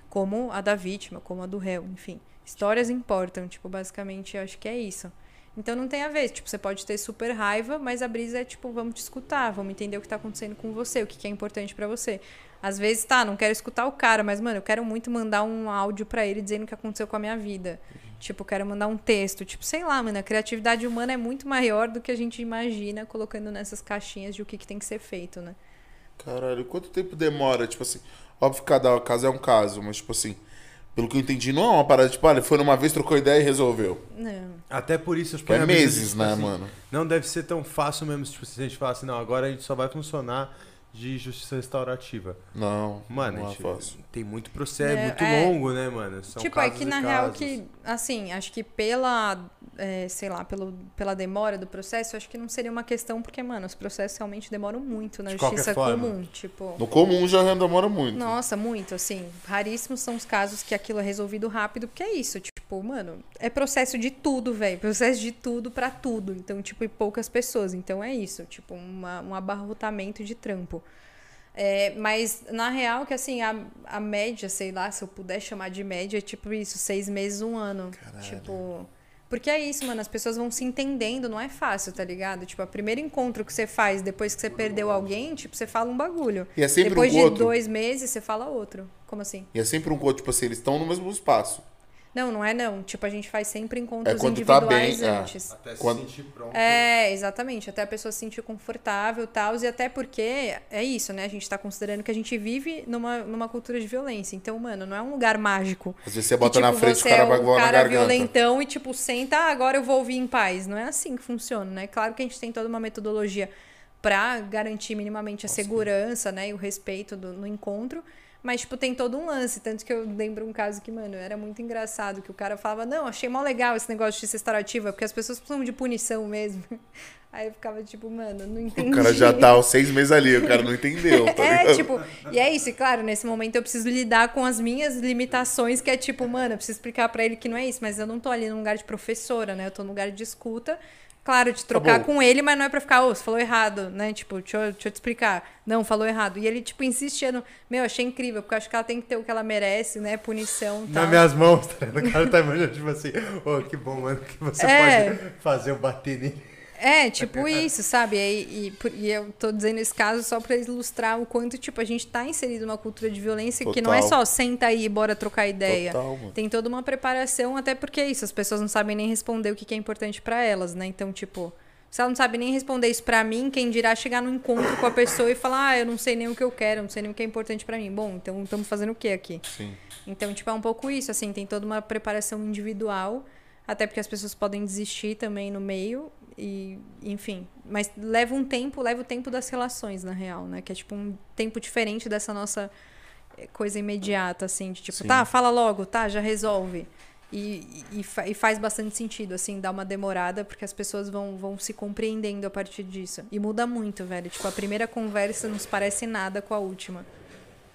Como a da vítima, como a do réu, enfim. Histórias importam, tipo, basicamente, eu acho que é isso. Então não tem a ver, tipo, você pode ter super raiva, mas a brisa é tipo, vamos te escutar, vamos entender o que tá acontecendo com você, o que, que é importante pra você. Às vezes, tá, não quero escutar o cara, mas, mano, eu quero muito mandar um áudio pra ele dizendo o que aconteceu com a minha vida. Tipo, eu quero mandar um texto. Tipo, sei lá, mano, a criatividade humana é muito maior do que a gente imagina colocando nessas caixinhas de o que, que tem que ser feito, né? Caralho, quanto tempo demora? Tipo assim, óbvio que cada caso é um caso, mas tipo assim, pelo que eu entendi, não é uma parada, tipo, ah, ele foi numa vez, trocou ideia e resolveu. Não. Até por isso Tipo, é brisa de, meses, tipo né, assim, mano? Não deve ser tão fácil mesmo, tipo, se a gente falar assim, não, agora a gente só vai funcionar de justiça restaurativa. Não, Mano, não a é gente- fácil. tem muito processo, É, muito é. longo, né, mano? São tipo, é casos que na real casos. que, assim, acho que pela, é, sei lá, pelo, pela demora do processo, acho que não seria uma questão, porque, mano, os processos realmente demoram muito na De justiça comum. Tipo. No comum já demora muito. Nossa, muito, assim. Raríssimos são os casos que aquilo é resolvido rápido, porque é isso, tipo, mano, é processo de tudo, velho. Processo de tudo pra tudo. Então, tipo, e poucas pessoas. Então é isso, tipo, uma, um abarrotamento de trampo. É, mas, na real, que assim, a, a média, sei lá, se eu puder chamar de média, é tipo isso, seis meses, um ano. Tipo. Porque é isso, mano, as pessoas vão se entendendo, não é fácil, tá ligado? Tipo, o primeiro encontro que você faz depois que você perdeu alguém, tipo, você fala um bagulho. E é sempre depois um de outro. dois meses, você fala outro. Como assim? E é sempre um coach, tipo assim, eles estão no mesmo espaço. Não, não é não. Tipo, a gente faz sempre encontros É quando tá individuais bem, é. antes. Até se Quando- sentir pronto. É, exatamente. Até a pessoa se sentir confortável e tal. E até porque é isso, né? A gente tá considerando que a gente vive numa, numa cultura de violência. Então, mano, não é um lugar mágico. Às vezes você Que, bota na tipo, frente, o cara é vai o voar na cara garganta. violentão e, tipo, senta, ah, agora eu vou ouvir em paz. Não é assim que funciona, né? Claro que a gente tem toda uma metodologia pra garantir minimamente a segurança, né? E o respeito do- no encontro. Mas, tipo, tem todo um lance. Tanto que eu lembro um caso que, mano, era muito engraçado. Que o cara falava, não, achei mó legal esse negócio de justiça restaurativa, porque as pessoas precisam de punição mesmo. Aí eu ficava, tipo, mano, não entendi. O cara já tá seis meses ali, o cara não entendeu, tá É, tipo, e é isso, e claro, nesse momento eu preciso lidar com as minhas limitações, que é tipo, mano, eu preciso explicar pra ele que não é isso, mas eu não tô ali num lugar de professora, né? Eu tô num lugar de escuta, claro, de trocar com ele, mas não é pra ficar, ô, você falou errado, né? Tipo, deixa eu, deixa eu te explicar. Não, falou errado. E ele, tipo, insistia meu, achei incrível, porque eu acho que ela tem que ter o que ela merece, né? Punição e tal. Nas minhas mãos, tá? O cara tá imaginando, tipo assim, ô, que bom, mano, que você É. pode fazer eu bater nele. É, tipo isso, sabe? E, e, e eu tô dizendo esse caso só pra ilustrar o quanto, tipo, a gente tá inserido numa cultura de violência que não é Total. só senta aí e bora trocar ideia. Total. Tem toda uma preparação, até porque é isso, as pessoas não sabem nem responder o que que é importante pra elas, né? Então, tipo, se ela não sabe nem responder isso pra mim, quem dirá chegar no encontro com a pessoa e falar, ah, eu não sei nem o que eu quero, não sei nem o que é importante pra mim. Bom, então estamos fazendo o que aqui? Sim. Então, tipo, é um pouco isso, assim, tem toda uma preparação individual, até porque as pessoas podem desistir também no meio, e, enfim. Mas leva um tempo, leva o tempo das relações, na real, né? Que é, tipo, um tempo diferente dessa nossa eh, coisa imediata, assim, de tipo, Sim. tá, fala logo, tá, já resolve. E, e, e faz bastante sentido, assim, dar uma demorada, porque as pessoas vão, vão se compreendendo a partir disso. E muda muito, velho. Tipo, a primeira conversa não se parece nada com a última.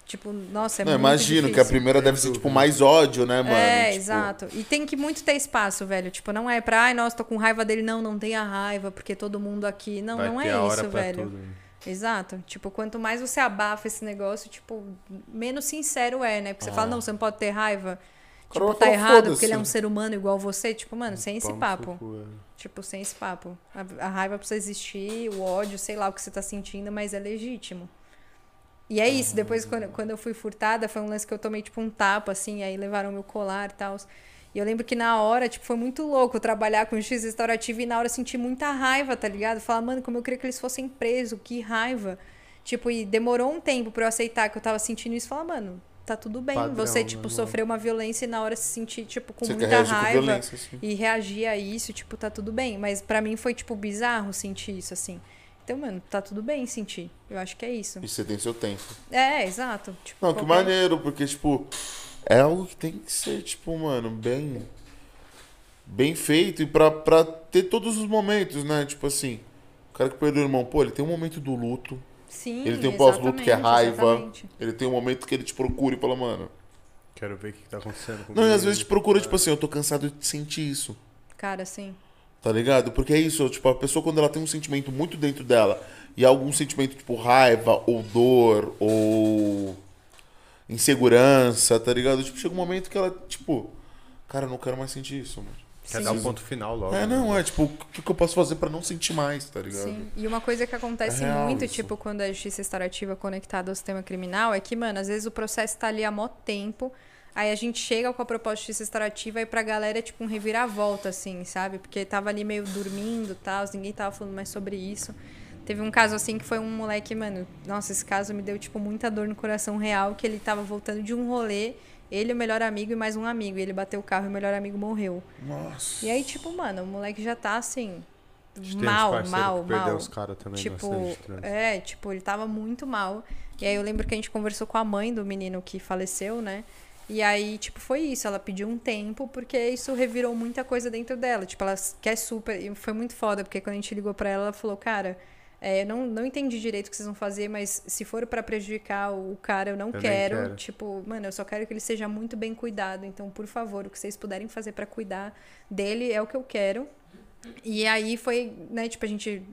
Tipo, nossa, é não, muito imagino que a difícil. primeira deve ser, tipo, mais ódio, né, mano? É, Tipo, exato. E tem que muito ter espaço, velho. Tipo, não é pra, ai, nossa, tô com raiva dele. Não, não tenha raiva, porque todo mundo aqui. Não, Vai não ter é a hora isso, pra velho. tudo, né? Exato. Tipo, quanto mais você abafa esse negócio, tipo, menos sincero é, né? Porque você fala, não, você não pode ter raiva. Ah. Tipo, tá errado porque ele é um ser humano igual você. Tipo, mano, sem esse papo. é. Tipo, sem esse papo. A, a raiva precisa existir, o ódio, sei lá o que você tá sentindo, mas é legítimo. E é isso, depois quando, quando eu fui furtada, foi um lance que eu tomei, tipo, um tapa, assim, aí levaram meu colar e tal. E eu lembro que na hora, tipo, foi muito louco trabalhar com justiça restaurativa e na hora eu senti muita raiva, tá ligado? Falar, mano, como eu queria que eles fossem presos, que raiva. Tipo, e demorou um tempo pra eu aceitar que eu tava sentindo isso falar, mano, tá tudo bem. Padrão, você, tipo, normal. sofreu uma violência e na hora se sentir, tipo, com Você muita com raiva violência, assim. e reagir a isso, tipo, tá tudo bem. Mas pra mim foi, tipo, bizarro sentir isso, assim. Então, mano, tá tudo bem sentir. Eu acho que é isso. E você tem seu tempo. É, exato. Tipo, Não, que qualquer- maneiro, porque, tipo, é algo que tem que ser, tipo, mano, bem. Bem feito e pra, pra ter todos os momentos, né? Tipo assim, o cara que perdeu o irmão, pô, ele tem um momento do luto, Sim, ele tem um pós-luto que é raiva, exatamente. ele tem um momento que ele te procura e fala, mano. Quero ver o que que tá acontecendo comigo. Não, e às vezes te procura, tipo assim, eu tô cansado de sentir isso. Cara, sim. Tá ligado? Porque é isso, tipo, a pessoa quando ela tem um sentimento muito dentro dela e algum sentimento tipo raiva ou dor ou insegurança, tá ligado? Tipo, chega um momento que ela, tipo, cara, eu não quero mais sentir isso, mano. Quer Sim. dar um ponto final logo. É, né? não, é tipo, o que, que eu posso fazer pra não sentir mais, tá ligado? Sim. E uma coisa que acontece É muito, isso. tipo, quando a justiça restaurativa conectada ao sistema criminal, é que, mano, às vezes o processo tá ali há mó tempo. Aí a gente chega com a proposta de justiça restaurativa e pra galera é tipo um reviravolta, assim, sabe? Porque tava ali meio dormindo e tal, ninguém tava falando mais sobre isso. Teve um caso assim que foi um moleque, mano. Nossa, esse caso me deu, tipo, muita dor no coração real, que ele tava voltando de um rolê, ele, o melhor amigo e mais um amigo. E ele bateu o carro e o melhor amigo morreu. Nossa. E aí, tipo, mano, o moleque já tá assim, mal, mal, que perdeu mal. os caras também Tipo, é, tipo, ele tava muito mal. E aí eu lembro que a gente conversou com a mãe do menino que faleceu, né? E aí, tipo, foi isso. Ela pediu um tempo, porque isso revirou muita coisa dentro dela. Tipo, ela quer super. E foi muito foda, porque quando a gente ligou pra ela, ela falou, cara. É, eu não, não entendi direito o que vocês vão fazer, mas se for pra prejudicar o cara, eu não nem quero. quero. Tipo, mano, eu só quero que ele seja muito bem cuidado. Então, por favor, o que vocês puderem fazer pra cuidar dele é o que eu quero. E aí foi, né, tipo, a gente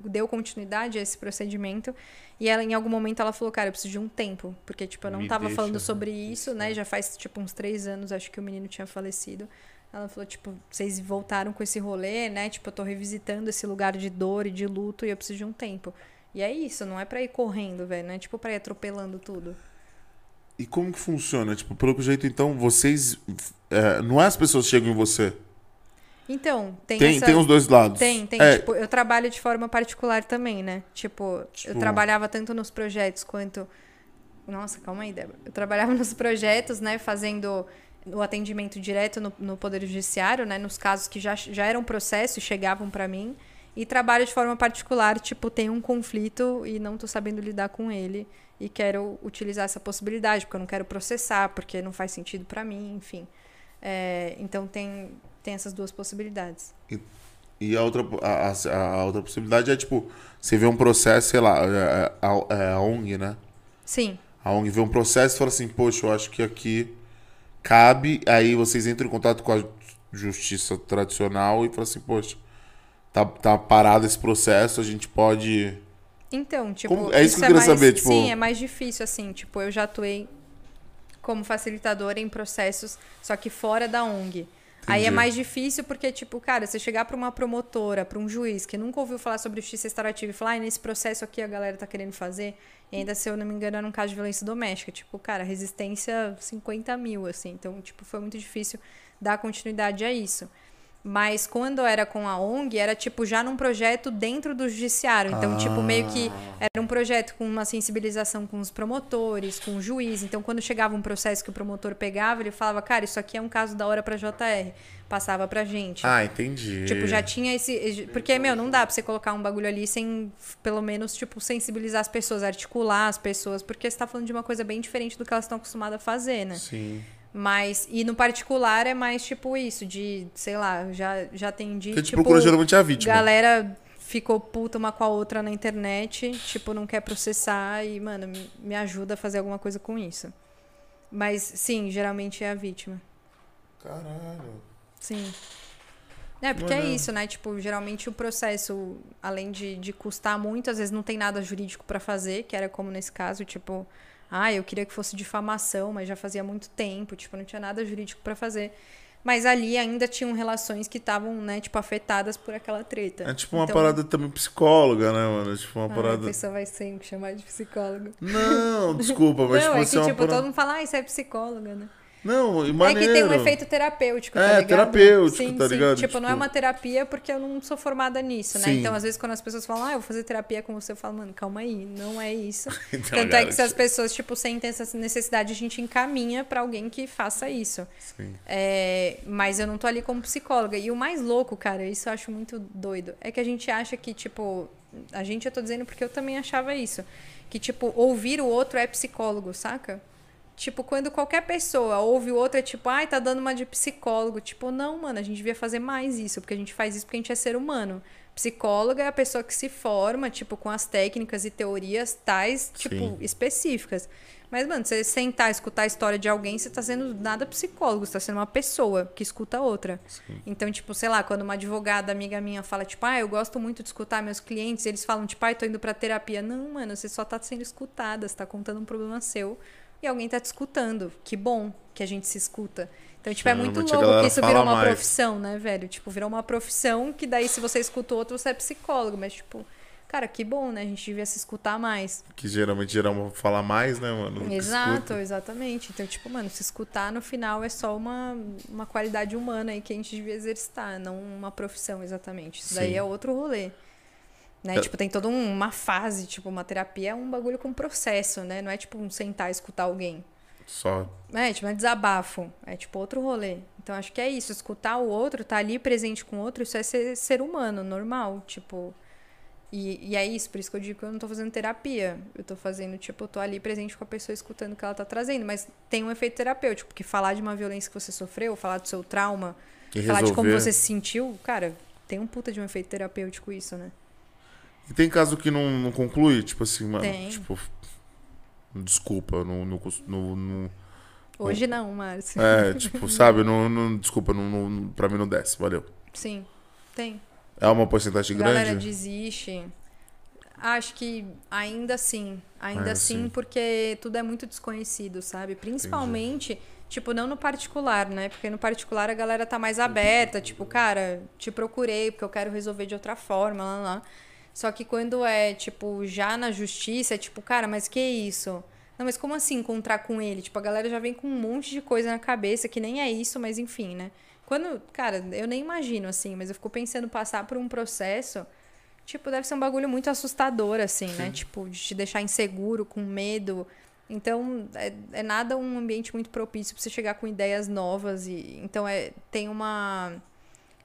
deu continuidade a esse procedimento. E ela, em algum momento, ela falou, cara, eu preciso de um tempo. Porque, tipo, eu não Me tava deixa falando sobre isso, isso, né? Já faz, tipo, uns três anos, acho que o menino tinha falecido. Ela falou, tipo, vocês voltaram com esse rolê, né? Tipo, eu tô revisitando esse lugar de dor e de luto e eu preciso de um tempo. E é isso, não é pra ir correndo, velho. Não é tipo pra ir atropelando tudo. E como que funciona? Tipo, pelo jeito, então, vocês. é, não é as pessoas que chegam em você. Então, tem, Tem, essa... tem os dois lados. Tem, tem. É, Tipo, eu trabalho de forma particular também, né? Tipo, Tipo- eu trabalhava tanto nos projetos quanto. Nossa, calma aí, Débora. Eu trabalhava nos projetos, né? Fazendo o atendimento direto no, no Poder Judiciário, né? Nos casos que já, já eram processo e chegavam pra mim. E trabalho de forma particular, tipo, tenho um conflito e não tô sabendo lidar com ele. E quero utilizar essa possibilidade, porque eu não quero processar, porque não faz sentido pra mim, enfim. É, então tem, tem essas duas possibilidades. E a outra, a, a- a outra possibilidade é, tipo, você vê um processo, sei lá, é, a, é a ONG, né? Sim, A ONG vê um processo e fala assim, poxa, eu acho que aqui cabe. Aí vocês entram em contato com a justiça tradicional e falam assim, poxa, tá, tá parado esse processo, a gente pode. Então, tipo, Como- é isso que eu é queria mais, saber, tipo- Sim, é mais difícil, assim, tipo, eu já atuei como facilitadora em processos, só que fora da ONG. Aí é mais difícil porque, tipo, cara, você chegar pra uma promotora, pra um juiz que nunca ouviu falar sobre justiça restaurativa e falar, ah, nesse processo aqui a galera tá querendo fazer, e ainda, se eu não me engano, era um caso de violência doméstica. Tipo, cara, resistência 50 mil, assim. Então, tipo, foi muito difícil dar continuidade a isso. Mas quando era com a ONG, era tipo já num projeto dentro do judiciário. Então, tipo, meio que era um projeto com uma sensibilização com os promotores, com o juiz. Então, quando chegava um processo que o promotor pegava, ele falava, cara, isso aqui é um caso da hora pra JR. Passava pra gente. Ah, entendi. Tipo, já tinha esse. Porque, meu, não dá pra você colocar um bagulho ali sem, pelo menos, tipo, sensibilizar as pessoas, articular as pessoas, porque você tá falando de uma coisa bem diferente do que elas estão acostumadas a fazer, né? Sim. Mas, e no particular é mais tipo isso, de, sei lá, já, já atendi. Que a gente tipo, procura geralmente a vítima. Galera ficou puta uma com a outra na internet, tipo, não quer processar e, mano, me- ajuda a fazer alguma coisa com isso. Mas, sim, geralmente é a vítima. Caralho. Sim. É, porque é Mano. isso, né? Tipo, geralmente o processo, além de, de custar muito, às vezes não tem nada jurídico pra fazer, que era como nesse caso, tipo, ah, eu queria que fosse difamação, mas já fazia muito tempo, tipo, não tinha nada jurídico pra fazer. Mas ali ainda tinham relações que estavam, né, tipo, afetadas por aquela treta. É tipo uma Então, parada também psicóloga, né, mano? Tipo uma ah, A parada. pessoa vai sempre chamar de psicólogo. Não, desculpa, mas não, tipo, é que, uma tipo, parada... todo mundo fala, ah, isso é psicóloga, né? Não, e É maneiro. que tem um efeito terapêutico, tá É, ligado? terapêutico, tá ligado? Tipo, não é Tipo- uma terapia porque eu não sou formada nisso, né? Sim. Então, às vezes, quando as pessoas falam, ah, eu vou fazer terapia com você, eu falo, mano, calma aí, não é isso. Então, Tanto é que se as pessoas, tipo, sentem essa necessidade, a gente encaminha pra alguém que faça isso. Sim. É, mas eu não tô ali como psicóloga. E o mais louco, cara, isso eu acho muito doido, é que a gente acha que, tipo, a gente, eu tô dizendo porque eu também achava isso, que, tipo, ouvir o outro é psicólogo, saca? Tipo, quando qualquer pessoa ouve o outro, é tipo, ai, tá dando uma de psicólogo. Tipo, não, mano, a gente devia fazer mais isso, porque a gente faz isso porque a gente é ser humano. Psicóloga é a pessoa que se forma, tipo, com as técnicas e teorias tais, tipo, Sim. específicas. Mas, mano, você sentar e escutar a história de alguém, você tá sendo nada psicólogo, você tá sendo uma pessoa que escuta outra. Então, tipo, sei lá, quando uma advogada amiga minha fala, tipo, ah, eu gosto muito de escutar meus clientes, eles falam, tipo, ah, tô indo pra terapia. Não, mano, você só tá sendo escutada, você tá contando um problema seu e alguém tá te escutando. Que bom que a gente se escuta. Então, tipo, é muito louco que isso virou uma mais. profissão, né, velho? Tipo, virou uma profissão que daí, se você escuta o outro, você é psicólogo. Mas, tipo, cara, que bom, né? A gente devia se escutar mais. Que geralmente geral fala mais, né, mano? Exato, exatamente. Então, tipo, mano, se escutar no final é só uma, uma qualidade humana aí que a gente devia exercitar, não uma profissão exatamente. Isso daí Sim. é outro rolê. Né? É. Tipo, tem toda um- uma fase, tipo, uma terapia é um bagulho com processo, né? Não é tipo um sentar e escutar alguém. Só. É, tipo, é desabafo. É tipo outro rolê. Então acho que é isso. Escutar o outro, tá ali presente com o outro, isso é ser, ser humano, normal. Tipo. E, e é isso, por isso que eu digo que eu não tô fazendo terapia. Eu tô fazendo, tipo, eu tô ali presente com a pessoa escutando o que ela tá trazendo. Mas tem um efeito terapêutico, porque falar de uma violência que você sofreu, falar do seu trauma, E falar de como resolver. você se sentiu, cara, tem um puta de um efeito terapêutico isso, né? E tem caso que não, não conclui, tipo assim, mano. Tem. Tipo. Desculpa, não. não, cons- não, não- Hoje não, Márcio. é, tipo, sabe? Não, não, desculpa, não, não, pra mim não desce, valeu. Sim, tem. É uma porcentagem A galera grande? desiste. Acho que ainda assim. Ainda É, assim, sim. porque tudo é muito desconhecido, sabe? Principalmente, tipo, não no particular, né? Porque no particular a galera tá mais aberta, tipo, cara, te procurei porque eu quero resolver de outra forma, lá, lá. Só que quando é, tipo, já na justiça, é tipo, cara, mas que isso? Não, mas como assim encontrar com ele? Tipo, a galera já vem com um monte de coisa na cabeça que nem é isso, mas enfim, né? Quando, cara, eu nem imagino assim, mas eu fico pensando passar por um processo, tipo, deve ser um bagulho muito assustador, assim, né? Tipo, de te deixar inseguro, com medo. Então, é, é nada um ambiente muito propício pra você chegar com ideias novas. e Então, é, tem uma.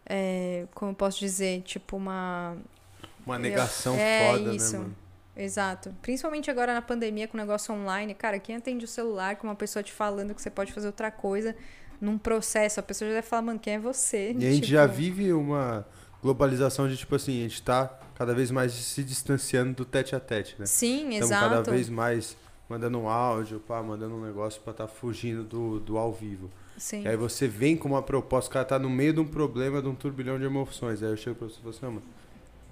é, como eu posso dizer? Tipo, uma. Uma negação É foda, isso. né, mano? Exato. Principalmente agora na pandemia com o negócio online. Cara, quem atende o celular com uma pessoa te falando que você pode fazer outra coisa num processo, a pessoa já deve falar, mano, quem é você? E a gente Tipo, já vive uma globalização de, tipo assim, a gente tá cada vez mais se distanciando do tete a tete, né? Sim, Estamos exato. cada vez mais mandando um áudio, pá, mandando um negócio pra tá fugindo do, do ao vivo. Sim. E aí você vem com uma proposta, o cara tá no meio de um problema, de um turbilhão de emoções. Aí eu chego pra você e falo assim, não, mano,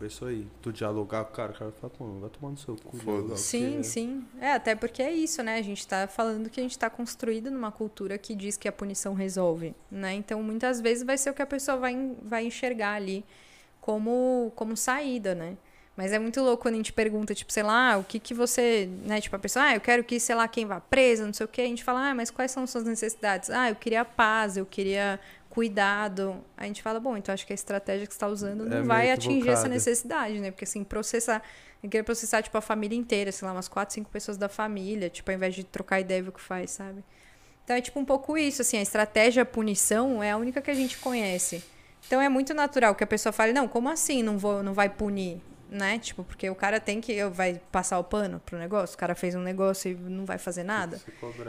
isso aí. Tu dialogar com o cara, o cara fala, pô, vai tomar no seu cu. Foda-se. dialogar o Sim, sim. É, até porque é isso, né? A gente tá falando que a gente tá construído numa cultura que diz que a punição resolve, né? Então, muitas vezes vai ser o que a pessoa vai, vai enxergar ali como, como saída, né? Mas é muito louco quando a gente pergunta, tipo, sei lá, o que que você, né? Tipo, a pessoa, ah, eu quero que, sei lá, quem vá presa, não sei o quê. A gente fala, ah, mas quais são suas necessidades? Ah, eu queria paz, eu queria cuidado. A gente fala, bom, então acho que a estratégia que você está usando não É vai atingir essa necessidade, né? Porque assim, processar, eu queria processar, tipo, a família inteira, sei lá, umas quatro, cinco pessoas da família, tipo, ao invés de trocar ideia ver o que faz, sabe? Então é tipo um pouco isso, assim, a estratégia punição é a única que a gente conhece. Então é muito natural que a pessoa fale, não, como assim não, vou, não vai punir? Né? Tipo, porque o cara tem que. Vai passar o pano pro negócio, o cara fez um negócio e não vai fazer nada.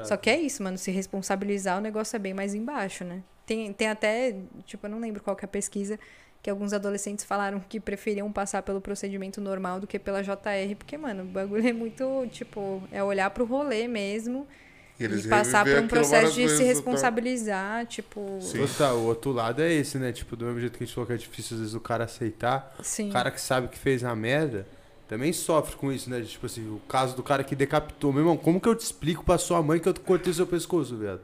Só que é isso, mano. Se responsabilizar, o negócio é bem mais embaixo, né? Tem, tem até, tipo, eu não lembro qual que é a pesquisa, que alguns adolescentes falaram que preferiam passar pelo procedimento normal do que pela JR, porque, mano, o bagulho é muito, tipo, é olhar pro rolê mesmo E e passar por um processo de se tá? responsabilizar, tipo. Sim. O outro lado é esse, né? Tipo, do mesmo jeito que a gente falou que é difícil às vezes o cara aceitar, Sim. o cara que sabe que fez a merda também sofre com isso, né? Tipo assim, o caso do cara que decapitou. Meu irmão, como que eu te explico pra sua mãe que eu cortei seu pescoço, viado?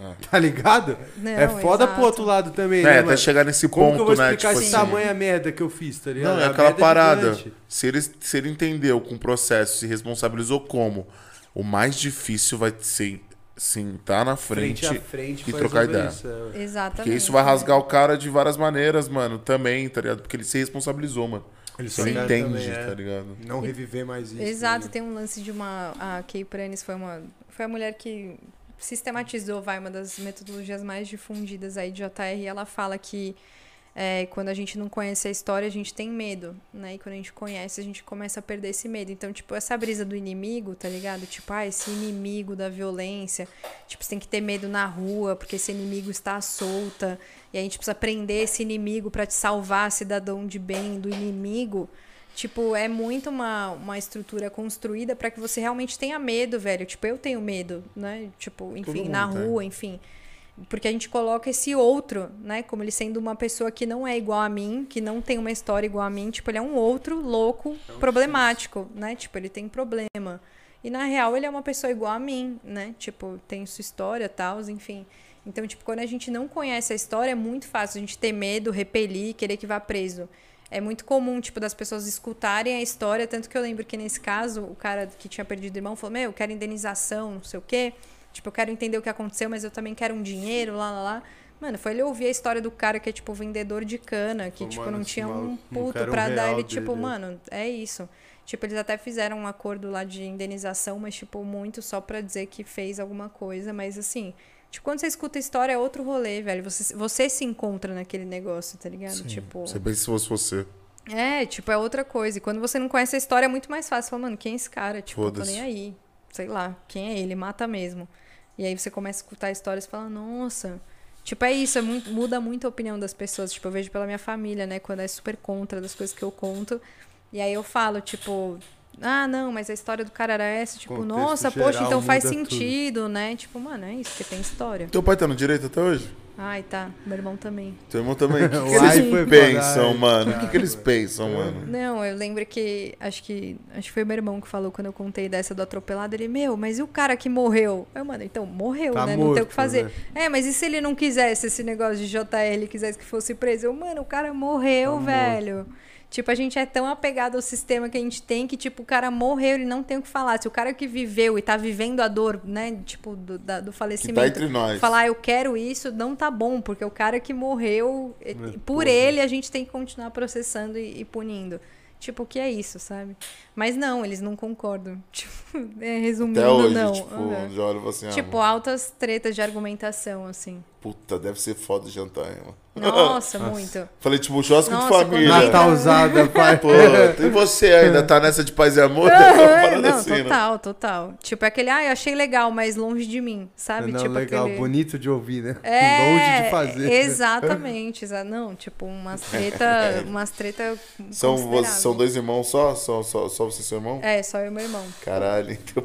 É. Tá ligado? Não, é foda exato. pro outro lado também, É, né? até mano? chegar nesse Como que eu ponto, vou né? explicar Tipo esse assim. tamanho a merda que eu fiz, tá ligado? Não, é A aquela merda parada. gigante. Se ele, se ele entendeu com o processo, se responsabilizou como, o mais difícil vai ser sentar na frente, Frente a frente e pra trocar ideia. isso, é. Exatamente. Porque isso vai rasgar o cara de várias maneiras, mano, também, tá ligado? Porque ele se responsabilizou, mano. Ele só entende, também, é, tá ligado? Não reviver mais isso. Exato, né? tem um lance de uma. A Kay Pranis foi uma. Foi a mulher que sistematizou, vai, uma das metodologias mais difundidas aí de JR. Ela fala que é, quando a gente não conhece a história, a gente tem medo, né? E quando a gente conhece, a gente começa a perder esse medo. Então, tipo, essa brisa do inimigo, tá ligado? Tipo, ah, esse inimigo da violência. Tipo, você tem que ter medo na rua, porque esse inimigo está à solta. E a gente precisa prender esse inimigo para te salvar, cidadão de bem, do inimigo. Tipo, é muito uma, uma estrutura construída para que você realmente tenha medo, velho. Tipo, eu tenho medo, né? Tipo, enfim, mundo na rua, enfim. Porque a gente coloca esse outro, né? Como ele sendo uma pessoa que não é igual a mim, que não tem uma história igual a mim. Tipo, ele é um outro louco, problemático, né? Tipo, ele tem problema. E na real, ele é uma pessoa igual a mim, né? Tipo, tem sua história, tal, enfim. Então, tipo, quando a gente não conhece a história, é muito fácil a gente ter medo, repelir, querer que vá preso. É muito comum, tipo, das pessoas escutarem a história, tanto que eu lembro que nesse caso, o cara que tinha perdido o irmão falou, meu, eu quero indenização, não sei o quê. Tipo, eu quero entender o que aconteceu, mas eu também quero um dinheiro, lá, lá, lá. Mano, foi ele ouvir a história do cara que é, tipo, vendedor de cana, que, Pô, tipo, mano, não tinha um não puto quero um pra dar. Ele, tipo, dele. mano, é isso. Tipo, eles até fizeram um acordo lá de indenização, mas, tipo, muito só pra dizer que fez alguma coisa. Mas, assim, tipo, quando você escuta a história é outro rolê, velho. Você, você se encontra naquele negócio, tá ligado? Sim. Tipo. Você pensa se fosse você. É, tipo, é outra coisa. E quando você não conhece a história, é muito mais fácil. Falar, mano, quem é esse cara? Tipo, eu tô nem aí. Sei lá, quem é ele? Mata mesmo. E aí você começa a escutar histórias e fala, nossa. Tipo, é isso, é muito, muda muito a opinião das pessoas. Tipo, eu vejo pela minha família, né? Quando é super contra das coisas que eu conto. E aí eu falo, tipo, ah, não, mas a história do cara era essa. Tipo, Contexto nossa, poxa, então faz muda tudo. sentido, né? Tipo, mano, é isso, porque tem história. Teu pai tá no direito até hoje? Ai, tá. Meu irmão também. Teu irmão também. O que, que eles foi pensam, mano? O que, que eles pensam, mano? Não, eu lembro que acho que acho que foi meu irmão que falou quando eu contei dessa do atropelado, ele, meu, mas e o cara que morreu? Eu, mano, então, morreu, Tá né? não tem o morto, que fazer. né? É, mas e se ele não quisesse esse negócio de JR, ele quisesse que fosse preso? Eu, mano, o cara morreu, Tá velho. Tipo, a gente é tão apegado ao sistema que a gente tem que, tipo, o cara morreu, ele não tem o que falar. Se o cara que viveu e tá vivendo a dor, né, tipo, do, da- do Que falecimento. tá entre nós. Falar, eu quero isso, não tá bom, porque o cara que morreu, Mas, por porra. ele, a gente tem que continuar processando e, e punindo. Tipo, o que é isso, sabe? Mas não, eles não concordam. Tipo, é, resumindo, Até hoje, não. tipo, Aham. já fala assim, ah, Tipo, altas tretas de argumentação, assim. Puta, deve ser foda de jantar, hein, mano. Nossa, muito. Falei, tipo, churrasco de Nossa, quando família. entra- Natalzada, pai. Pô, e você ainda tá nessa de paz e amor? Parada não, assim, né? total, total. Tipo, aquele, ah, eu achei legal, mas longe de mim, sabe? Não, tipo, legal, aquele... bonito de ouvir, né? É, Longe de fazer. Exatamente, exa- não, tipo, umas treta, umas treta São, são dois irmãos só? Só, só, só você e seu irmão? É, só eu e meu irmão. Caralho, então...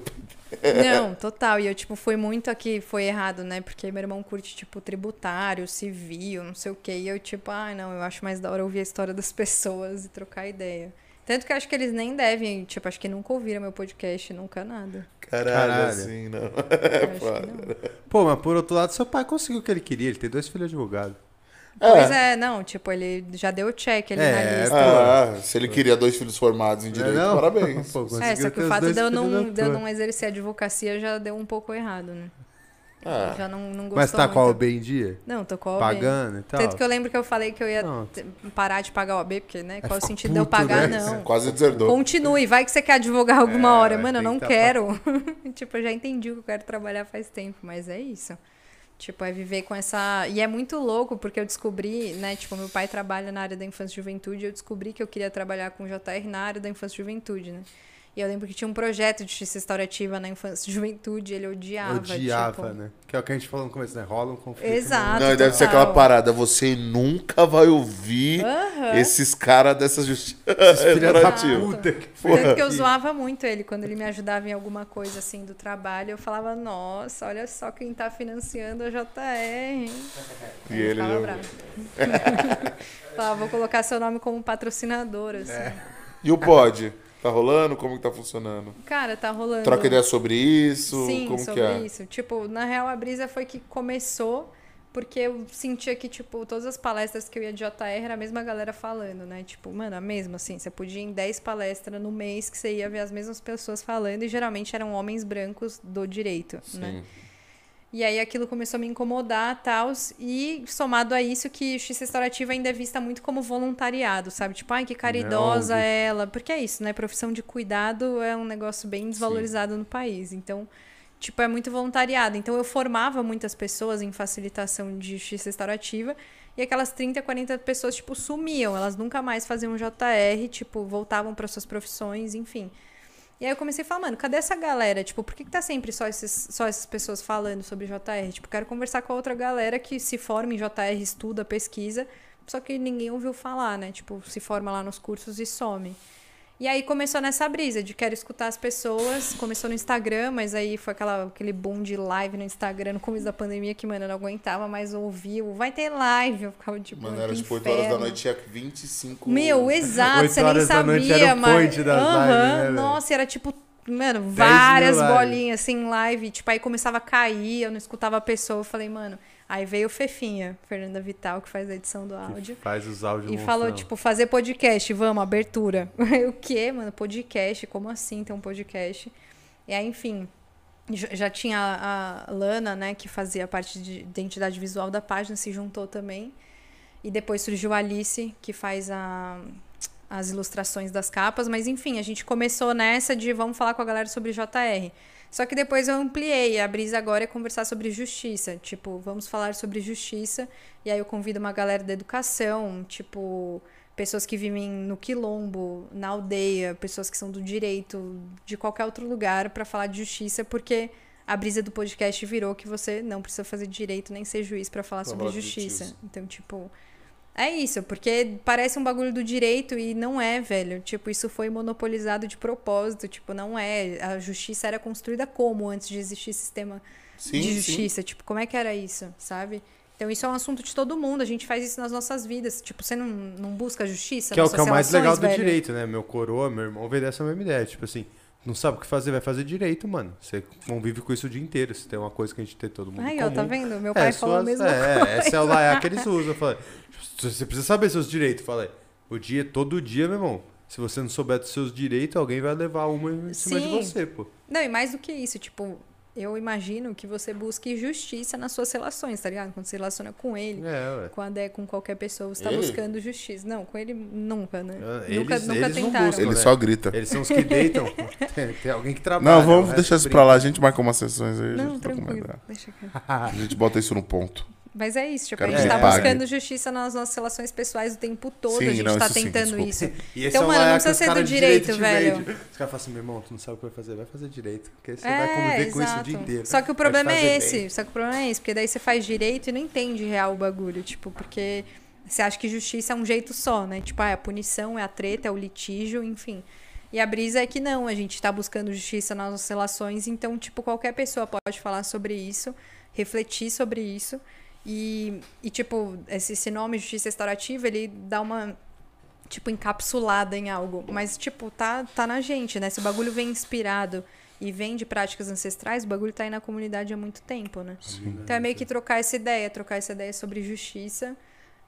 Não, total. E eu, tipo, fui muito aqui, foi errado, né? Porque meu irmão curte, tipo, tributário, civil, não sei o quê. E eu, tipo, ai, não, eu acho mais da hora ouvir a história das pessoas e trocar ideia. Tanto que eu acho que eles nem devem, tipo, acho que nunca ouviram meu podcast, nunca nada. Caralho, Caralho. assim, não. Eu acho que não. Pô, mas por outro lado, seu pai conseguiu o que ele queria. Ele tem dois filhos advogados. Pois é, não, tipo, ele já deu check ali É, na lista. Ah, se ele queria dois filhos formados em direito, Não é não? parabéns. Pô, É, só que o fato de eu, não, de eu não exercer a advocacia já deu um pouco errado, né? Ah, Já não, não gostou Mas tá com a muito. OB em dia? Não, tô com a OAB. Pagando e tal? Tanto que eu lembro que eu falei que eu ia parar de pagar o OAB, porque, né? Qual o ficou sentido de eu puto, pagar? né? Não. quase deserdou. Continue, vai que você quer advogar alguma É, hora. Mano, eu não quero. tipo, eu já entendi o que eu quero trabalhar faz tempo, mas é isso. Tipo, é viver com essa. E é muito louco, porque eu descobri, né? Tipo, meu pai trabalha na área da infância e juventude, eu descobri que eu queria trabalhar com JR na área da infância e juventude, né? E eu lembro que tinha um projeto de justiça restaurativa na infância e juventude, ele odiava. Odiava, tipo... né? Que é o que a gente falou no começo, né? Rola um conflito. Exato. Não, e deve ser aquela parada. Você nunca vai ouvir esses caras dessa justiça restaurativa. puta. que Tanto que eu zoava muito ele quando ele me ajudava em alguma coisa assim do trabalho. Eu falava, nossa, olha só quem tá financiando a JR, hein? E Aí ele ficava já- bravo. falava, vou colocar seu nome como patrocinador, assim. É. E o pod? Tá rolando? Como que tá funcionando? Cara, tá rolando. Troca ideia sobre isso? Sim, como sobre que é? isso. Tipo, na real, a brisa foi que começou porque eu sentia que, tipo, todas as palestras que eu ia de JR era a mesma galera falando, né? Tipo, mano, a mesma, assim. Você podia ir em 10 palestras no mês que você ia ver as mesmas pessoas falando e geralmente eram homens brancos do direito, né? Sim. E aí aquilo começou a me incomodar, tal, e somado a isso que justiça restaurativa ainda é vista muito como voluntariado, sabe? Tipo, ai, que caridosa Não, ela. Porque é isso, né? Profissão de cuidado é um negócio bem desvalorizado no país. Então, tipo, é muito voluntariado. Então eu formava muitas pessoas em facilitação de justiça restaurativa e aquelas 30, 40 pessoas, tipo, sumiam. Elas nunca mais faziam JR, tipo, voltavam para suas profissões, enfim. E aí eu comecei a falar, mano, cadê essa galera? Tipo, por que, que tá sempre só, esses, só essas pessoas falando sobre JR? Tipo, quero conversar com a outra galera que se forma em JR, estuda, pesquisa, só que ninguém ouviu falar, né? Tipo, se forma lá nos cursos e some. E aí começou nessa brisa de quero escutar as pessoas. Começou no Instagram, mas aí foi aquela, aquele boom de live no Instagram no começo da pandemia que, mano, eu não aguentava mais ouvir. o Vai ter live. Eu ficava tipo, Mano, mano, era tipo 8 horas da noite, tinha 25. Meu, exato, você nem horas da noite sabia, mas. point das Aham, lives, né? Nossa, era tipo, mano, várias bolinhas assim em live. Tipo, aí começava a cair, eu não escutava a pessoa. Eu falei, mano. Aí veio o Fefinha, Fernanda Vital, que faz a edição do Que áudio. faz os áudios E falou, monstrão. tipo, fazer podcast, vamos, abertura. o quê, mano? Podcast? Como assim ter um podcast? E aí, enfim, já tinha a Lana, né, que fazia parte de identidade visual da página, se juntou também. E depois surgiu a Alice, que faz a. as ilustrações das capas, mas enfim, a gente começou nessa de vamos falar com a galera sobre JR. Só que depois eu ampliei. A brisa agora é conversar sobre justiça. Tipo, vamos falar sobre justiça. E aí eu convido uma galera da educação, tipo, pessoas que vivem no quilombo, na aldeia, pessoas que são do direito, de qualquer outro lugar, para falar de justiça, porque a brisa do podcast virou que você não precisa fazer direito nem ser juiz para falar sobre justiça. Então, tipo. É isso, porque parece um bagulho do direito e não é, velho. Tipo, isso foi monopolizado de propósito. Tipo, não é. A justiça era construída como antes de existir sistema Sim, de sim. justiça? Tipo, como é que era isso, sabe? Então, isso é um assunto de todo mundo. A gente faz isso nas nossas vidas. Tipo, você não, não busca justiça? Que é o que é o mais legal do velho? direito, né? Meu coroa, meu irmão veio dessa mesma ideia. Tipo assim, não sabe o que fazer, vai fazer direito, mano. Você convive com isso o dia inteiro. Se tem uma coisa que a gente tem todo mundo Aí, comum. ó, tá vendo? Meu pai é, falou a suas- mesma é, coisa. Essa é o laiá que eles usam. Eu falei, você precisa saber seus direitos. Eu falei, o dia, todo dia, meu irmão. Se você não souber dos seus direitos, alguém vai levar uma em cima de Sim. você, pô. Não, e mais do que isso, tipo, eu imagino que você busque justiça nas suas relações, tá ligado? Quando você relaciona com ele, É, quando é com qualquer pessoa, você tá Ele? buscando justiça. Não, com ele nunca, né? Ah, nunca eles- nunca eles não tentaram. buscam. Ele né? só grita. Eles são os que deitam. tem, tem alguém que trabalha. Não, o vamos deixar isso brinca. pra lá. A gente marca umas sessões aí. a Não, gente troca uma tranquilo. Deixa quieto. A gente bota isso no ponto. Mas é isso, tipo, Quero a gente tá pague. buscando justiça nas nossas relações pessoais o tempo todo. Sim, a gente não, tá isso sim, tentando desculpa. isso. Então, é mano, não precisa ser do direito, te velho. Os caras falam assim, meu irmão, tu não sabe o que vai fazer, vai fazer direito. Porque você É, vai conviver com isso o exato. dia inteiro. Só que o problema é esse. bem. Só que o problema é esse, porque daí você faz direito e não entende real o bagulho, tipo, porque você acha que justiça é um jeito só, né? Tipo, ah, é a punição, é a treta, é o litígio, enfim. E a brisa é que não, a gente tá buscando justiça nas nossas relações, então, tipo, qualquer pessoa pode falar sobre isso, refletir sobre isso. E, e tipo, esse, esse nome, justiça restaurativa, ele dá uma, tipo, encapsulada em algo. Mas, tipo, tá, tá na gente, né? Se o bagulho vem inspirado e vem de práticas ancestrais, o bagulho tá aí na comunidade há muito tempo, né? Então é meio que trocar essa ideia, trocar essa ideia sobre justiça.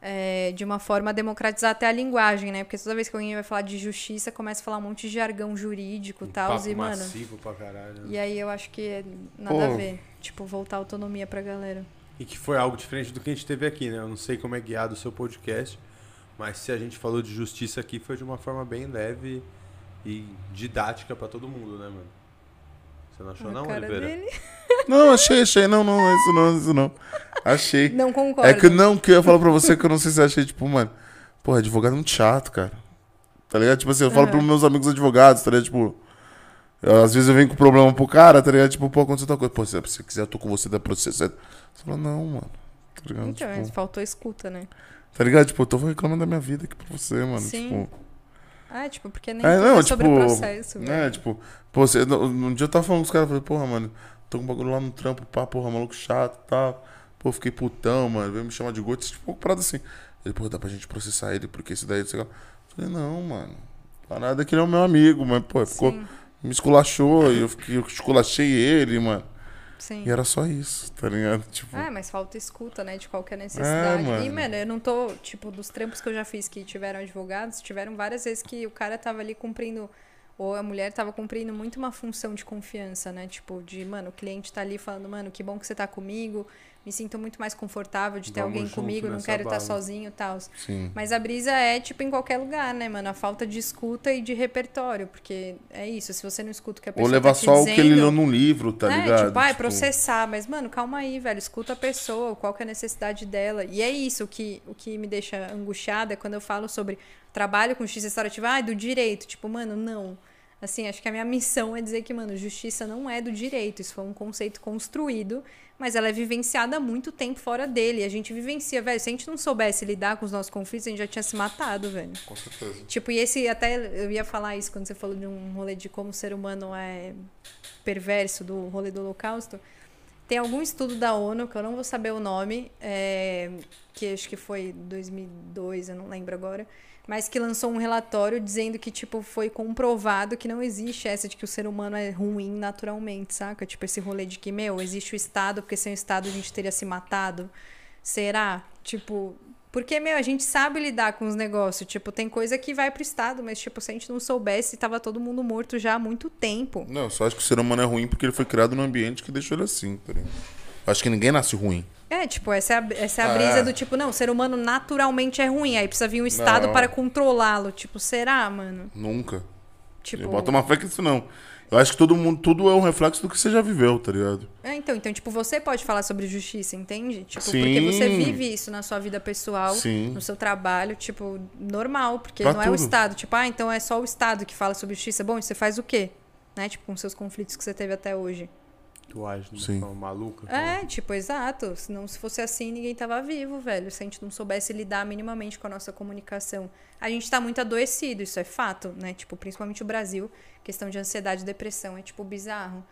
é, de uma forma a democratizar até a linguagem, né? Porque toda vez que alguém vai falar de justiça, começa a falar um monte de jargão jurídico e Um tal. papo E, mano, pra caralho. né? e aí eu acho que é nada Pô. a ver. Tipo, voltar a autonomia pra galera. E que foi algo diferente do que a gente teve aqui, né? Eu não sei como é guiado o seu podcast, mas se a gente falou de justiça aqui, foi de uma forma bem leve e didática pra todo mundo, né, mano? Você não achou, a não, cara Oliveira? dele. Não, achei, achei. Não, não, isso não, isso não. Achei. Não concordo. É que não, que eu ia falar pra você que eu não sei se achei, tipo, mano, porra, advogado é muito chato, cara. Tá ligado? Tipo assim, eu falo Aham. pros meus amigos advogados, tá ligado? Tipo, eu, às vezes eu venho com problema pro cara, tá ligado? Tipo, pô, aconteceu tal coisa. Pô, se você quiser, eu tô com você da processo. Você fala, não, mano. Tá ligado? Então, tipo, faltou escuta, né? tá ligado? Tipo, eu tô reclamando da minha vida aqui pra você, mano. Sim. Tipo, Ah, tipo, porque nem É, não, é sobre tipo, o processo, né, velho. tipo, pô, você, um dia eu tava falando com os caras, falei, porra, mano, tô com um bagulho lá no trampo, pá, porra, maluco chato e tal. Pô, fiquei putão, mano, veio me chamar de gordo, tipo, parada assim. Ele, pô, dá pra gente processar ele, porque esse daí, sei lá. Falei, não, mano, pra nada que ele é o meu amigo, mas, pô, ficou, Sim, me esculachou, e eu, fiquei, eu esculachei ele, mano. Sim. E era só isso, tá ligado? Tipo, Ah, mas falta escuta, né? De qualquer necessidade. mano. E, mano, eu não tô, tipo, dos trampos que eu já fiz que tiveram advogados, tiveram várias vezes que o cara tava ali cumprindo, ou a mulher tava cumprindo muito uma função de confiança, né? Tipo, de, mano, o cliente tá ali falando, mano, que bom que você tá comigo, me sinto muito mais confortável de ter Vamos alguém comigo, não quero estar sozinho e tal. Mas a brisa é, tipo, em qualquer lugar, né, mano? A falta de escuta e de repertório, porque é isso, se você não escuta o que a Ou pessoa levar tá só o que ele dizendo- leu num livro, tá é, ligado? tipo, ah, é processar, mas, mano, calma aí, velho. Escuta a pessoa, qual que é a necessidade dela. E é isso que, o que me deixa angustiada é quando eu falo sobre trabalho com justiça restaurativa, ah, é do direito. Tipo, mano, não. Assim, acho que a minha missão é dizer que, mano, justiça não é do direito. Isso foi um conceito construído, mas ela é vivenciada há muito tempo fora dele. A gente vivencia, velho. Se a gente não soubesse lidar com os nossos conflitos, a gente já tinha se matado, velho. Com certeza. Tipo, e esse até eu ia falar isso quando você falou de um rolê de como o ser humano é perverso do rolê do Holocausto. Tem algum estudo da ONU, que eu não vou saber o nome, é, que acho que foi 2002, eu não lembro agora, mas que lançou um relatório dizendo que, tipo, foi comprovado que não existe essa de que o ser humano é ruim naturalmente, saca? Tipo, esse rolê de que, meu, existe o Estado, porque sem o Estado a gente teria se matado. Será? Tipo, porque, meu, a gente sabe lidar com os negócios. Tipo, tem coisa que vai pro Estado, mas, tipo, se a gente não soubesse, tava todo mundo morto já há muito tempo. Não, eu só acho que o ser humano é ruim porque ele foi criado num ambiente que deixou ele assim, tá ligado? Acho que ninguém nasce ruim. É, tipo, essa é a, essa é a Ah, brisa é. do tipo, não, o ser humano naturalmente é ruim, aí precisa vir um Estado Não. para controlá-lo. Tipo, será, mano? Nunca. Tipo. Eu boto uma fé que isso não. Eu acho que todo mundo, tudo é um reflexo do que você já viveu, tá ligado? É, então, então, tipo, você pode falar sobre justiça, entende? Tipo, Sim. porque você vive isso na sua vida pessoal, Sim. no seu trabalho, tipo, normal, porque Pra não é o tudo. Estado. Tipo, ah, então é só o Estado que fala sobre justiça. Bom, e você faz o quê? Né? Tipo, com seus conflitos que você teve até hoje. Tu age de uma Sim. forma maluca. É, tipo, exato. Senão, se fosse assim, ninguém tava vivo, velho. Se a gente não soubesse lidar minimamente com a nossa comunicação. A gente tá muito adoecido, isso é fato, né? Tipo, principalmente o Brasil, questão de ansiedade e depressão é, tipo, bizarro.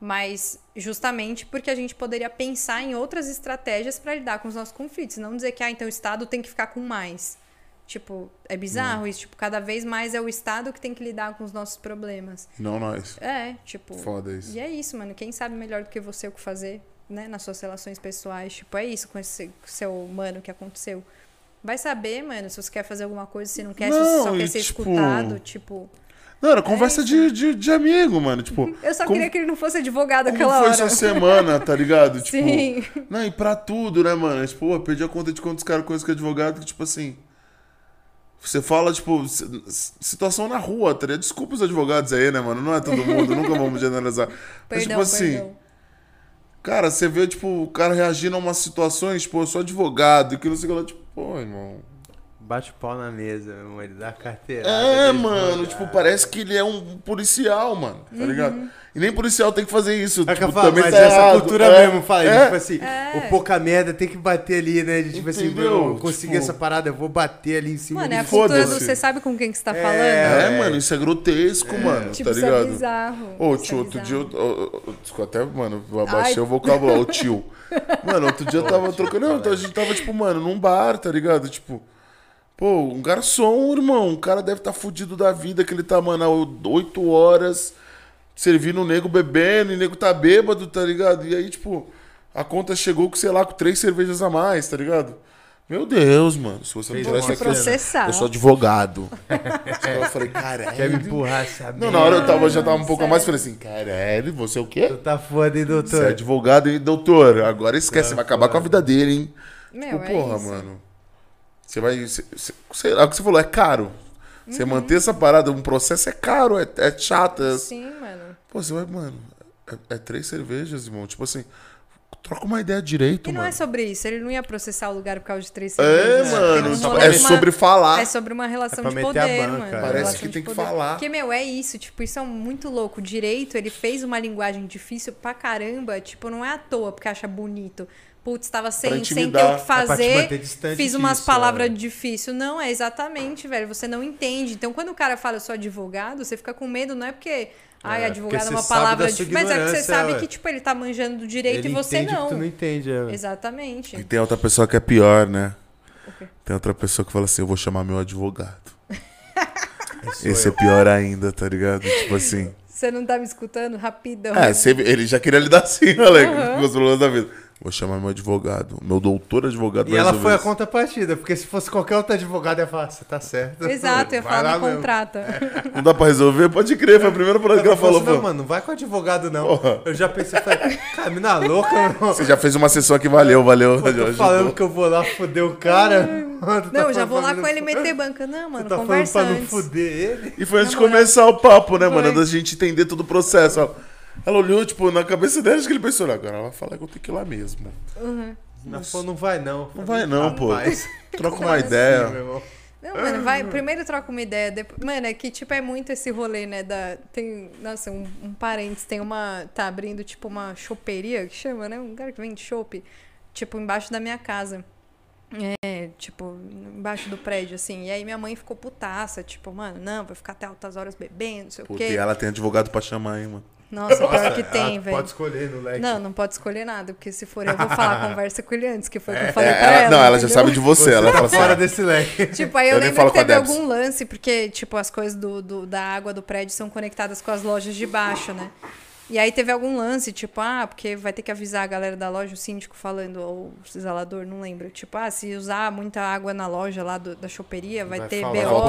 Mas justamente porque a gente poderia pensar em outras estratégias para lidar com os nossos conflitos. Não dizer que, ah, então o Estado tem que ficar com mais. Tipo, é bizarro isso. Tipo, cada vez mais é o Estado que tem que lidar com os nossos problemas. Não nós. É, tipo. Foda isso. E é isso, mano. Quem sabe melhor do que você o que fazer, né? Nas suas relações pessoais. Tipo, é isso com esse seu humano que aconteceu. Vai saber, mano, se você quer fazer alguma coisa, se não quer, se você só Não, quer e, ser tipo, escutado. Tipo, Não, era conversa isso. de, de, de amigo, mano. Tipo, eu só como, queria que ele não fosse advogado aquela foi hora. sua semana, tá ligado? Tipo, Sim. Não, e pra tudo, né, mano? Tipo, pô, perdi a conta de quantos caras conhecem que é advogado que, tipo assim. Você fala, tipo, si- situação na rua, tá? Desculpa os advogados aí, né, mano? Não é todo mundo, nunca vamos generalizar. Mas, Perdão, tipo assim, perdão. cara, você vê, tipo, o cara reagindo a umas situações, tipo, eu sou advogado, e que não sei o que lá, tipo, pô, irmão. Bate o pau na mesa, meu irmão. Ele dá a carteira. É, mano, tipo, parece que ele é um policial, mano, tá Uhum. ligado? E nem policial tem que fazer isso. É que eu tipo, falo, também mas tá essa errado. cultura É, mesmo, fala, é. tipo assim, É. o pouca merda tem que bater ali, né? Tipo assim, Entendeu? meu, eu consegui Tipo- essa parada, eu vou bater ali em cima Mano, é a cultura do você sabe com quem que você tá É, falando? É, mano, isso é grotesco, mano, Tipo, tá isso é ligado? bizarro. Ô, é tio, outro dia eu. eu- eu- desculpa, até, mano, eu abaixei Ai. o vocabulário, o tio. Mano, outro dia eu tava trocando. Não, a gente tava, tipo, mano, num bar, tá ligado? Tipo. Pô, um garçom, irmão. Um cara deve estar tá fudido da vida, que ele tá, mano, oito horas servindo o nego bebendo, e o nego tá bêbado, tá ligado? E aí, tipo, a conta chegou com, sei lá, com três cervejas a mais, tá ligado? Meu Deus, mano. Se você não tivesse aqui. processar. Eu sou advogado. Eu falei, caralho. Quer me empurrar, sabe? Não, na hora eu tava, já tava um pouco a mais, falei assim, caralho, você é o quê? Tu tá foda, hein, Você é doutor? advogado, hein, doutor? Agora esquece, você vai acabar com a vida dele, hein? Meu, Tipo, é porra, isso. mano. Você vai. Você, você- sei lá, o que você falou, é caro. Você manter essa parada, um processo é caro, é, é chato. é- Sim, mano. Pô, você vai, mano. É, é três cervejas, irmão. Tipo assim, troca uma ideia direito, E não mano. é sobre isso. Ele não ia processar o lugar por causa de três É, cervejas. mano. Um tipo, é de uma- sobre falar. É sobre uma relação É pra de meter a poder, banca, mano. uma Parece relação que de tem que falar. Porque, meu, é isso. Tipo, isso é muito louco. O direito, ele fez uma linguagem difícil pra caramba. Tipo, não é à toa porque acha bonito. Putz, tava sem, sem ter o que É fazer. distante fiz umas disso, palavras é. difíceis. Não, é exatamente, velho. Você não entende. Então, quando o cara fala eu sou advogado, você fica com medo, não é porque. Ai, É, advogado é uma palavra difícil. Mas é que você sabe ué. que, tipo, ele tá manjando do direito Ele e você entende não. que tu não entende, é. Exatamente. E tem outra pessoa que é pior, né? O quê? Tem outra pessoa que fala assim, eu vou chamar meu advogado. Esse é eu. pior ainda, tá ligado? Tipo assim. Você não tá me escutando? Rapidão. É, você- ele já queria lidar assim, Alex, com os problemas da vida. Vou chamar meu advogado, meu doutor advogado E ela foi a isso. contrapartida, porque se fosse qualquer outro advogado, ia falar, você tá certo. Exato, ia falar, mesmo. contrata. Não dá pra resolver? Pode crer, foi a primeira parada que ela falou, não, mano, não vai com advogado, não. Porra. Eu já pensei, falei, cara, mina louca, irmão. Você já fez uma sessão que valeu, valeu. Pô, tô falando que eu vou lá foder o cara. Mano, tá Não, eu já falando vou lá com ele não- meter banca. Não, mano, Tu tá falando conversa pra não fuder ele. E foi antes de começar o papo, né, mano? Foi. Da gente entender todo o processo. ó. Ela olhou, tipo, na cabeça dela, acho que ele pensou, "Não, agora ela vai falar que eu tenho que ir lá mesmo. Não, pô, não vai não. Não vai não, pô. Rapaz. Troca uma assim, ideia. Não, mano, vai. Primeiro troca uma ideia. Depois... Mano, é que, tipo, é muito esse rolê, né? Da... Tem. Nossa, um, um parênteses, tem uma. Tá abrindo, tipo, uma choperia que chama, né? Um lugar que vende chopp. Tipo, embaixo da minha casa. É, tipo, embaixo do prédio, assim. E aí minha mãe ficou putaça, tipo, mano, não, vai ficar até altas horas bebendo, não sei o Puta, e quê. ela tem advogado pra chamar, hein, mano. Nossa, pior que tem, velho. Pode escolher no leque. Não, não pode escolher nada, porque se for eu vou falar, conversa com ele antes, que foi o que eu falei pra É, ela- ela. não, ela já entendeu? sabe de você. Você ela tá fala assim, fora ah, desse leque. Tipo, aí eu, Eu lembro que teve algum lance, porque, tipo, as coisas do, do- da água do prédio são conectadas com as lojas de baixo, né? E aí teve algum lance, tipo, ah, porque vai ter que avisar a galera da loja, o síndico falando, ou o zelador, não lembro. Tipo, ah, se usar muita água na loja lá do- da choperia, vai, ter falar, BO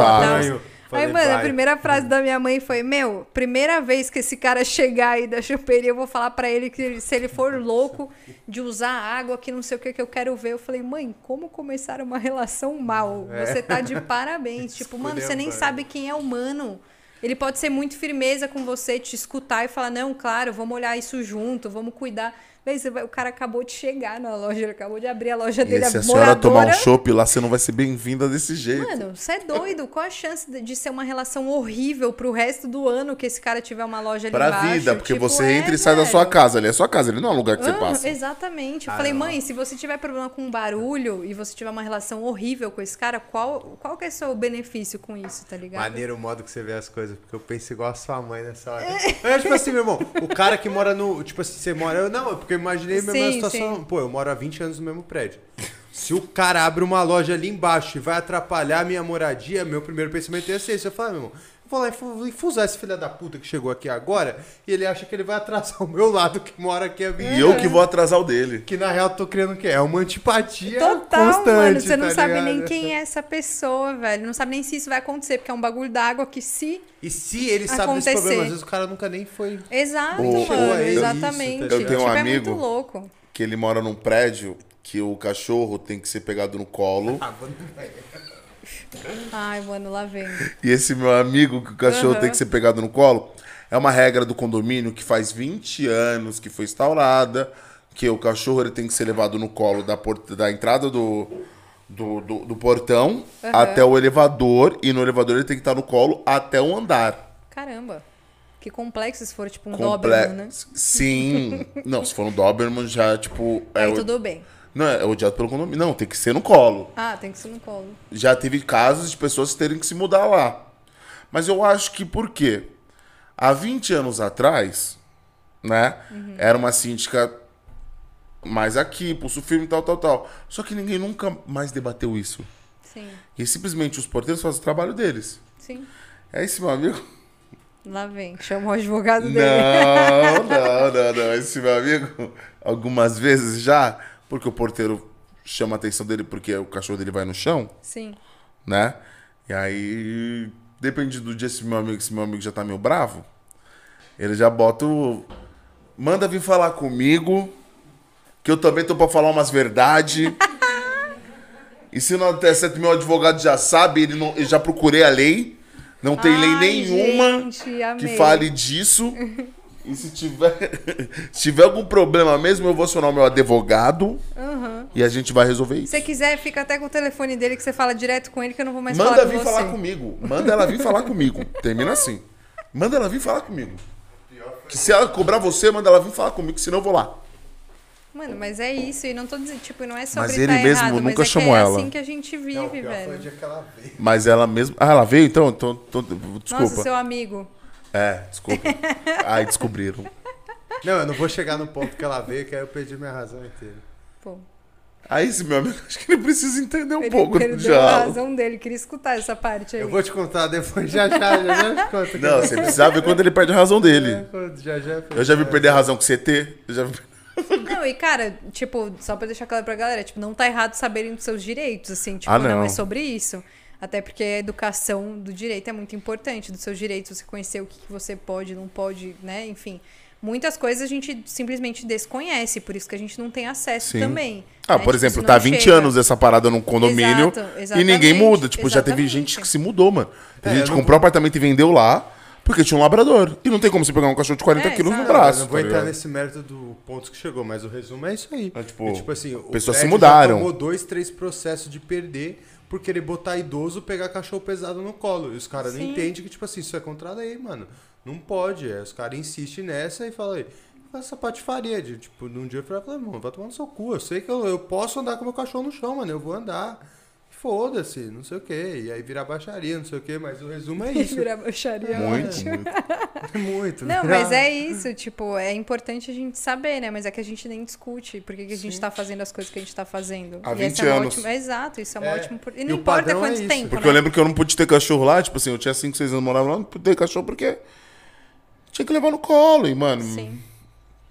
banho. Aí, Falei, mano, a vai. primeira frase da minha mãe foi: Meu, primeira vez que esse cara chegar aí da choperia, eu vou falar pra ele que se ele for louco de usar água, que não sei o que que eu quero ver. Eu falei, mãe, como começar uma relação mal? É. Você tá de parabéns. tipo, mano, você nem sabe quem é o mano. Ele pode ser muito firmeza com você, te escutar e falar, não, claro, vamos olhar isso junto, vamos cuidar. Você vai- o cara acabou de chegar na loja, ele acabou de abrir a loja E dele, se a a senhora tomar um moradora- chopp lá, você não vai ser bem-vinda desse jeito. Mano, você é doido? Qual a chance de, de ser uma relação horrível pro resto do ano que esse cara tiver uma loja ali pra embaixo? vida, porque Tipo, você é, entra e sai da velho. sua casa. Ali é sua casa, ele não é um lugar que você Ah, passa. Exatamente. Eu Ah, falei, não. mãe, se você tiver problema com barulho e você tiver uma relação horrível com esse cara, qual, qual que é o seu benefício com isso, tá ligado? Maneiro o modo que você vê as coisas, porque eu penso igual a sua mãe nessa hora. É tipo assim, meu irmão, o cara que mora no. Tipo assim, você mora. Eu, não, é porque eu imaginei a mesma Sim, situação. sim. Pô, eu moro há 20 anos no mesmo prédio. Se o cara abre uma loja ali embaixo e vai atrapalhar a minha moradia, meu primeiro pensamento é esse. Eu falo, meu irmão, vou lá e fu- infusar esse filho da puta que chegou aqui agora e ele acha que ele vai atrasar o meu lado que mora aqui há 20 E eu que vou atrasar o dele. Que na real eu tô criando o quê? É uma antipatia Total, constante, mano. Você não tá sabe ligado? nem quem é essa pessoa, velho. Não sabe nem se isso vai acontecer, porque é um bagulho d'água que se. E se ele sabe Acontecer. desse problema, às vezes o cara nunca nem foi. Exato, Ô, mano. é isso, tá exatamente. Eu tenho um tipo, amigo- É muito louco. Que ele mora num prédio que o cachorro tem que ser pegado no colo. Ai, mano, lá vem. E esse meu amigo, que o cachorro Aham. tem que ser pegado no colo, é uma regra do condomínio que faz 20 anos que foi instaurada, que o cachorro ele tem que ser levado no colo da, porta, da entrada do, do, do, do portão Aham. até o elevador, e no elevador ele tem que estar no colo até o andar. Caramba. Que complexo se for tipo um Comple- Doberman, né? Sim. Não, se for um Doberman, já, tipo. É, Aí o- tudo bem. Não, é odiado pelo condomínio. Não, tem que ser no colo. Ah, tem que ser no colo. já teve casos de pessoas terem que se mudar lá. Mas eu acho que por quê? Há 20 anos atrás, né? Era uma síndica mais aqui, pulso firme, tal, tal, tal. Só que ninguém nunca mais debateu isso. Sim, E simplesmente os porteiros fazem o trabalho deles. sim. É esse meu amigo? Lá vem. Chama o advogado dele. Não, não, não, não. Esse meu amigo, algumas vezes já, porque o porteiro chama a atenção dele porque o cachorro dele vai no chão. Sim. né? E aí, depende do dia se meu amigo, se meu amigo já tá meio bravo, ele já bota o... Manda vir falar comigo, que eu também tô pra falar umas verdades. e se não der certo, meu advogado já sabe, ele não, eu já procurei a lei, não tem lei Ai, nenhuma gente, que fale disso. E se tiver, se tiver algum problema mesmo, eu vou acionar o meu advogado e a gente vai resolver isso. Se você quiser, fica até com o telefone dele que você fala direto com ele que eu não vou mais Manda falar com vir você. falar comigo. Manda ela vir falar comigo. Termina assim. Manda ela vir falar comigo. Que se ela cobrar você, manda ela vir falar comigo, senão eu vou lá. Mano, mas é isso. E não tô dizendo, tipo, não é sobre Mas tá ele mesmo errado, mas nunca é que chamou é ela. assim que a gente vive, Não, velho. dia que ela veio. Mas ela mesma. Ah, ela veio então? então, então desculpa. Nossa, seu amigo. É, desculpa. Ai, descobriram. Não, eu não vou chegar no ponto que ela veio, que aí eu perdi minha razão inteira. Pô, Aí esse meu amigo, acho que ele precisa entender um ele pouco do perdeu a diálogo. razão dele. Queria escutar essa parte aí. Eu vou te contar depois, já já, já já te conto. Não, você precisa ver quando ele perde a razão dele. Já já. Eu já vi perder a razão com CT. Eu já vi... Não, e cara, tipo, só pra deixar claro pra galera, tipo, não tá errado saberem dos seus direitos, assim, tipo, Ah, não. não. é sobre isso. Até porque a educação do direito é muito importante, dos seus direitos, você conhecer o que você pode, não pode, né, enfim. Muitas coisas a gente simplesmente desconhece, por isso que a gente não tem acesso Sim. também. Ah, né? por Tipo, exemplo, isso tá não 20 chega. anos essa parada num condomínio Exato, e ninguém exatamente, muda. Tipo, já teve exatamente. gente que se mudou, mano. Teve É, gente que comprou um apartamento e vendeu lá porque tinha um labrador. E não tem como você pegar um cachorro de 40 É, quilos no exato. braço. Eu não vou tá entrar ligado? nesse mérito do ponto que chegou, mas o resumo é isso aí. É, tipo, É, tipo assim, o pessoas se mudaram. Já tomou dois, três processos de perder por querer botar idoso pegar cachorro pesado no colo. E os caras não entendem que, tipo assim, isso é contra a lei, mano. Não pode. É, os caras insistem nessa e falam aí. Essa patifaria de, tipo, num dia eu falei, mano, vai tomar no seu cu. Eu sei que eu, eu posso andar com meu cachorro no chão, mano. Eu vou andar. Foda-se, não sei o quê. E aí virar baixaria, não sei o quê, mas o resumo é isso. Virar baixaria. Muito, muito. Muito. Não, virar- mas é isso, tipo, é importante a gente saber, né? Mas é que a gente nem discute por que, que a gente tá fazendo as coisas que a gente tá fazendo. Há e 20 essa é uma anos. ótima- Exato, isso é uma É, ótima. E e não o importa é quanto isso. tempo. Porque né? eu lembro que eu não pude ter cachorro lá, tipo assim, eu tinha 5, 6 anos, morava lá, não pude ter cachorro porque. tinha que levar no colo. E, mano, Sim.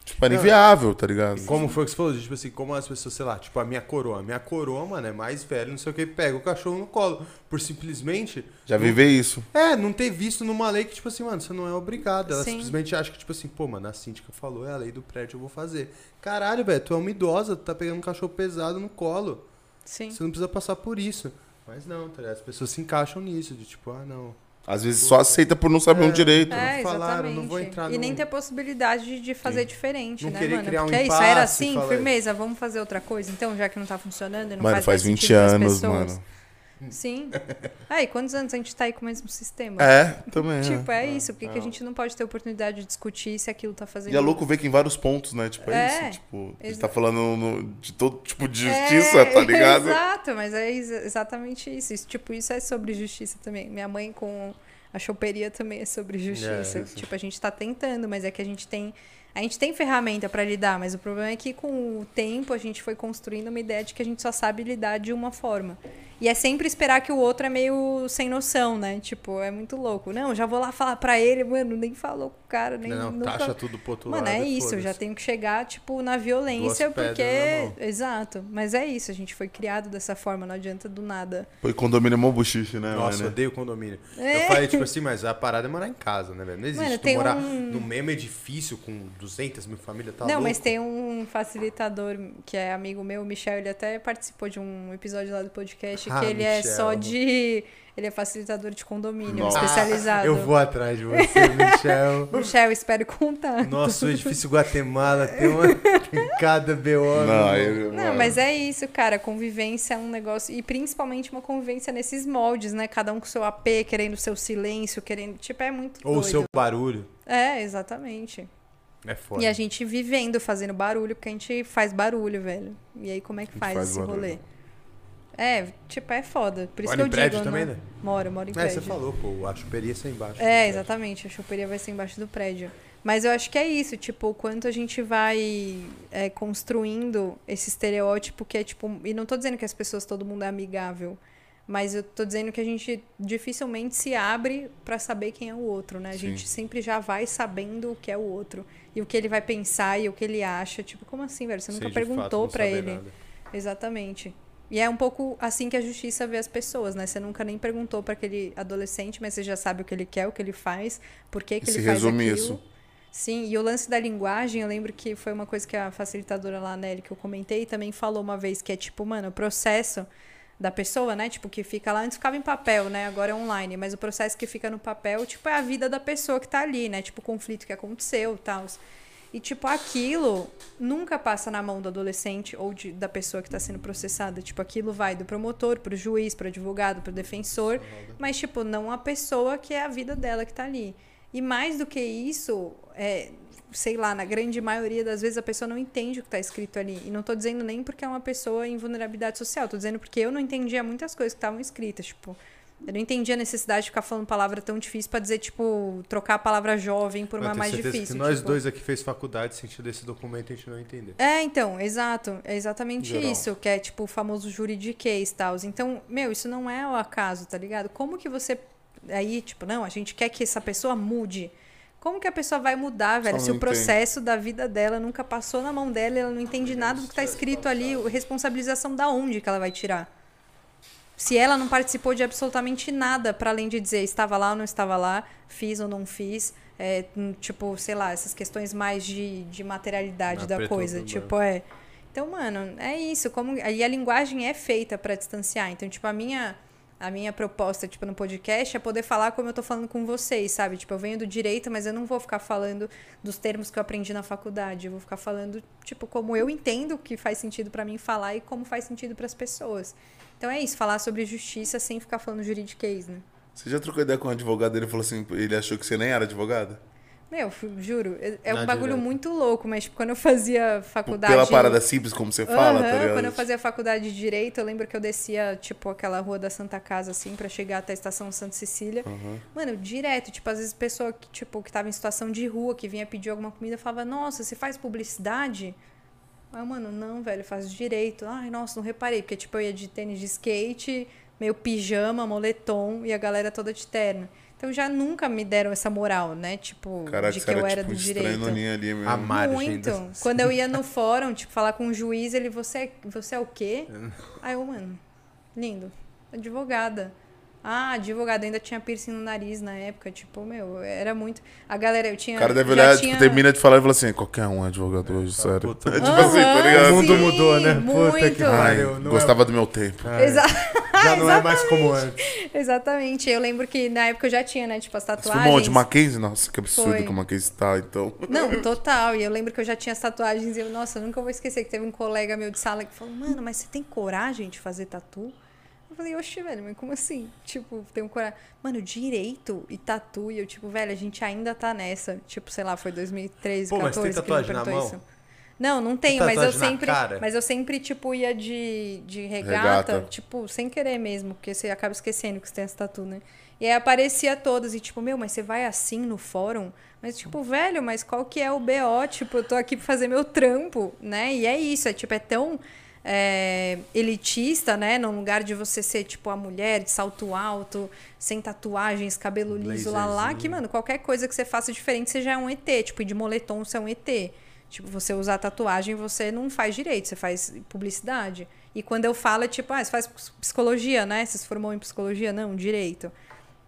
Tipo, era inviável, tá ligado? Como foi que você falou? Tipo assim, como as pessoas, sei lá, tipo a minha coroa. A minha coroa, mano, é mais velha, não sei o que, pega o cachorro no colo. Por simplesmente. Já viver isso. É, não ter visto numa lei que, tipo assim, mano, você não é obrigado. Ela Sim. simplesmente acha que, tipo assim, pô, mano, a síndica falou, é a lei do prédio, eu vou fazer. Caralho, velho, tu é uma idosa, tu tá pegando um cachorro pesado no colo. Sim. Você não precisa passar por isso. Mas não, tá ligado? As pessoas se encaixam nisso, de tipo, ah, não. Às vezes só aceita por não saber um direito. É, falaram, exatamente. não vou entrar E nem no- ter possibilidade de, fazer diferente, Não né, querer mano? criar um Porque é isso, era impasse, assim, firmeza, vamos fazer outra coisa, então, já que não tá funcionando e não Mano, faz, faz mais 20 sentido pras anos, pessoas. mano. Sim. Ah, e quantos anos a gente tá aí com o mesmo sistema? É, também. é. Tipo, é isso. Por que, que a gente não pode ter oportunidade de discutir se aquilo tá fazendo... E é louco ver que em vários pontos, né? Tipo, é, É, isso. Tipo, a gente tá falando no- de todo tipo de É, justiça, tá ligado? Exato, mas é exa- exatamente isso. isso. Tipo, isso é sobre justiça também. Minha mãe com a choperia também é sobre justiça. É, isso. tipo, a gente tá tentando, mas é que a gente tem. A gente tem ferramenta pra lidar, mas o problema é que com o tempo a gente foi construindo uma ideia de que a gente só sabe lidar de uma forma. E é sempre esperar que o outro é meio sem noção, né? Tipo, é muito louco. Não, já vou lá falar pra ele, mano, nem falou com o cara, nem não, nunca... taxa tudo pro outro Mano, lado. é e isso, eu já tenho que chegar, tipo, na violência, Duas porque. pedras na mão. Exato. Mas é isso, a gente foi criado dessa forma, não adianta do nada. Foi condomínio mó buchiche, né, Nossa, eu mano? odeio condomínio. É. Eu falei, tipo assim, mas a parada é morar em casa, né, velho? Não existe Mano, tu morar um- no mesmo edifício com 200 mil famílias, tá não, louco? mas tem um facilitador que é amigo meu, o Michel, ele até participou de um episódio lá do podcast Ah, que ele é Michel. só de. Ele é facilitador de condomínio, Nossa. especializado. Eu vou atrás de você, Michel. Michel, espero contar. Nossa, o edifício Guatemala tem uma. Tem cada BO. Não, irmão. Não, mas é isso, cara. Convivência é um negócio. E principalmente uma convivência nesses moldes, né? Cada um com seu AP, querendo o seu silêncio, querendo. Tipo, é muito Ou o doido. seu barulho. É, exatamente. É foda. E a gente vivendo, fazendo barulho, porque a gente faz barulho, velho. E aí, como é que faz, faz esse barulho. rolê? É, tipo, é foda. Por isso Mora que eu em prédio digo. também, não... né? Moro, moro em É, prédio. você falou, pô, a choperia é embaixo. do É, prédio. exatamente. A choperia vai ser embaixo do prédio. Mas eu acho que é isso, tipo, o quanto a gente vai é, construindo esse estereótipo que é, tipo... E não tô dizendo que as pessoas, todo mundo é amigável. Mas eu tô dizendo que a gente dificilmente se abre pra saber quem é o outro, né? A Sim. gente sempre já vai sabendo o que é o outro. E o que ele vai pensar e o que ele acha. Tipo, como assim, velho? Você nunca perguntou saber ele. nada. Exatamente. E é um pouco assim que a justiça vê as pessoas, né? Você nunca nem perguntou pra aquele adolescente, mas você já sabe o que ele quer, o que ele faz, por que, que E ele se faz resume aquilo. isso. Sim, e o lance da linguagem, eu lembro que foi uma coisa que a facilitadora lá, Nelly, que eu comentei, também falou uma vez, que é tipo, mano, o processo da pessoa, né? Tipo, que fica lá, antes ficava em papel, né? Agora é online, mas o processo que fica no papel, tipo, é a vida da pessoa que tá ali, né? Tipo, o conflito que aconteceu e tal. E, tipo, aquilo nunca passa na mão do adolescente ou de, da pessoa que está sendo processada. Tipo, aquilo vai do promotor pro juiz, pro advogado, pro defensor. Mas, tipo, não a pessoa que é a vida dela que tá ali. E mais do que isso, é, sei lá, na grande maioria das vezes a pessoa não entende o que está escrito ali. E não tô dizendo nem porque é uma pessoa em vulnerabilidade social. Tô dizendo porque eu não entendia muitas coisas que estavam escritas. Tipo, eu não entendia a necessidade de ficar falando palavra tão difícil para dizer, tipo, trocar a palavra jovem por uma mais difícil. que nós tipo. dois aqui fez faculdade, sentido desse documento a gente não entender. É, então, exato. É exatamente Geral. isso, que é tipo o famoso juridiquês e tal. Então, meu, isso não é o acaso, tá ligado? Como que você. Aí, tipo, não, a gente quer que essa pessoa mude. Como que a pessoa vai mudar, velho? Se o processo da vida dela nunca passou na mão dela, ela não entende nada do que tá escrito ali, o- responsabilização da onde que ela vai tirar? Se ela não participou de absolutamente nada, para além de dizer estava lá ou não estava lá, fiz ou não fiz, é, hum, tipo, sei lá, essas questões mais de, de materialidade Na da coisa. Tipo, é. Então, mano, é isso. Como, e a linguagem é feita para distanciar. Então, tipo, a minha, a minha proposta, tipo, no podcast é poder falar como eu tô falando com vocês, sabe? Tipo, eu venho do direito, mas eu não vou ficar falando dos termos que eu aprendi na faculdade. Eu vou ficar falando, tipo, como eu entendo que faz sentido para mim falar e como faz sentido para as pessoas. Então é isso, falar sobre justiça sem ficar falando juridiquês, né? Você já trocou ideia com um advogado ele falou assim, ele achou que você nem era advogada? Meu, f- juro, é- é um Na bagulho direta. muito louco, mas tipo, quando eu fazia faculdade. Pela parada simples, como você fala, Aham, tá ligado? Quando eu fazia faculdade de Direito, eu lembro que eu descia, tipo, aquela rua da Santa Casa, assim, pra chegar até a estação Santa Cecília. Mano, direto, tipo, às vezes pessoa que, tipo, que tava em situação de rua, que vinha pedir alguma comida, falava, nossa, você faz publicidade? Aí, eu, mano, não, velho, eu faço direito. Ai, nossa, não reparei, porque, tipo, eu ia de tênis de skate, meio pijama, moletom, e a galera toda de terno. Então já nunca me deram essa moral, né? Tipo, Caraca, de que eu era, era tipo, do direito. ali mesmo. A margem Muito. das- Quando eu ia no fórum, tipo, falar com o juiz, ele, você, é- você é o quê? Aí eu, mano, lindo. Advogada. Ah, advogada, ainda tinha piercing no nariz na época, tipo, meu, era muito. A galera, eu tinha. O cara deve olhar, tinha... tipo, termina de falar e fala assim, qualquer um é advogado hoje, sério. puta. tipo assim, tá Aham, ligado? O mundo mudou, né? Puta que Muito. pariu. É- gostava do meu tempo. É, Exa- Já não é mais como antes. Exatamente. Eu lembro que na época eu já tinha, né, tipo, as tatuagens. foi onde? Mackenzie? Nossa, que absurdo Foi. que o Mackenzie tá, então. Não, total. E eu lembro que eu já tinha as tatuagens e eu, nossa, eu nunca vou esquecer que teve um colega meu de sala que falou, mano, mas você tem coragem de fazer tatu? Eu falei, oxe, velho, mas como assim? Tipo, tenho coragem. Mano, direito e tatu. E eu, tipo, velho, a gente ainda tá nessa. Tipo, sei lá, foi 2013, Pô, mas 14 tem que ele me tatuagem na mão? isso. Não, não tenho, mas eu sempre. cara? Mas eu sempre, tipo, ia de, de regata, Regata. tipo, sem querer mesmo, porque você acaba esquecendo que você tem essa tatu, né? E aí aparecia todas, e tipo, meu, mas você vai assim no fórum? Mas, tipo, velho, mas qual que é o BO? Tipo, eu tô aqui pra fazer meu trampo, né? E é isso, é tipo, é tão é, elitista, né? Num lugar de você ser, tipo, a mulher de salto alto, sem tatuagens, cabelo liso lá lá, que, mano, qualquer coisa que você faça diferente, você já é um ET. Tipo, e de moletom você é um ET. Tipo, você usar tatuagem, você não faz direito, você faz publicidade. E quando eu falo, é tipo, ah, você faz psicologia, né? Você se formou em psicologia? Não, direito.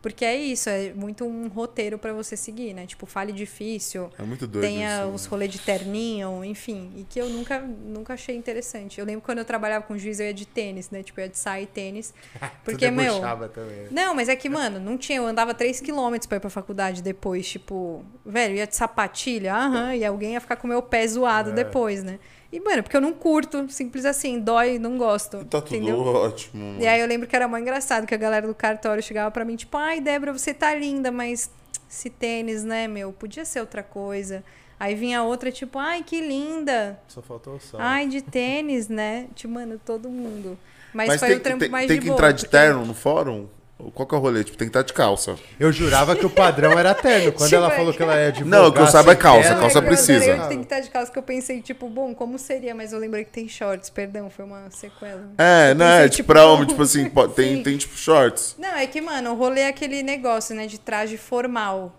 Porque é isso, é muito um roteiro pra você seguir, né? Tipo, fale difícil, É muito doido tenha isso, os né? rolês de terninho, enfim. E que eu nunca, nunca achei interessante. Eu lembro quando eu trabalhava com juiz, eu ia de tênis, né? Tipo, eu ia de saia e tênis. Porque, meu. também. né? Não, mas é que, mano, não tinha. Eu andava 3km pra ir pra faculdade depois. Tipo, velho, ia de sapatilha, aham, e alguém ia ficar com o meu pé zoado É. depois, né? E, mano, porque eu não curto, simples assim, dói, não gosto. Tá tudo entendeu? ótimo. mano. E aí eu lembro que era mó engraçado que a galera do cartório chegava pra mim, tipo, ai, Débora, você tá linda, mas esse tênis, né, meu, podia ser outra coisa. Aí vinha outra, tipo, ai, que linda. Só faltou o sol. Ai, de tênis, né? Tipo, mano, todo mundo. Mas, Mas foi tem, o trampo tem, mais tem de que boa, entrar de porque- terno no fórum? Qual que é o rolê? Tipo, tem que estar de calça. Eu jurava que o padrão era terno. Quando Tipo, ela é- falou que ela é de Não, o que eu saiba é calça, Não, calça é que eu precisa. que tem que estar de calça, que eu pensei, tipo, bom, como seria? Mas eu lembrei que tem shorts, perdão, foi uma sequela. É, Eu né? pensei, Tipo, tipo, pra homem, tipo assim, pode- tem, tem tipo shorts. Não, é que, mano, o rolê é aquele negócio, né, de traje formal.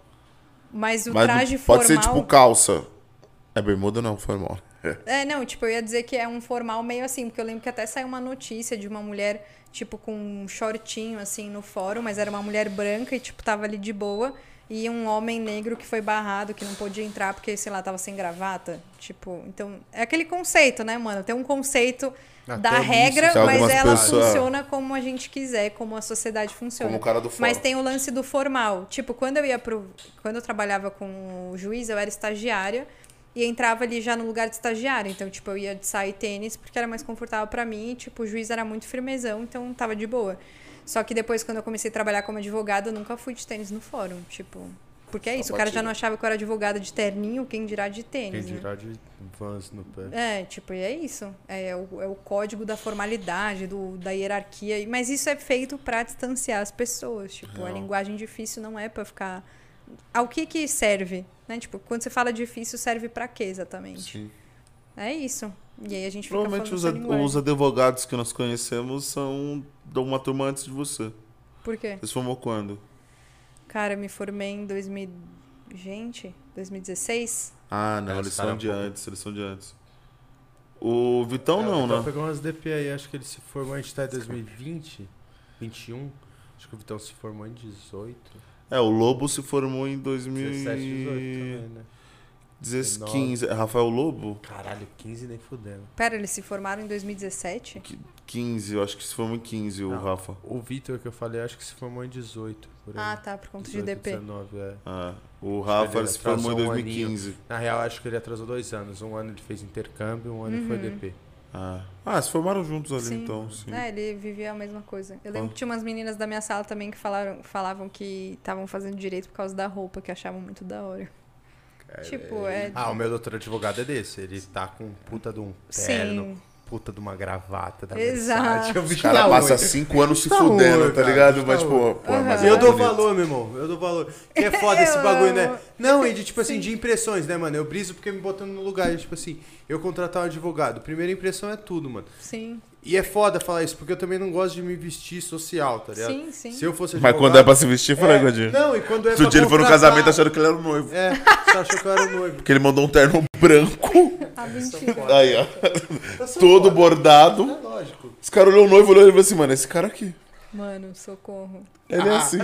Mas o Mas traje pode formal... ser tipo calça. É bermuda não, formal. É, não, tipo, eu ia dizer que é um formal meio assim, porque eu lembro que até saiu uma notícia de uma mulher, tipo, com um shortinho, assim, no fórum, mas era uma mulher branca e, tipo, tava ali de boa. E um homem negro que foi barrado, que não podia entrar porque, sei lá, tava sem gravata. Tipo, então, é aquele conceito, né, mano? Tem um conceito Até da nisso, regra, se mas ela pessoas- funciona como a gente quiser, como a sociedade funciona. Como o cara do fórum. Mas tem o lance do formal. Tipo, quando eu ia pro. Quando eu trabalhava com o juiz, eu era estagiária e entrava ali já no lugar de estagiária. Então, tipo, eu ia de sair tênis porque era mais confortável pra mim. E, tipo, o juiz era muito firmezão, então tava de boa. Só que depois, quando eu comecei a trabalhar como advogada, eu nunca fui de tênis no fórum. Tipo. Porque é isso, o cara já não achava que eu era advogada de terninho, quem dirá de Quem tênis. né? dirá de vans no pé. É, tipo, e é isso. É o, é o código da formalidade, do, da hierarquia. Mas isso é feito pra distanciar as pessoas. Tipo, a linguagem difícil não é pra ficar. Ao que que serve? Né? Tipo, quando você fala difícil, serve pra quê exatamente? Sim. É isso. E aí a gente fica Provavelmente os, ad- os advogados que nós conhecemos são de uma turma antes de você. Por quê? Você se formou quando? Cara, eu me formei em 2000. Gente, 2016? Ah, não, É, eles são de um pouco- antes, eles são de antes. O Vitão não, Então né? pegou umas DP aí, acho que ele se formou, a gente tá em 2020, 21. Acho que o Vitão se formou em 18. É, o Lobo se formou em 17, 18 também, né? 2015. Rafael Lobo? Caralho, 15 nem fudendo. Pera, eles se formaram em 2017? 15, eu acho que se formou em 15, o Não. Rafa. O Vitor que eu falei, acho que se formou em 18. Por aí. Ah, tá, por conta de 18, DP. 19, é. Ah, o Rafa ele se formou em atrasou um 2015. Na real, acho que ele atrasou dois anos. Um ano ele fez intercâmbio, um ano foi Uhum. DP. Ah. ah, se formaram juntos ali Sim. então, sim. É, ele vivia a mesma coisa. Eu lembro Ah. que tinha umas meninas da minha sala também que falaram, falavam que estavam fazendo direito por causa da roupa, que achavam muito da hora. tipo, é. Ah, o meu doutor advogado é desse. Ele tá com puta de um terno, Sim. Puta de uma gravata da Exato. Versace. O cara tá passa ruim. cinco anos se Tá fudendo, ruim, tá ligado? tá Mas, pô, ruim. pô, mas é Eu dou bonito. valor, meu irmão. Eu dou valor. Que é foda esse bagulho, né? Não, e de tipo assim, de impressões, né, mano? Eu briso porque me botando no lugar. E, tipo assim, eu contratar um advogado. Primeira impressão é tudo, mano. Sim. E é foda falar isso, porque eu também não gosto de me vestir social, tá ligado? Sim, sim. Se eu fosse Mas advogado- quando é pra se vestir, fala, É, Godinho. Não, e quando é Outro pra dia ele foi no casamento achando que ele era o noivo. É, você achou que eu era o noivo. Porque ele mandou um terno branco. Ah, mentira. Aí, ó. Todo foda. bordado. É lógico. Os caras olhou o noivo, olhou e falou assim, mano, esse cara aqui. Mano, socorro. Ele é assim.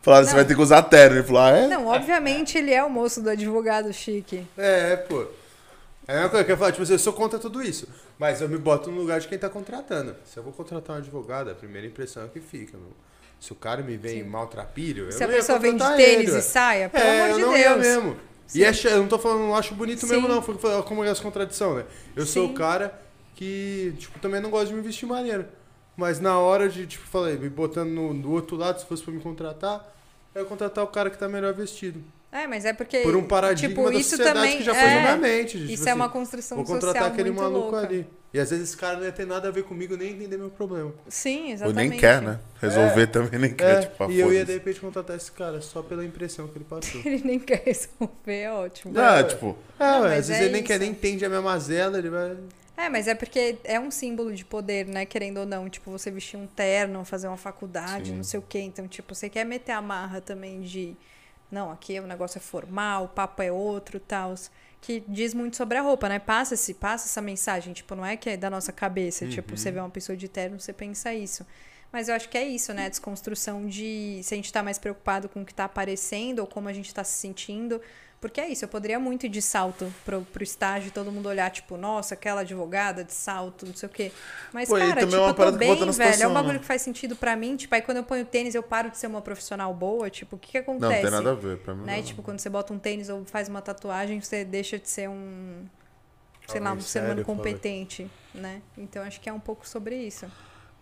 Falaram, você vai ter que usar terno. Ele falou, ah, é? Não, obviamente ele é o moço do advogado chique. É, pô. É a mesma coisa que eu falo, tipo assim, eu sou contra tudo isso. Mas eu me boto no lugar de quem tá contratando. Se eu vou contratar um advogado, a primeira impressão é que fica, meu. Se o cara me vem maltrapilho, eu Se a não ia pessoa vem de tênis ele, e saia, pelo é, amor de eu não ia Deus. mesmo. E é, eu não tô falando, não acho bonito mesmo, Sim. não. Foi foi como é essa contradição, né? Eu sou Sim. o cara que, tipo, também não gosto de me vestir maneiro. Mas na hora de, tipo, falei, me botando no, do outro lado, se fosse pra me contratar, eu ia contratar o cara que tá melhor vestido. É, mas é porque. Por um paradigma tipo, da isso sociedade também que já foi é, na minha mente. de, Isso tipo é assim, uma construção Vou social contratar aquele muito maluco louca. ali. E às vezes esse cara não ia ter nada a ver comigo, nem entender meu problema. Sim, Ou exatamente. nem quer, né? Resolver também nem quer, É, tipo, ah, e eu ia de repente contratar esse cara só pela impressão que ele passou. Ele nem quer resolver, é ótimo. Ah, tipo, É, Não, ué, às vezes é ele nem quer nem entende a minha mazela, ele vai. É, mas é porque é um símbolo de poder, né? Querendo ou não. Tipo, você vestir um terno, fazer uma faculdade, Sim. não sei o quê. Então, tipo, você quer meter a marra também de. Não, aqui o negócio é formal, o papo é outro tal. Que diz muito sobre a roupa, né? Passa, -se, passa essa mensagem. Tipo, não é que é da nossa cabeça. Tipo, você vê uma pessoa de terno, você pensa isso. Mas eu acho que é isso, né? A desconstrução de se a gente tá mais preocupado com o que tá aparecendo ou como a gente tá se sentindo. Porque é isso, eu poderia muito ir de salto pro, pro estágio e todo mundo olhar, tipo, nossa, aquela advogada de salto, não sei o quê. Mas, Pô, cara, também tipo, é uma eu tô bem, velho. É um bagulho né? que faz sentido pra mim. Tipo, aí quando eu ponho tênis, eu paro de ser uma profissional boa. Tipo, o que que acontece? não, tem nada a ver. Pra mim, Né? não. Tipo, quando você bota um tênis ou faz uma tatuagem, você deixa de ser um, sei lá, um Alguém ser humano competente, né? Então acho que é um pouco sobre isso.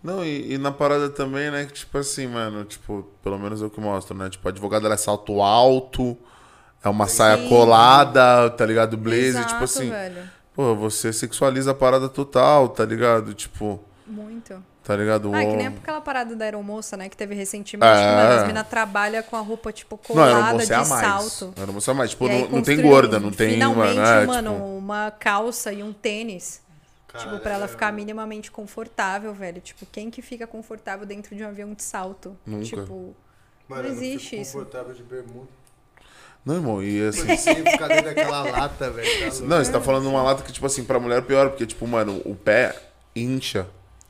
Não, e, e na parada também, né, que tipo assim, mano, tipo, pelo menos é o que mostra, né? Tipo, a advogada ela é salto alto, é uma saia colada, tá ligado? Blazer, Exato, tipo assim. velho. Pô, você sexualiza a parada total, tá ligado? Tipo, Muito. tá ligado? Ah, é que nem aquela parada da aeromoça, né? Que teve recentemente, É. que, mano, as trabalham com a roupa, tipo, Não, colada você de a mais. salto. Era você a mais. Tipo, não, não tem gorda, não tem, Finalmente, mano. É, mano, tipo, uma calça e um tênis. tipo, pra ela Caralho. ficar minimamente confortável, velho. Tipo, quem que fica confortável dentro de um avião de salto? Nunca. Tipo, Mano, Não eu existe fico isso. confortável de bermuda. Não, irmão, e assim. Sem ficar dentro daquela lata, velho. tá. Não, você tá falando uma lata que, tipo assim, pra mulher é pior, porque, tipo, mano, o pé incha,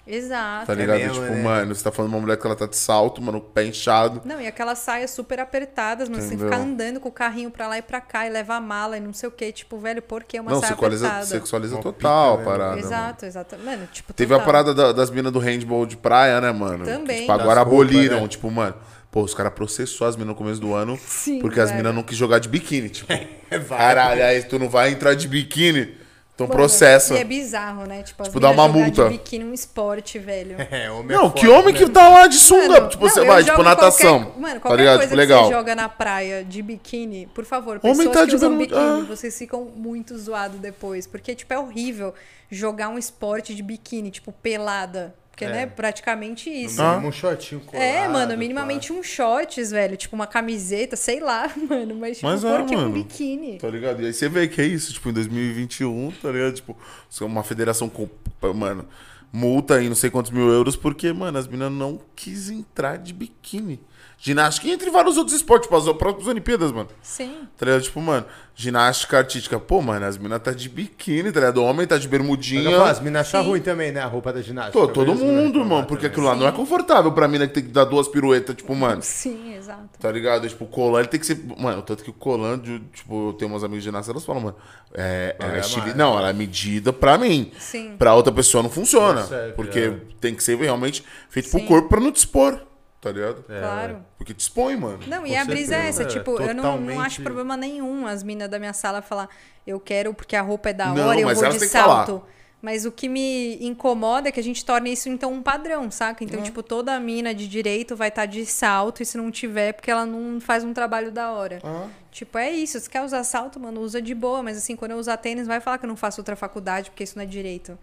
exato. tá ligado? mesmo, tipo, né? mano, você tá falando de uma mulher que ela tá de salto, mano, o pé inchado. Não, e aquelas saias super apertadas, mas você tem que Entendeu? ficar andando com o carrinho pra lá e pra cá e levar a mala e não sei o que. Tipo, velho, por que uma não, saia sexualiza, apertada? sexualiza Uma total a pica, né, parada. mano. Exato, exato. Mano, tipo, Teve a parada da- das minas do handball de praia, né, mano? Que, Também. tipo, agora Das roupas, aboliram, né? tipo, mano. Pô, os caras processou as minas no começo do ano Sim, porque as minas não quis jogar de biquíni. Tipo, É, vai. caralho, aí tu não vai entrar de biquíni, então Mano, processa. E é bizarro, né? Tipo, Tipo, dá uma jogar multa. de biquíni um esporte, velho. É, homem Não, é que homem né? que tá lá de sunga, Mano, tipo, não, você vai, tipo, natação. Qualquer, mano, tá qualquer ligado? coisa Tipo, que legal. você joga na praia de biquíni, por favor, Homem pessoas tá que de usam biquíni, ah. vocês ficam muito zoados depois. Porque, tipo, é horrível jogar um esporte de biquíni, tipo, pelada. Porque, É. né, praticamente isso. Ah. mínimo um shortinho colado. É, mano, minimamente um shorts, velho. Tipo, uma camiseta, sei lá, mano. Mas, tipo, Mas é, por que um mano. biquíni? Tá ligado? E aí você vê que é isso, tipo, em 2021, tá ligado? Tipo, uma federação com, mano, multa aí não sei quantos mil euros, porque, mano, as meninas não quis entrar de biquíni. Ginástica e entre vários outros esportes, tipo, as próprias Olimpíadas, mano. Sim. Tá ligado? Tipo, mano, ginástica artística. Pô, mano, as minas tá de biquíni, tá ligado? O homem tá de bermudinha. falo, as minas acham Sim. ruim também, né? A roupa da ginástica. Pô, todo minas mundo, mano, porque também. aquilo lá não é confortável pra mina que tem que dar duas piruetas, tipo, mano. Sim, exato. Tá ligado? Tipo, o colan, ele tem que ser. Mano, tanto que o colan, de, tipo, eu tenho umas amigas de ginástica, elas falam, mano, é, ela é é mais. Não, ela é medida pra mim. Sim. Pra outra pessoa não funciona. Não serve, porque é. tem que ser realmente feito pro Sim. corpo pra não te expor. Tá ligado? É. Claro. Porque te expõe, mano. Não, e Com a brisa é essa, é tipo, eu não, não acho problema nenhum as minas da minha sala falar, eu quero porque a roupa é da Não, hora, eu mas vou elas de salto. Mas o que me incomoda é que a gente torne isso então um padrão, saca? Então, tipo, toda mina de direito vai estar de salto e se não tiver, porque ela não faz um trabalho da hora. Ah. Tipo, é isso. Se quer usar salto, mano, usa de boa. Mas assim, quando eu usar tênis, vai falar que eu não faço outra faculdade, porque isso não é direito.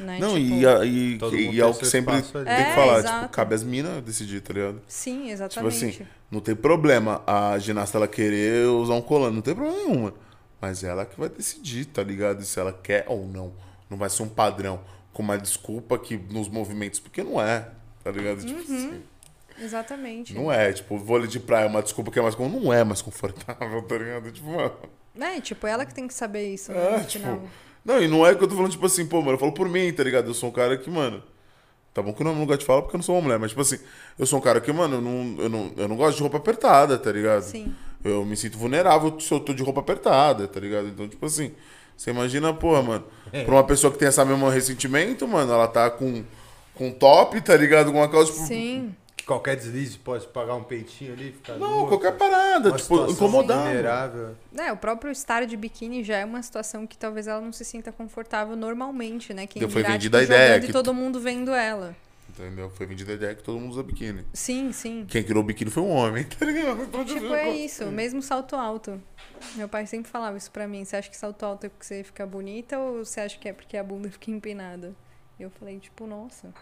Né? Não, Tipo, e, a- e, e, é o que sempre ali. tem que É, falar. exato. Tipo, cabe as minas decidir, tá ligado? Sim, Tipo exatamente. assim, não tem problema a ginasta ela querer usar um colando, não tem problema nenhum. Mas ela que vai decidir, tá ligado? Se ela quer ou não. Não vai ser um padrão. com uma desculpa que nos movimentos, porque não é, tá ligado? Tipo assim, Exatamente. não é, tipo, vôlei de praia é uma desculpa que é mais com- não é mais confortável, tá ligado? Tipo, mano, É, tipo, ela que tem que saber isso, né? é, no tipo, final. Não, e não é que eu tô falando tipo assim, pô, mano, eu falo por mim, tá ligado? Eu sou um cara que, mano, Tá bom que eu não lugar de fala porque eu não sou uma mulher, mas tipo assim, eu sou um cara que, mano, eu não, eu não, eu não gosto de roupa apertada, tá ligado? Sim. Eu me sinto vulnerável se eu tô de roupa apertada, tá ligado? Então, tipo assim, você imagina, porra, mano, pra uma pessoa que tem essa mesma ressentimento, mano, ela tá com, com top, tá ligado? Com uma calça, tipo, Sim. Que qualquer deslize pode pagar um peitinho ali, ficar não, nua, qualquer parada, uma tipo, incomodar. vulnerável. É, o próprio estar de biquíni já é uma situação que talvez ela não se sinta confortável normalmente, né? Quem Então foi vendida tipo, a ideia que- e todo mundo vendo ela. Entendeu? Foi vendida a ideia que todo mundo usa biquíni. Sim, sim. Quem criou o biquíni foi um homem, tá ligado? Então, Tipo, é isso, mesmo salto alto. Meu pai sempre falava isso pra mim. Você acha que salto alto é porque você fica bonita ou você acha que é porque a bunda fica empinada? E eu falei, tipo, nossa.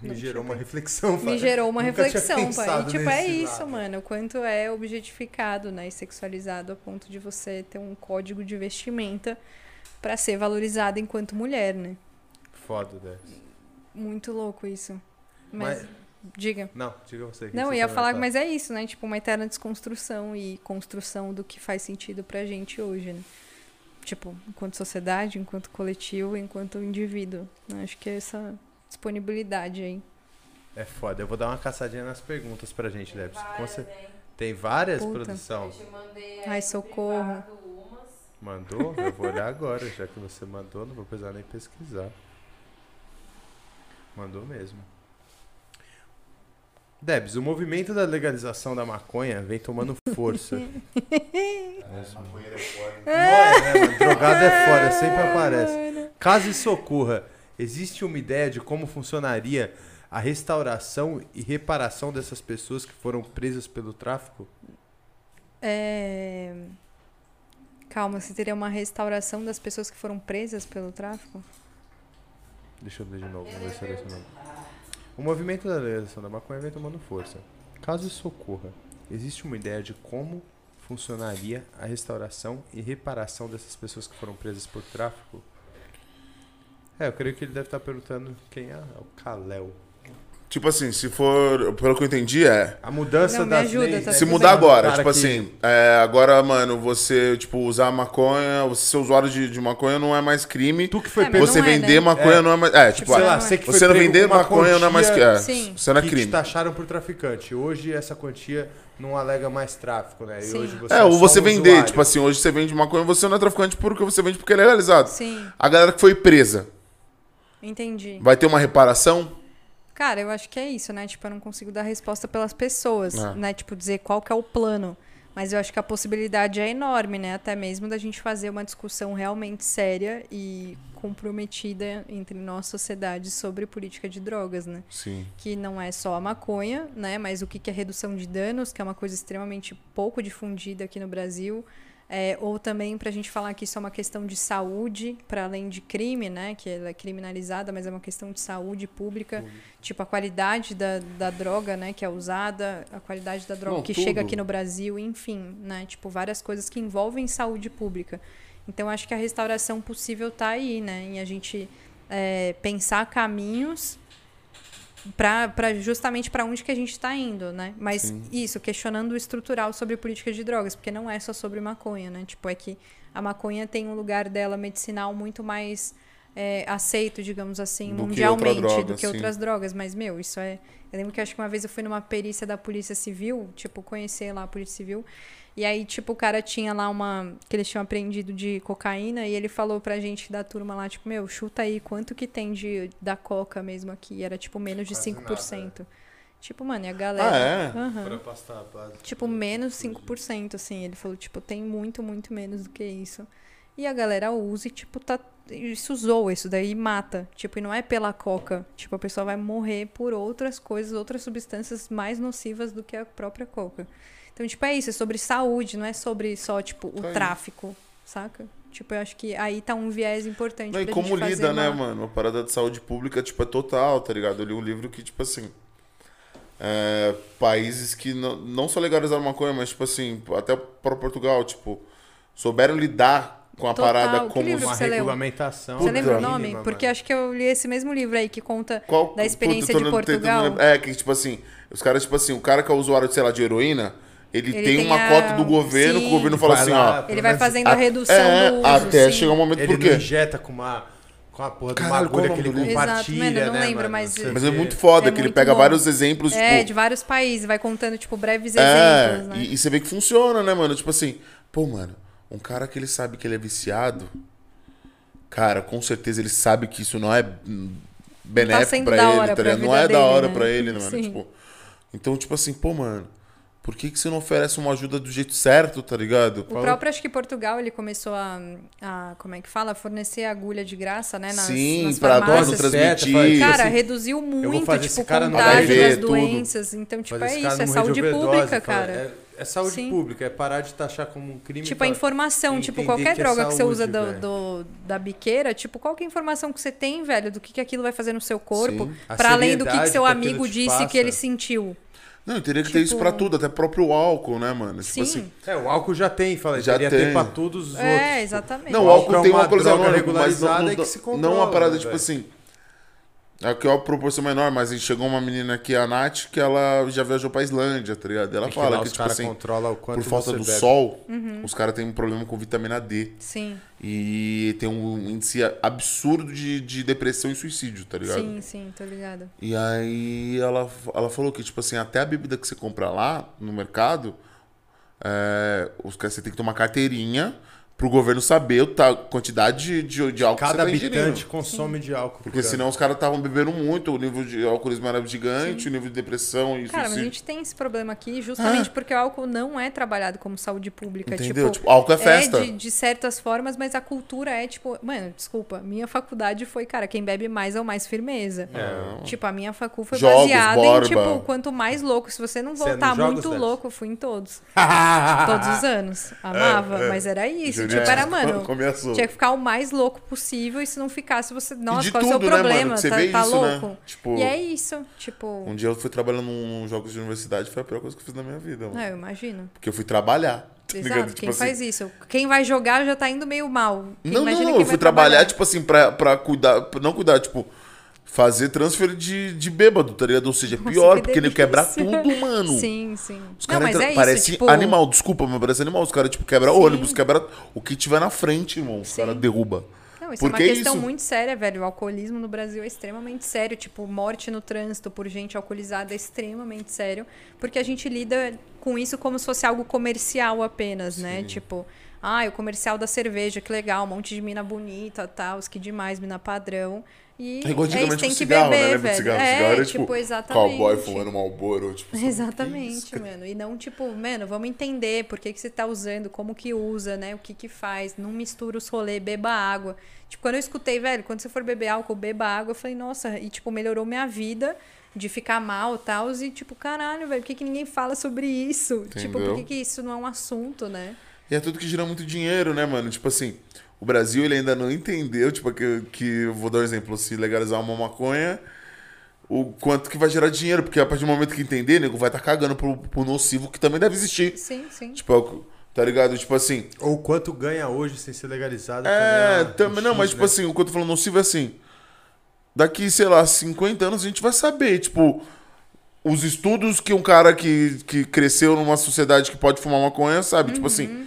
Me Não, gerou tipo, uma reflexão. Me pai. gerou uma Nunca reflexão, pai. E, tipo, é isso, lado. mano. O quanto é objetificado, né? E sexualizado a ponto de você ter um código de vestimenta pra ser valorizada enquanto mulher, né? Foda, né? Muito louco isso. Mas, Mas- diga. Não, diga você. Não, você ia falar, fala. mas é isso, né? Tipo, uma eterna desconstrução e construção do que faz sentido pra gente hoje, né? Tipo, enquanto sociedade, enquanto coletivo, enquanto indivíduo. Acho que é essa disponibilidade aí. É foda. Eu vou dar uma caçadinha nas perguntas pra gente, Debs. Com cer- Tem várias, Puta. produção? Ai, socorro. Mandou? Eu vou olhar agora, já que você mandou, não vou precisar nem pesquisar. Mandou mesmo. Debs, o movimento da legalização da maconha vem tomando força. Não é, né, mano? Drogado é foda, sempre aparece. Caso isso ocorra, existe uma ideia de como funcionaria a restauração e reparação dessas pessoas que foram presas pelo tráfico? É... Calma, você teria uma restauração das pessoas que foram presas pelo tráfico? Deixa eu ler de novo, vou ver se é esse o nome. O movimento da legalização da maconha vem tomando força. Caso isso ocorra, existe uma ideia de como funcionaria a restauração e reparação dessas pessoas que foram presas por tráfico? É, eu creio que ele deve estar perguntando quem é, é o Kalel. Tipo assim, se for, pelo que eu entendi, é. A mudança Não, me das ajuda, leis, tá? Se mudar agora, tipo que- assim, é, agora, mano, você, tipo, usar maconha, você ser usuário de, de maconha não é mais crime. Tu que foi É, pego, Você é, vender né? maconha É. não é mais. É, tipo, Tipo, sei não lá, é. você que foi você não vender maconha não é mais que. É, Sim. Você não é que crime. te taxaram por traficante. Hoje essa quantia não alega mais tráfico, né? E Sim. hoje você É, ou só você vender, usuário. tipo assim, hoje você vende maconha, você não é traficante porque você vende porque é legalizado. Sim, A galera que foi presa, entendi. vai ter uma reparação? Cara, eu acho que é isso, né? Tipo, eu não consigo dar resposta pelas pessoas, É. né? Tipo, dizer qual que é o plano. Mas eu acho que a possibilidade é enorme, né? Até mesmo da gente fazer uma discussão realmente séria e comprometida entre nós, sociedade, sobre política de drogas, né? Sim. Que não é só a maconha, né? Mas o que é redução de danos, que é uma coisa extremamente pouco difundida aqui no Brasil. É, ou também para a gente falar que isso é uma questão de saúde, para além de crime, né? Que ela é criminalizada, mas é uma questão de saúde pública. Tipo, a qualidade da, da droga, né? Que é usada, a qualidade da droga Não, que tudo. chega aqui no Brasil, enfim, né? Tipo, várias coisas que envolvem saúde pública. Então, acho que a restauração possível tá aí, né? Em a gente é, pensar caminhos para justamente para onde que a gente está indo, né? Mas Sim. isso, questionando o estrutural sobre política de drogas, porque não é só sobre maconha, né? Tipo, é que a maconha tem um lugar dela medicinal muito mais é, aceito, digamos assim, Do que mundialmente outra droga, do que sim. outras drogas. Mas, meu, isso é. Eu lembro que acho que uma vez eu fui numa perícia da Polícia Civil, tipo, conhecer lá a Polícia Civil. E aí, tipo, o cara tinha lá uma. que eles tinham apreendido de cocaína, e ele falou pra gente da turma lá, tipo, meu, chuta aí quanto que tem de, da coca mesmo aqui. E era, tipo, menos de Quase 5%. Tipo, mano, e a galera. Ah, é? Pra pastar. Tipo, menos 5%, assim. Ele falou, tipo, tem muito, muito menos do que isso. E a galera usa e, tipo, tá. Isso usou, isso daí mata. Tipo, e não é pela coca. Tipo, a pessoa vai morrer por outras coisas, outras substâncias mais nocivas do que a própria coca. Então, tipo, é isso, é sobre saúde, não é sobre só, tipo, o Tá aí. tráfico, saca? Tipo, eu acho que aí tá um viés importante Não, e como gente fazer lida, né, uma- mano? A parada de saúde pública, tipo, é total, tá ligado? Eu li um livro que, tipo assim. é, países que não, não só legalizaram maconha, mas, tipo assim, até para Portugal, tipo, souberam lidar com a Total. parada Que como. Uma regulamentação. Você lembra o nome? mínima, Porque mano. acho que eu li esse mesmo livro aí que conta Qual- da experiência puta, de tentando Portugal. lembrar. É, que tipo assim, os caras, tipo assim, o cara que é usuário, sei lá, de heroína, ele, Ele tem, tem uma a- cota do governo, que o governo fala Vai assim, lá, ó. Ele vai fazendo a- a redução é, do uso. até sim. chegar um momento, Ele injeta com uma, com a porra de uma Caralho, qual agulha é que ele do compartilha, Exato, mano, eu não né, lembro, mano? mas- Mas é muito foda, É que ele muito pega bom. vários exemplos, É, tipo. de vários países, vai contando, tipo, breves É, exemplos, né? e, e você vê que funciona, né, mano? Tipo assim, pô, mano, um cara que ele sabe que ele é viciado, cara, com certeza ele sabe que isso não é hum, benéfico Tá da ele, tá ligado? Não é da hora né? pra ele, né, mano? Tipo, então, tipo assim, pô, mano, por que, que você não oferece uma ajuda do jeito certo, tá ligado? O próprio, acho que Portugal, ele começou a, a como é que fala? Fornecer agulha de graça, né? Nas, Sim, nas pra Dose transmitir. faz- Cara, assim, reduziu muito, tipo, cara contágio HIV, das tudo. doenças. Então, tipo, é isso, é saúde pública, fala, cara. É, é saúde Sim. pública, é parar de taxar como um crime. Tipo, a informação, tipo, qualquer que é droga que você usa saúde, do, do- da biqueira, tipo, qual que é a informação que você tem, velho, do que, que aquilo vai fazer no seu corpo, Sim. A pra além do que, que seu amigo disse passa. que ele sentiu. Não, teria que ter isso Tipo- pra tudo, até próprio álcool, né, mano? Tipo Sim. assim. É, o álcool já tem, falei, Já teria tem. ter pra todos os É, outros. exatamente. Não, o O álcool álcool tem é uma uma coisa mas não, regularizada não, e que se não controla, uma parada, né, tipo assim. Aqui é uma proporção menor, mas chegou uma menina aqui, a Nath, que ela já viajou pra Islândia, tá ligado? Ela É que fala que, os tipo cara assim, controla o quanto por falta do bebe. sol, Uhum. os caras têm um problema com vitamina D. Sim, E tem um índice absurdo de, de depressão e suicídio, tá ligado? sim, sim, tô ligada. E aí ela, ela falou que, tipo assim, até a bebida que você compra lá no mercado, é, você tem que tomar carteirinha pro governo saber a quantidade de, de, de álcool Cada que você tá habitante consome de álcool. Porque por ano. senão os caras estavam bebendo muito, o nível de alcoolismo era gigante, o nível de depressão e Cara, mas a gente tem esse problema aqui justamente porque o álcool não é trabalhado como saúde pública. Entendeu? Tipo, Tipo, álcool é festa. de, de certas formas, mas a cultura é tipo. Mano, desculpa, minha faculdade foi, cara, quem bebe mais é o mais firmeza. É. Tipo, a minha facu foi Jogos, baseada borba. em, tipo, quanto mais louco. Se você não é voltar jogos, muito Debs? louco, eu fui em todos. Todos os anos. Amava, É, é. mas era isso. Tipo, era, mano. começou. Tinha que ficar o mais louco possível e se não ficasse, você. Nossa, qual é o seu né, problema? Você tá vê tá isso, né? louco? Tipo- E é isso. Tipo. Um dia eu fui trabalhando num jogos de universidade, foi a pior coisa que eu fiz na minha vida, mano. É, eu imagino. Porque eu fui trabalhar. Tá Exato, ligado? quem Tipo faz assim, isso? Quem vai jogar já tá indo meio mal. Quem Não, não, quem eu fui trabalhar, tipo assim, pra, pra cuidar. pra não cuidar, tipo, fazer transfer de, de bêbado, tá ligado? Ou seja, é Nossa, pior, que porque ele quebra tudo, mano. Sim, sim. Os caras é parece tipo... animal, desculpa, mas parece animal. Os caras, tipo, quebra Sim. ônibus, quebra o que tiver na frente, irmão. Os Sim. caras derruba. Não, isso Porque é uma questão isso- muito séria, velho. O alcoolismo no Brasil é extremamente sério. Tipo, morte no trânsito por gente alcoolizada é extremamente sério. Porque a gente lida com isso como se fosse algo comercial apenas, né? Tipo, ah, o comercial da cerveja, que legal, um monte de mina bonita, tal, que demais, mina padrão. E É igual antigamente com cigarro, né? beber, Lembra de velho. cigarro? É, cigarro era, tipo, tipo, exatamente. cowboy fumando Malboro, tipo... Exatamente, mano. E não, tipo, mano, vamos entender por que, que você tá usando, como que usa, né? O que que faz. Não mistura os rolês, beba água. Tipo, quando eu escutei, velho, quando você for beber álcool, beba água, eu falei, nossa, e tipo, melhorou minha vida de ficar mal e tal. E tipo, caralho, velho, por que, que ninguém fala sobre isso? Tipo, por Entendeu? que, que isso não é um assunto, né? E é tudo que gira muito dinheiro, né, mano? Tipo assim, o Brasil ele ainda não entendeu, tipo, que, que eu vou dar um exemplo, se legalizar uma maconha, o quanto que vai gerar dinheiro, porque a partir do momento que entender, nego vai estar cagando pro, pro nocivo que também deve existir. Sim, sim. Tipo, é tá ligado? Tipo assim, Ou quanto ganha hoje sem ser legalizado. é, também um não, X, mas tipo né? assim, o que eu tô falando nocivo é assim, daqui, sei lá, 50 anos a gente vai saber, tipo, os estudos que um cara que, que cresceu numa sociedade que pode fumar maconha sabe, tipo assim,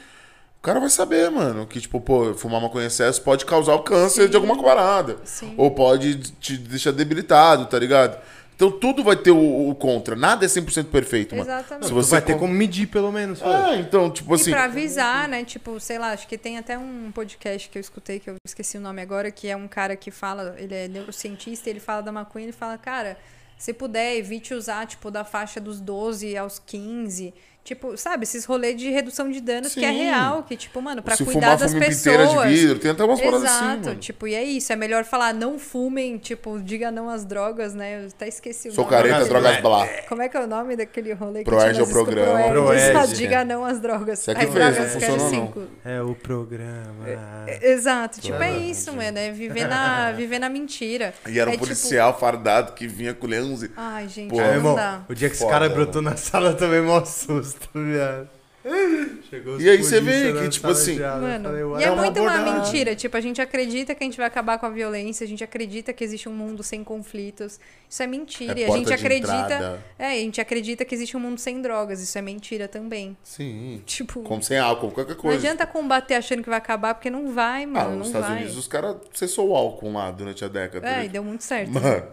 o cara vai saber, mano, que tipo, pô, fumar maconha em excesso pode causar o câncer de alguma parada. Sim. Ou pode te deixar debilitado, tá ligado? Então tudo vai ter o, o contra, nada é 100% perfeito, mano. Exatamente. Se você vai ter com- como medir, pelo menos. Ah, então, tipo E assim, pra avisar, né? Tipo, sei lá, acho que tem até um podcast que eu escutei, que eu esqueci o nome agora, que é um cara que fala, ele é neurocientista, ele fala da maconha, ele fala, cara, se puder, evite usar, tipo, da faixa dos 12 aos 15. Tipo, sabe, esses rolês de redução de danos que é Sim. real, que, tipo, mano, pra se cuidar fumar das fume pessoas. de vidro, tem até umas paradas Exato, assim, mano. tipo, e é isso. É melhor falar não fumem, tipo, diga não às drogas, né? Eu até esqueci o Sou nome. careta, Drogas blá. Como é que é o nome daquele rolê que Proerd tinha é o programa. Proerd, Proerd, diga não às drogas. Você que As fez, drogas não não. É o programa. Exato, tipo, é isso, mano. É viver na, viver na mentira. E era um é, tipo, policial fardado que vinha com leões e... Ai, gente, Meu não irmão, dá. o dia que esse cara brotou na sala também, mó susto, viado. Chegou E aí você vê polícia que, na tipo assim, Mano, falei, e "Ué, é uma muito uma abordagem." mentira. Tipo, a gente acredita que a gente vai acabar com a violência, a gente acredita que existe um mundo sem conflitos. Isso é mentira. É e a porta gente acredita. entrada. É, a gente acredita que existe um mundo sem drogas. Isso é mentira também. Sim. Tipo, Como sem álcool, qualquer não coisa. adianta combater achando que vai acabar, porque não vai, Ah, mano. nos não Estados vai. Unidos os caras cessou o álcool lá durante a década. É, né? e deu muito certo. Mano,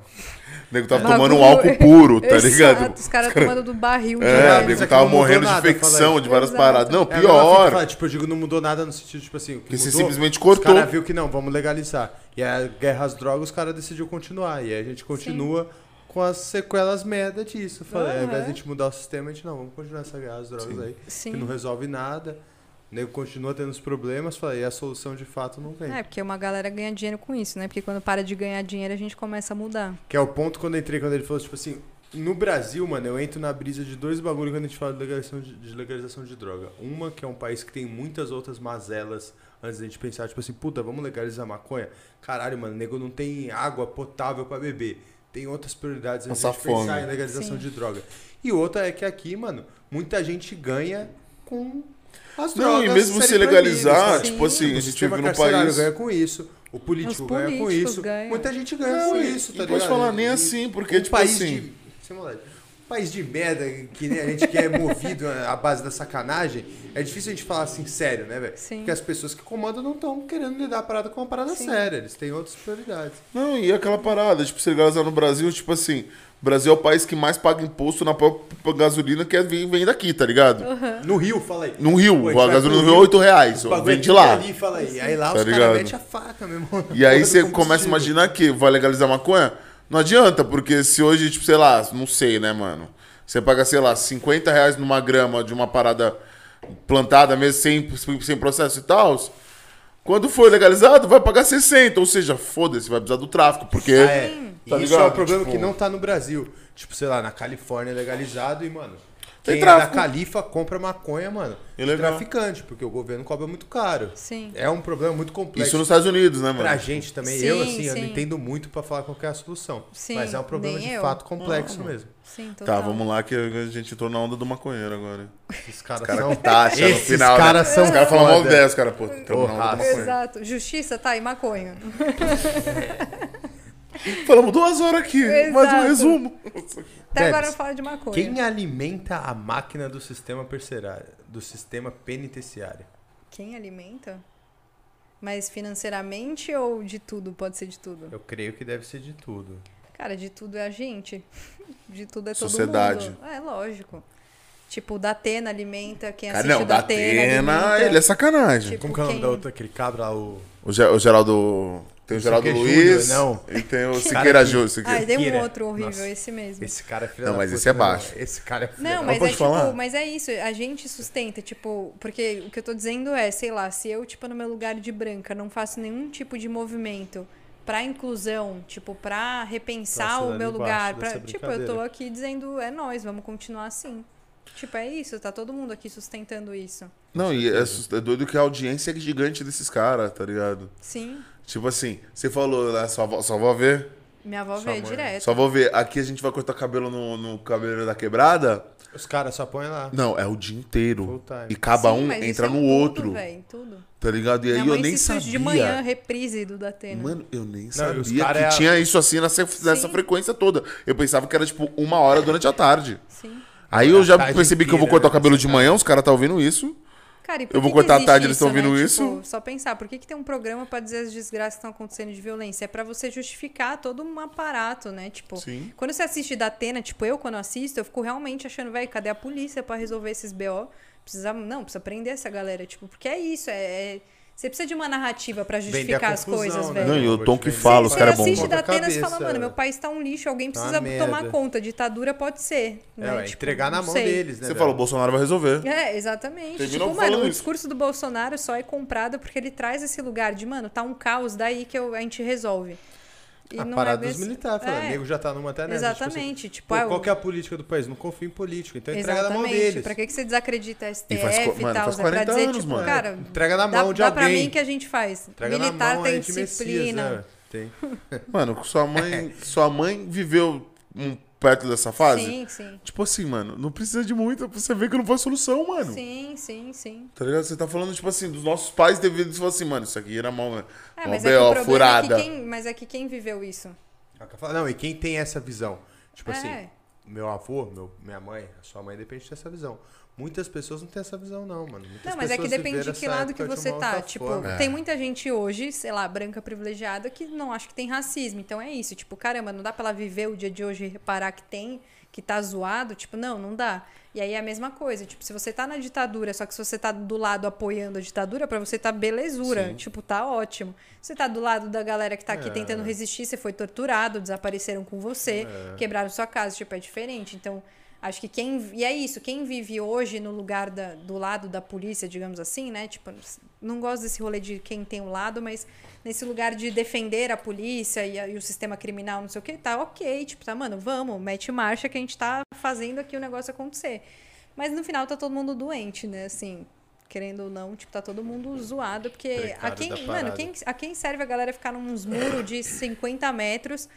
o nego tava Bagulho- tomando um álcool puro, tá Exato, ligado? Os caras tomando do barril. É, o Mas nego é tava morrendo de infecção, de várias Exato. paradas. Não, É, pior. tipo, eu digo, não mudou nada no sentido, tipo assim, o que, você simplesmente Os cortou. caras viu que não, vamos legalizar. E a guerra às drogas, os caras decidiu continuar. E aí a gente continua com as sequelas merda disso. Falei, ao invés de a gente mudar o sistema, a gente não, vamos continuar essa guerra às drogas Sim. aí. Sim. Que não resolve nada. O nego continua tendo os problemas, falei, e a solução de fato não vem. É, porque uma galera ganha dinheiro com isso, né? Porque quando para de ganhar dinheiro, a gente começa a mudar. Que é o ponto quando eu entrei, quando ele falou, tipo assim, no Brasil, mano, eu entro na brisa de dois bagulhos quando a gente fala de legalização de, de legalização de droga. Uma, que é um país que tem muitas outras mazelas antes da gente pensar, tipo assim, puta, vamos legalizar maconha? Caralho, mano, nego não tem água potável pra beber. Tem outras prioridades antes Passar de pensar fome. em legalização Sim. de droga. E outra é que aqui, mano, muita gente ganha com as Não, drogas. e mesmo se legalizar, tipo Sim. assim, a gente vive num país. ganha com isso. O político Os ganha com isso. ganham. Muita gente ganha Não, com e- isso, e tá pode ligado? falar nem E assim, porque, um tipo país assim- De, sem maldade, um país de merda que nem a gente que é movido à base da sacanagem, é difícil a gente falar assim sério, né, velho? Sim. Porque as pessoas que comandam não estão querendo lidar a parada com uma parada Sim. séria. Eles têm outras prioridades. Não, e aquela parada, tipo, se legalizar no Brasil, tipo assim, o Brasil é o país que mais paga imposto na própria gasolina que é- vem, vem daqui, tá ligado? No Rio, fala aí. No Rio, Pô, a gasolina no Rio é 8 reais, vem de lá. Ali, fala aí. aí lá Tá os caras metem a faca mesmo. E aí você começa a imaginar que vai legalizar maconha? Não adianta, porque se hoje, tipo, sei lá, não sei, né, mano? Você paga, sei lá, 50 reais numa grama de uma parada plantada mesmo, sem, sem processo e tal. Quando for legalizado, vai pagar 60. Ou seja, foda-se, vai precisar do tráfico, porque. Ah, é. Tá isso é ligado? um problema Tipo- que não tá no Brasil. Tipo, sei lá, na Califórnia é legalizado e, mano, Tem quem é da. Califa compra maconha, mano, Ilegal. traficante, porque o governo cobra muito caro. Sim. É um problema muito complexo. Isso nos Estados Unidos, né, mano? Pra gente também, Sim, eu assim, eu não sim. entendo muito pra falar qual que é a solução. Sim, mas é um problema de eu. fato complexo mesm Sim, Tá, total. vamos lá que a gente entrou na onda do maconheiro agora. Esses caras Os caras são... com taxa no Esses final. caras né? são Os caras falam mal foda. 10, cara. Pô, estamos na onda do raça. maconheiro. Exato. Justiça, tá aí, maconha. Falamos duas horas aqui, mais um Exato. resumo. Até Debs, agora eu falo de maconha. Quem alimenta a máquina do sistema do sistema penitenciário? Quem alimenta? Mas financeiramente ou de tudo? Pode ser de tudo. Eu creio que deve ser de tudo. Cara, de tudo é a gente. De tudo é todo Sociedade. mundo. É, lógico. Tipo, o Datena alimenta, quem Cara, assiste não, o da Datena Atena, alimenta. ele é sacanagem. Tipo, Como que é o nome da outra, aquele cabra lá, o... O, Ge- o Geraldo. Tem o Geraldo Siqueira Luiz. Júnior, não. E tem o Siqueira que- Júnior. Ah, e tem um outro horrível, Nossa. esse mesmo. Esse cara é filho Não, mas puta, esse é né, baixo. Esse cara é filho Não, da- mas é tipo, mas é isso, a gente sustenta, tipo, porque o que eu tô dizendo é, sei lá, se eu, tipo, no meu lugar de branca, não faço nenhum tipo de movimento pra inclusão, tipo, pra repensar Nossa, o meu lugar, pra, tipo, eu tô aqui dizendo, é nós, vamos continuar assim. Tipo, é isso, tá todo mundo aqui sustentando isso. Não, e é, é doido que a audiência é gigante desses caras, tá ligado? Sim, Tipo assim, você falou, né? Sua avó, sua avó vê? minha avó Sua vê mãe. direto. Sua avó vê. Aqui a gente vai cortar cabelo no, no cabelo da quebrada. Os caras só põem lá. Não, é o dia inteiro. Time. E cada Sim, um mas isso entra é no tudo, outro. véi, tudo. Tá ligado? E aí Minha eu mãe nem se sabia. surge de manhã, reprise do Datena. Mano, eu nem e os sabia cara que é tinha isso assim nessa, nessa frequência toda. Eu pensava que era tipo uma hora durante a tarde. Sim. Aí eu já tarde percebi que eu vou inteira, cortar o né? cabelo de manhã, os caras tá ouvindo isso. Cara, Eu vou cortar a tarde, eles tão ouvindo né? isso? Tipo, só pensar, por que, que tem um programa pra dizer as desgraças que estão acontecendo de violência? É pra você justificar todo um aparato, né? Tipo, Sim. quando você assiste da Atena, tipo, eu quando assisto, eu fico realmente achando, velho, cadê a polícia pra resolver esses BO? Precisa, não, precisa prender essa galera, tipo, porque é isso, é. é- você precisa de uma narrativa pra Vender justificar as coisas, né? velho. Não, e o tom que fala, os Você caras é bom. assiste Ponta da Atena e você fala, mano, meu país tá um lixo, alguém Tá precisa uma tomar conta. Ditadura pode ser. É, né? ué, Tipo, entregar na não mão sei. deles, né? Você velho? falou, o Bolsonaro vai resolver. É, exatamente. Terminou tipo, mano, o isso. discurso do Bolsonaro só é comprado porque ele traz esse lugar de, mano, tá um caos, daí que eu- a gente resolve. E A não parada é dos militares, falando, É, o nego já tá numa até nessa, tipo assim, Exatamente. Tipo, pô, ah, qual que é a política do país? Não confio em político, então entrega na mão deles. Pra que, que você desacredita a STF E faz e, mano, tal? faz É pra 40 dizer, anos, tipo, mano. cara, Entrega na dá, mão de dá pra alguém. mim que a gente faz. Entrega Militar na mão, tem é de Messias, disciplina. né? Tem. Mano, sua mãe, sua mãe viveu um perto dessa fase? Sim, sim. Tipo assim, mano, não precisa de muita pra você ver que não foi solução, mano. Sim, sim, sim. Tá ligado? Você tá falando, tipo assim, dos nossos pais e falar assim, mano, isso aqui era mal, É, mas é que o B.O., problema furada. é que quem, mas é que quem viveu isso? Não, e quem tem essa visão? Tipo É. assim, meu avô, meu, minha mãe, a sua mãe depende dessa visão. Muitas pessoas não têm essa visão, não, mano. Muitas Não, mas é que pessoas depende de que essa lado que você tá. Tipo, forma. tem muita gente hoje, sei lá, branca privilegiada, que não acha que tem racismo. Então é isso. Tipo, caramba, não dá pra ela viver o dia de hoje e reparar que tem, que tá zoado. Tipo, não, não dá. E aí é a mesma coisa. Tipo, se você tá na ditadura, só que se você tá do lado apoiando a ditadura, pra você tá belezura. Sim. Tipo, tá ótimo. Se você tá do lado da galera que tá aqui É. tentando resistir, você foi torturado, desapareceram com você, É. quebraram sua casa. Tipo, é diferente. Então. Acho que quem. E é isso, quem vive hoje no lugar da, do lado da polícia, digamos assim, né? Tipo, não gosto desse rolê de quem tem um lado, mas nesse lugar de defender a polícia e, a- e o sistema criminal, não sei o que, tá ok. Tipo, tá, mano, vamos, mete marcha que a gente tá fazendo aqui o negócio acontecer. Mas no final tá todo mundo doente, né? Assim, querendo ou não, tipo, tá todo mundo zoado, porque a quem, mano, quem, a quem serve a galera ficar nos muros de 50 metros?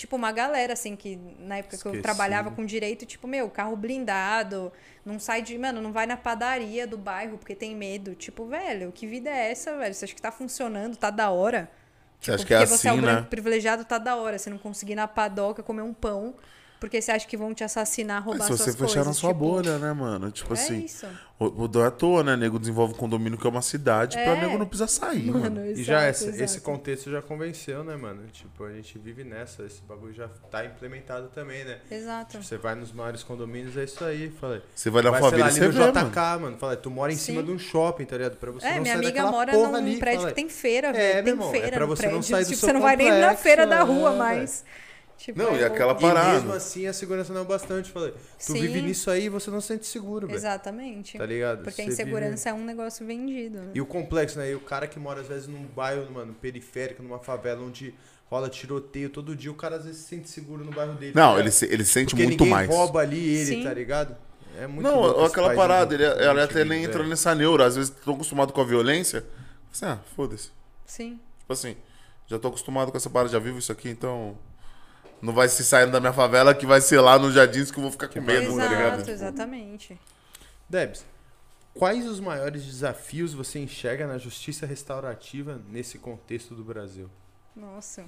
Tipo, uma galera, assim, que na época que eu trabalhava com direito, tipo, meu, carro blindado, não sai de. Mano, não vai na padaria do bairro porque tem medo. Tipo, velho, que vida é essa, velho? Você acha que tá funcionando, tá da hora? Você acha Tipo, que é porque você é um assim, né? privilegiado, tá da hora. Você não conseguir ir na padoca comer um pão, porque você acha que vão te assassinar, roubar Mas suas se você coisas. fechar na sua tipo, bolha, né, mano? Tipo É assim, isso. o, o é à toa, né? Nego desenvolve um condomínio que é uma cidade pra É. nego não precisar sair, mano. Mano, E já exato, esse, esse exato. contexto já convenceu, né, mano? Tipo, a gente vive nessa, esse bagulho já tá implementado também, né? Exato. Tipo, você vai nos maiores condomínios, é isso aí, falei. Você vai na e ali você no vê, JK, mano. mano. Fala, tu mora em cima Sim. de um shopping, tá ligado? Pra você É, não minha sair amiga mora num ali, prédio fala. que tem feira, É, velho. meu tem feira é pra no você não prédio. sair do tipo, você não vai nem na feira da é, rua velho. mais. Tipo, Não, é e aquela louco. E parada. mesmo assim a segurança não é bastante, falei. Tu Sim. vive nisso aí e você não se sente seguro, velho. Exatamente. Tá ligado? Porque a insegurança é um negócio vendido. Né? vive- E o complexo, né? E o cara que mora às vezes num bairro, mano, periférico, numa favela onde rola tiroteio todo dia, o cara às vezes se sente seguro no bairro dele. tá Não, ele, se- ele sente Porque muito ninguém mais. rouba ali ele, Sim. tá ligado? É muito Não, aquela país parada, ele, a ela até nem vive, entra nessa neura. Às vezes tô acostumado com a violência. Assim, ah, foda-se. Sim. Tipo assim, já tô acostumado com essa parada, já vivo isso aqui, então. Não vai se saindo da minha favela que vai ser lá nos jardins que eu vou ficar com medo, tá ligado? Exato, exatamente. Debs, quais os maiores desafios você enxerga na justiça restaurativa nesse contexto do Brasil? Nossa.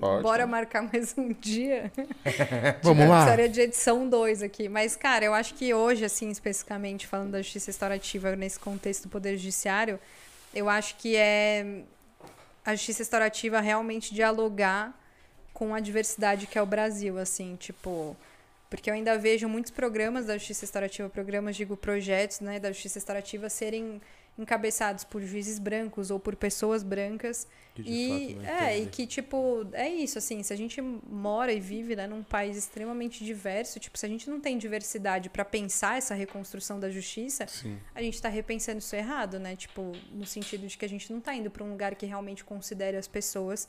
Ótimo. Bora marcar mais um dia. Vamos lá. Precisaria de edição 2 aqui. Mas, cara, eu acho que hoje, assim, especificamente, falando da justiça restaurativa nesse contexto do Poder Judiciário, eu acho que é a justiça restaurativa realmente dialogar com a diversidade que é o Brasil, assim, tipo. Porque eu ainda vejo muitos programas da justiça restaurativa, programas, digo, projetos, né, da justiça restaurativa serem encabeçados por juízes brancos ou por pessoas brancas Que e é, e que tipo, é isso assim, se a gente mora e vive, né, num país extremamente diverso, tipo, se a gente não tem diversidade para pensar essa reconstrução da justiça, Sim. a gente tá repensando isso errado, né? Tipo, no sentido de que a gente não tá indo para um lugar que realmente considere as pessoas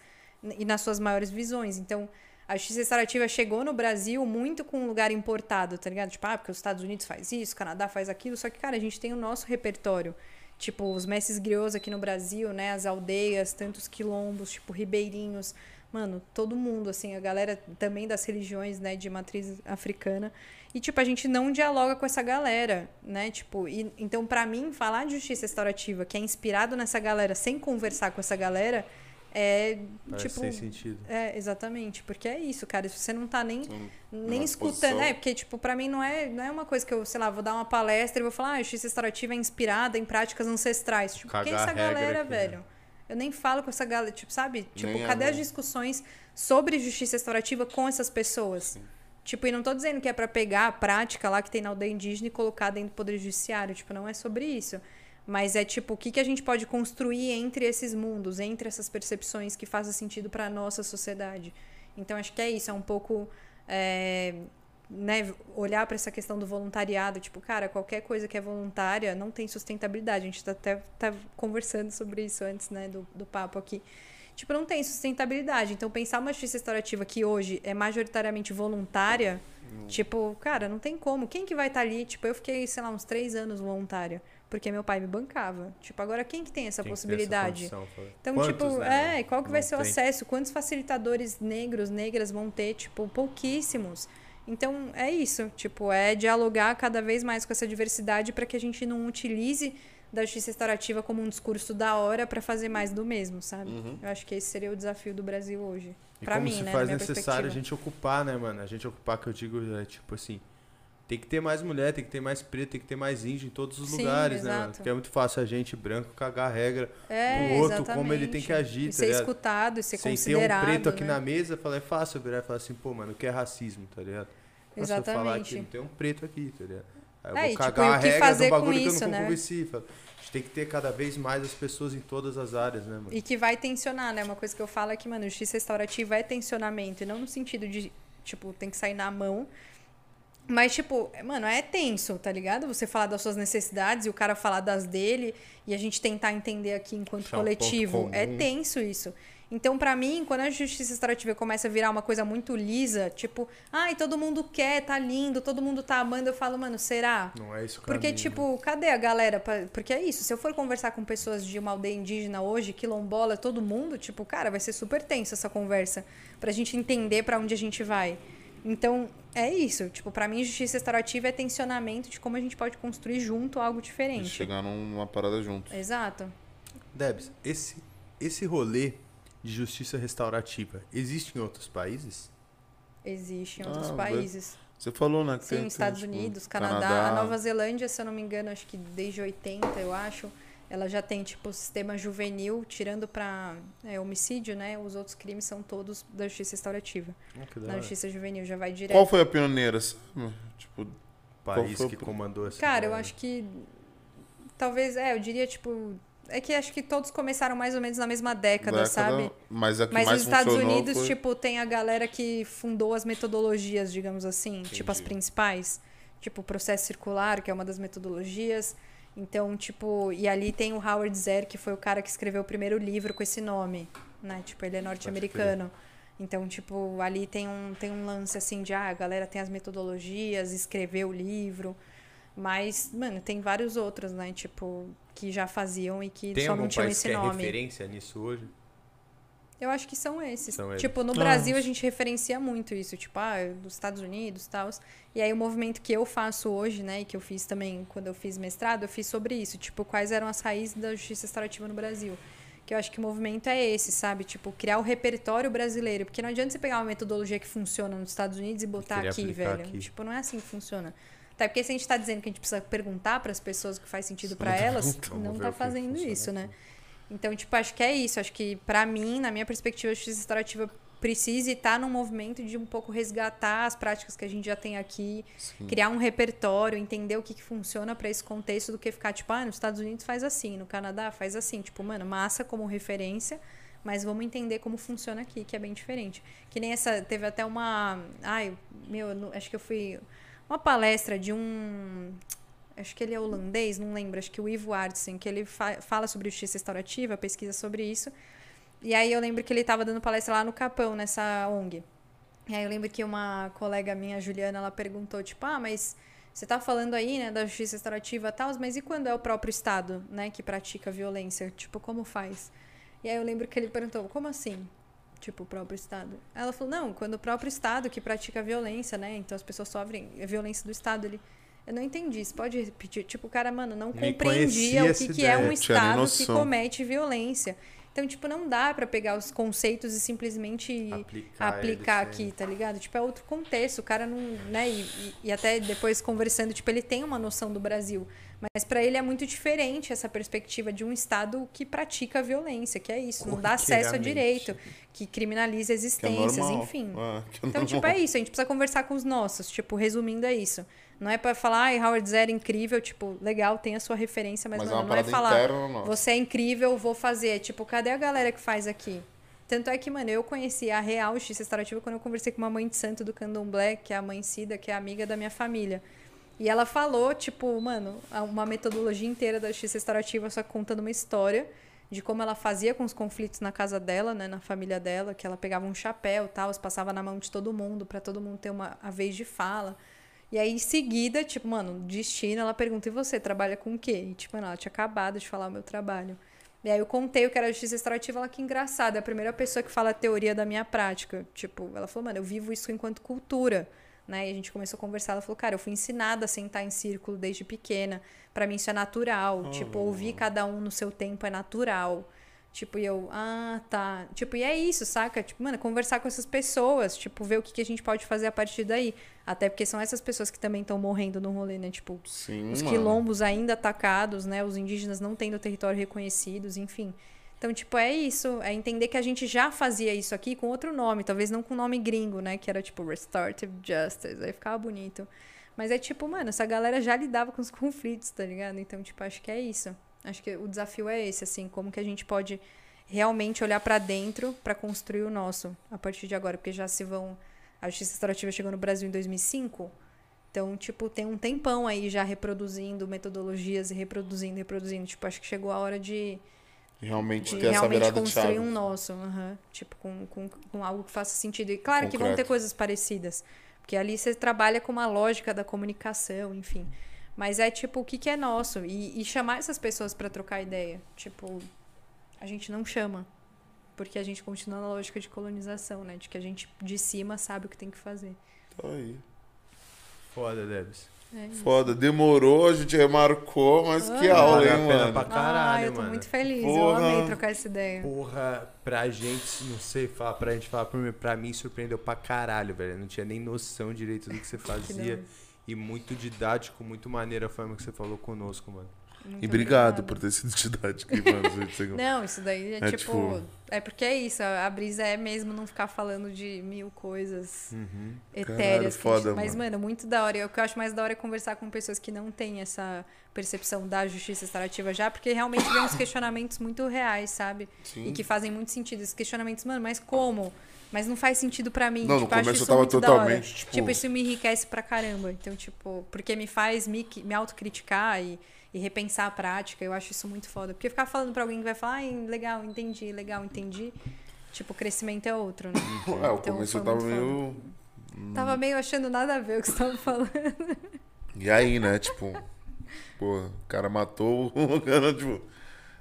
e nas suas maiores visões. Então, a justiça restaurativa chegou no Brasil muito com um lugar importado, tá ligado? Tipo, ah, porque os Estados Unidos faz isso, o Canadá faz aquilo, só que, cara, a gente tem o nosso repertório. Tipo, os mestres griots aqui no Brasil, né? As aldeias, tantos quilombos, tipo, ribeirinhos. Mano, todo mundo, assim, a galera também das religiões, né, de matriz africana. E, tipo, a gente não dialoga com essa galera, né? Tipo, e, então, pra mim, falar de justiça restaurativa, que é inspirado nessa galera, sem conversar com essa galera, é, Parece tipo... sem sentido. É, exatamente, porque é isso, cara. Se você não tá nem, nem escutando. posição- É, porque, tipo, pra mim não é, não é uma coisa que eu, sei lá, vou dar uma palestra e vou falar, ah, a justiça restaurativa é inspirada em práticas ancestrais. Tipo, quem é Cagar essa galera, aqui, né? velho? Eu nem falo com essa galera, tipo, sabe? Tipo, Nem cadê a as discussões sobre justiça restaurativa com essas pessoas? Tipo, e não tô dizendo que é pra pegar a prática lá que tem na aldeia indígena e colocar dentro do Poder Judiciário. Tipo, não é sobre isso. Mas é tipo, o que, que a gente pode construir entre esses mundos, entre essas percepções que fazem sentido pra nossa sociedade. Então, acho que é isso, é um pouco. é, né, olhar para essa questão do voluntariado, tipo, cara, qualquer coisa que é voluntária não tem sustentabilidade. A gente tá até tá conversando sobre isso antes, né, do, do papo aqui. Tipo, não tem sustentabilidade. Então, pensar uma justiça restaurativa que hoje é majoritariamente voluntária, tipo, cara, não tem como. Quem que vai estar ali? Tipo, eu fiquei, sei lá, uns três anos voluntária, porque meu pai me bancava. Tipo, agora quem que tem essa Tem que ter essa possibilidade? condição, falei. Então, Quantos, tipo, né, é, qual que vai não ser o tem? acesso? Quantos facilitadores negros, negras vão ter? Tipo, pouquíssimos. Então, é isso. Tipo, é dialogar cada vez mais com essa diversidade para que a gente não utilize da justiça restaurativa como um discurso da hora para fazer mais do mesmo, sabe? Uhum. Eu acho que esse seria o desafio do Brasil hoje. Como mim, se né? faz necessário a gente ocupar, né, mano? A gente ocupar, que eu digo, é tipo assim, tem que ter mais mulher, tem que ter mais preto, tem que ter mais índio em todos os Sim, lugares, né, mano? exato. Porque é muito fácil a gente branco cagar a regra É, pro outro, como ele tem exatamente. que agir, E tá ser ligado? escutado, e ser Sem ter um considerado. preto aqui né? na mesa, falar, é fácil virar e falar assim, pô, mano, o que é racismo, tá ligado? Se eu falar Exatamente. aqui, não tem um preto aqui, tá ligado? Aí eu É, vou tipo, cagar e o a que regra do bagulho que eu isso, não né? convenci. fala. Gente tem que ter cada vez mais as pessoas em todas as áreas, né, mano? E que vai tensionar, né? Uma coisa que eu falo é que, mano, justiça restaurativa é tensionamento. E não no sentido de, tipo, tem que sair na mão. Mas, tipo, mano, é tenso, tá ligado? Você falar das suas necessidades e o cara falar das dele e a gente tentar entender aqui enquanto um ponto coletivo. É comum. tenso isso. Então, pra mim, quando a justiça restaurativa começa a virar uma coisa muito lisa, tipo, ai, todo mundo quer, tá lindo, todo mundo tá amando, eu falo, mano, será? Não é isso o Porque, caminho, tipo, cadê a galera? pra- Porque é isso, se eu for conversar com pessoas de uma aldeia indígena hoje, quilombola, todo mundo, tipo, cara, vai ser super tenso essa conversa. Pra gente entender pra onde a gente vai. Então, é isso. Tipo, pra mim, justiça restaurativa é tensionamento de como a gente pode construir junto algo E diferente. chegar numa parada junto. Exato. Debs, esse, esse rolê de justiça restaurativa existe em outros países? Existe em outros Ah, países. Você falou, né? que Sim, tem- Estados tem, tipo, Unidos, Canadá, a Nova Zelândia, se eu não me engano, acho que desde 80, eu acho, ela já tem tipo sistema juvenil, tirando pra é, homicídio, né? Os outros crimes são todos da justiça restaurativa. Oh, da justiça juvenil já vai direto. Qual foi a pioneira, sabe? Tipo, país o que comandou essa Cara, eu acho que talvez, é, eu diria tipo, é que acho que todos começaram mais ou menos na mesma década, década, sabe? Mas que Mas mais nos Estados Unidos, foi... tipo, tem a galera que fundou as metodologias, digamos assim, tipo as Entendi. principais. Tipo, o processo circular, que é uma das metodologias. Então, tipo, e ali tem o Howard Zer, que foi o cara que escreveu o primeiro livro com esse nome, né? Tipo, ele é norte-americano. Então, tipo, ali tem um, tem um lance assim de, ah, a galera tem as metodologias, escreveu o livro. Mas, mano, tem vários outros, né? Tipo, que já faziam e que Tem só algum não tinham país esse que é nome. referência nisso hoje? Eu acho que são esses. São eles. tipo, no Ah. Brasil a gente referencia muito isso, tipo, ah, dos Estados Unidos e tal. E aí o movimento que eu faço hoje, né, e que eu fiz também quando eu fiz mestrado, eu fiz sobre isso, tipo, quais eram as raízes da justiça restaurativa no Brasil. Que eu acho que o movimento é esse, sabe? Tipo, criar o repertório brasileiro. Porque não adianta você pegar uma metodologia que funciona nos Estados Unidos e botar aqui, velho. aqui. Tipo, não é assim que funciona. Até porque se a gente tá dizendo que a gente precisa perguntar para as pessoas o que faz sentido para elas, não tá que fazendo isso, né? aqui. Então, tipo, acho que é isso. Acho que, pra mim, na minha perspectiva, a justiça restaurativa precisa estar num movimento de um pouco resgatar as práticas que a gente já tem aqui, Sim. criar um repertório, entender o que, que funciona pra esse contexto do que ficar, tipo, ah, nos Estados Unidos faz assim, no Canadá faz assim. Tipo, mano, massa como referência, mas vamos entender como funciona aqui, que é bem diferente. Que nem essa, teve até uma. Ai, meu, acho que eu fui. Uma palestra de um. Acho que ele é holandês, não lembro, acho que o Ivo Artsen, que ele fa- fala sobre justiça restaurativa, pesquisa sobre isso. E aí eu lembro que ele estava dando palestra lá no Capão, nessa ONG. E aí eu lembro que uma colega minha, Juliana, ela perguntou, tipo, ah, mas você tá falando aí, né, da justiça restaurativa e tal, mas e quando é o próprio Estado, né, que pratica violência? Tipo, como faz? E aí eu lembro que ele perguntou, como assim? Tipo, o próprio Estado. Ela falou, não, quando o próprio Estado que pratica violência, né, então as pessoas sofrem a violência do Estado, ele... Eu não entendi, você pode repetir? Tipo, o cara, mano, não Nem compreendia o que, que é um Estado que comete violência. Então, tipo, não dá pra pegar os conceitos e simplesmente Aplicar, aplicar aqui, tá ligado? Tipo, é outro contexto. O cara não, né? E, e- até depois conversando, tipo, ele tem uma noção do Brasil. Mas pra ele é muito diferente essa perspectiva de um Estado que pratica a violência, que é isso, não dá acesso a direito, que criminaliza Que é existências, enfim. Ah, é Então, tipo, é isso, a gente precisa conversar com os nossos, tipo, resumindo é isso. Não é pra falar, ai, Howard Zero é incrível, tipo, legal, tem a sua referência, mas, Mas é mano, uma não é falar, interna você é incrível, vou fazer. Tipo, cadê a galera que faz aqui? Tanto é que, mano, eu conheci a real justiça restaurativa quando eu conversei com uma mãe de santo do candomblé, que é a mãe Cida, que é amiga da minha família. E ela falou, tipo, mano, uma metodologia inteira da justiça restaurativa, só contando uma história de como ela fazia com os conflitos na casa dela, né, na família dela, que ela pegava um chapéu, tal, passava na mão de todo mundo, pra todo mundo ter uma a vez de fala. E aí, em seguida, tipo, mano, destino, ela pergunta: e você trabalha com o quê? E, tipo, mano, ela tinha acabado de falar o meu trabalho. E aí eu contei o que era justiça restaurativa, ela que engraçada, é a primeira pessoa que fala a teoria da minha prática. Tipo, ela falou, mano, eu vivo isso enquanto cultura. né? E a gente começou a conversar, ela falou, cara, eu fui ensinada a sentar em círculo desde pequena. Pra mim isso é natural. Tipo, ouvir cada um no seu tempo é natural. Tipo, e eu, ah, tá. Tipo, e é isso, saca? Tipo, mano, conversar com essas pessoas, tipo, ver o que, que a gente pode fazer a partir daí. Até porque são essas pessoas que também estão morrendo no rolê, né? Tipo, Sim, os mano. quilombos ainda atacados, né? Os indígenas não tendo território reconhecidos, enfim. Então, tipo, é isso. É entender que a gente já fazia isso aqui com outro nome, talvez não com nome gringo, né? Que era tipo Restorative Justice. Aí ficava bonito. Mas é tipo, mano, essa galera já lidava com os conflitos, tá ligado? Então, tipo, acho que é isso. Acho que o desafio é esse, assim, como que a gente pode realmente olhar pra dentro pra construir o nosso a partir de agora, porque já se vão. A justiça restaurativa chegou no Brasil em 2005. Então, tipo, tem um tempão aí já reproduzindo metodologias e reproduzindo, reproduzindo. Tipo, acho que chegou a hora de, Realmente de ter essa realmente de construir chave. um nosso. aham. Tipo, com, com, com algo que faça sentido. E claro que vão ter Concreto. coisas parecidas. Porque ali você trabalha com uma lógica da comunicação, enfim. Mas é tipo, o que, que é nosso? E, e chamar essas pessoas pra trocar ideia. Tipo, a gente não chama. Porque a gente continua na lógica de colonização, né? De que a gente de cima sabe o que tem que fazer. Tá aí. Foda, Debs. É. Foda, demorou, a gente remarcou, mas que aula, Vale a hein, pena mano? pra caralho, ah, eu tô mano. muito feliz. Eu Porra. amei trocar essa ideia. Porra, pra gente, não sei falar, pra gente falar, pra mim, pra mim surpreendeu pra caralho, velho. Eu não tinha nem noção direito do que você Que fazia. da- e muito didático, muito maneira a forma que você falou conosco, mano. muito E obrigado obrigada. por ter sido didático, mano. Você- Não, isso daí é, É tipo, tipo- É porque é isso, a brisa é mesmo não ficar falando de mil coisas Uhum. etéreas. Caralho, que a gente- foda, Mas, mano. mano, muito da hora. O que eu acho mais da hora é conversar com pessoas que não têm essa percepção da justiça restaurativa já, porque realmente vem uns questionamentos muito reais, sabe? Sim. E que fazem muito sentido. Esses questionamentos, mano, mas como? Mas não faz sentido pra mim. Não, no tipo, acho começo eu isso tava muito da hora. totalmente, tipo- Tipo, isso me enriquece pra caramba. Então, tipo, porque me faz me, me autocriticar e, e repensar a prática. Eu acho isso muito foda. Porque ficar falando pra alguém que vai falar, ai, legal, entendi, legal, entendi. Tipo, o crescimento é outro, né? É, o Então, começo eu tava meio. Tava meio achando nada a ver o que você tava falando. E aí, né? Tipo, pô, o cara matou o cara, tipo.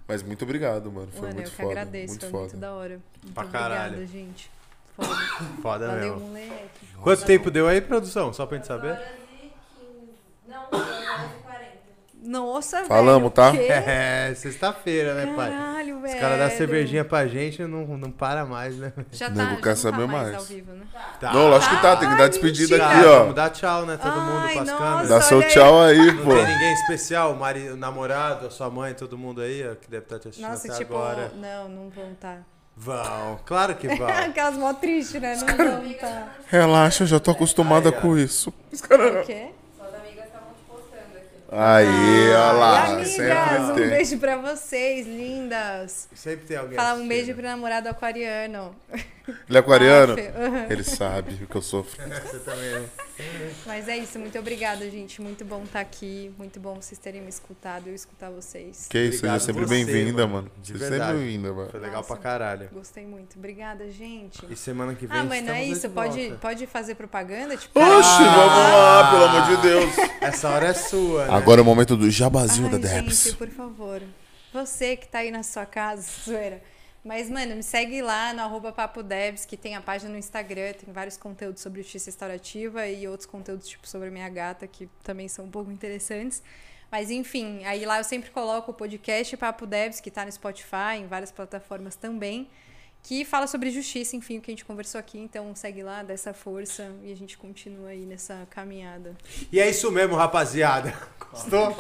Mas muito obrigado, mano. Foi Mano, muito eu que foda. agradeço, muito foi foda. muito da hora. Muito Pra obrigada, caralho. gente. Foda. Foda Valeu, mesmo. moleque. Quanto tempo deu aí, produção? Só pra gente saber? Não, duas horas 40. Nossa, Falamos, velho. tá? quê? É, sexta-feira, né, pai? Caralho, velho. Os caras dão cervejinha pra gente não, não para mais, né? Já Nego tá, quer já não saber tá mais, mais. ao vivo, né? Tá. Não, lógico que tá, tem que dar despedida mentira. aqui, Tá, ó. Vamos dar tchau, né? Todo mundo Ai, pras nossa. câmeras. Dá seu olha aí. tchau aí, Não pô. tem ninguém especial, o, mari... o namorado, a sua mãe, todo mundo aí, ó, que deve estar te assistindo Nossa, até tipo, agora. não, não vão tá. Vão, claro que vão. Aquelas mó tristes, né? Não vão tá. Relaxa, eu já tô acostumada ó. com isso. O quê? Suas amigas estavam te postando aqui. Aí, olha Ai, lá. amigas, Sempre um tem. beijo pra vocês, lindas. Sempre tem alguém Falar um beijo pro namorado aquariano. Ele é aquariano? Aham. Ele sabe o que eu sofro. Você também, né? Mas é isso, muito obrigada, gente. Muito bom estar aqui. Muito bom vocês terem me escutado e eu escutar vocês. Que isso, seja Obrigado sempre bem-vinda, mano. De sempre bem-vinda, mano. Foi legal Nossa. pra caralho. Gostei muito. Obrigada, gente. E semana que vem Ah, mas não é estamos isso. de Pode, volta. pode fazer propaganda? Tipo, Oxe, vamos lá, pelo amor de Deus. Essa hora é sua, né? Agora é o momento do jabazinho Ai, da Debs. gente, por favor. Você que tá aí na sua casa, zoeira. Mas, mano, me segue lá no arroba Papo Debs, que tem a página no Instagram, tem vários conteúdos sobre justiça restaurativa e outros conteúdos, tipo, sobre minha gata, que também são um pouco interessantes. Mas, enfim, aí lá eu sempre coloco o podcast Papo Debs, que tá no Spotify, em várias plataformas também, que fala sobre justiça, enfim, o que a gente conversou aqui. Então, segue lá, dá essa força e a gente continua aí nessa caminhada. E é isso mesmo, rapaziada. Gostou?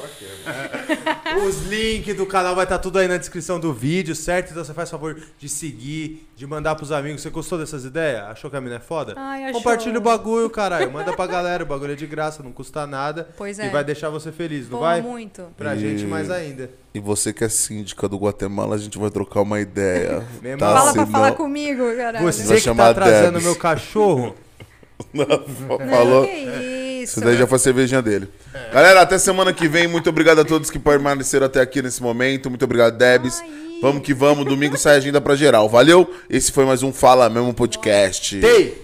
É. Os links do canal vai estar tudo aí na descrição do vídeo, certo? Então você faz favor de seguir, de mandar pros amigos. Você gostou dessas ideias? Achou que a mina é foda? Ai, achou. Compartilha o bagulho, caralho. Manda pra galera, o bagulho é de graça, não custa nada. Pois E é. vai deixar você feliz, não Pô, vai? muito. Pra E- gente mais ainda. E você que é síndica do Guatemala, a gente vai trocar uma ideia. Tá? Fala pra Senão- falar comigo, caralho. Você que chamar tá atrasando Debs. meu cachorro. Falou? Que isso? Isso daí já foi a cervejinha dele. Galera, até semana que vem. Muito obrigado a todos que permaneceram até aqui nesse momento. Muito obrigado, Debs. Aí. Vamos que vamos. Domingo sai agenda pra geral. Valeu? Esse foi mais um Fala Mesmo Podcast. Tei!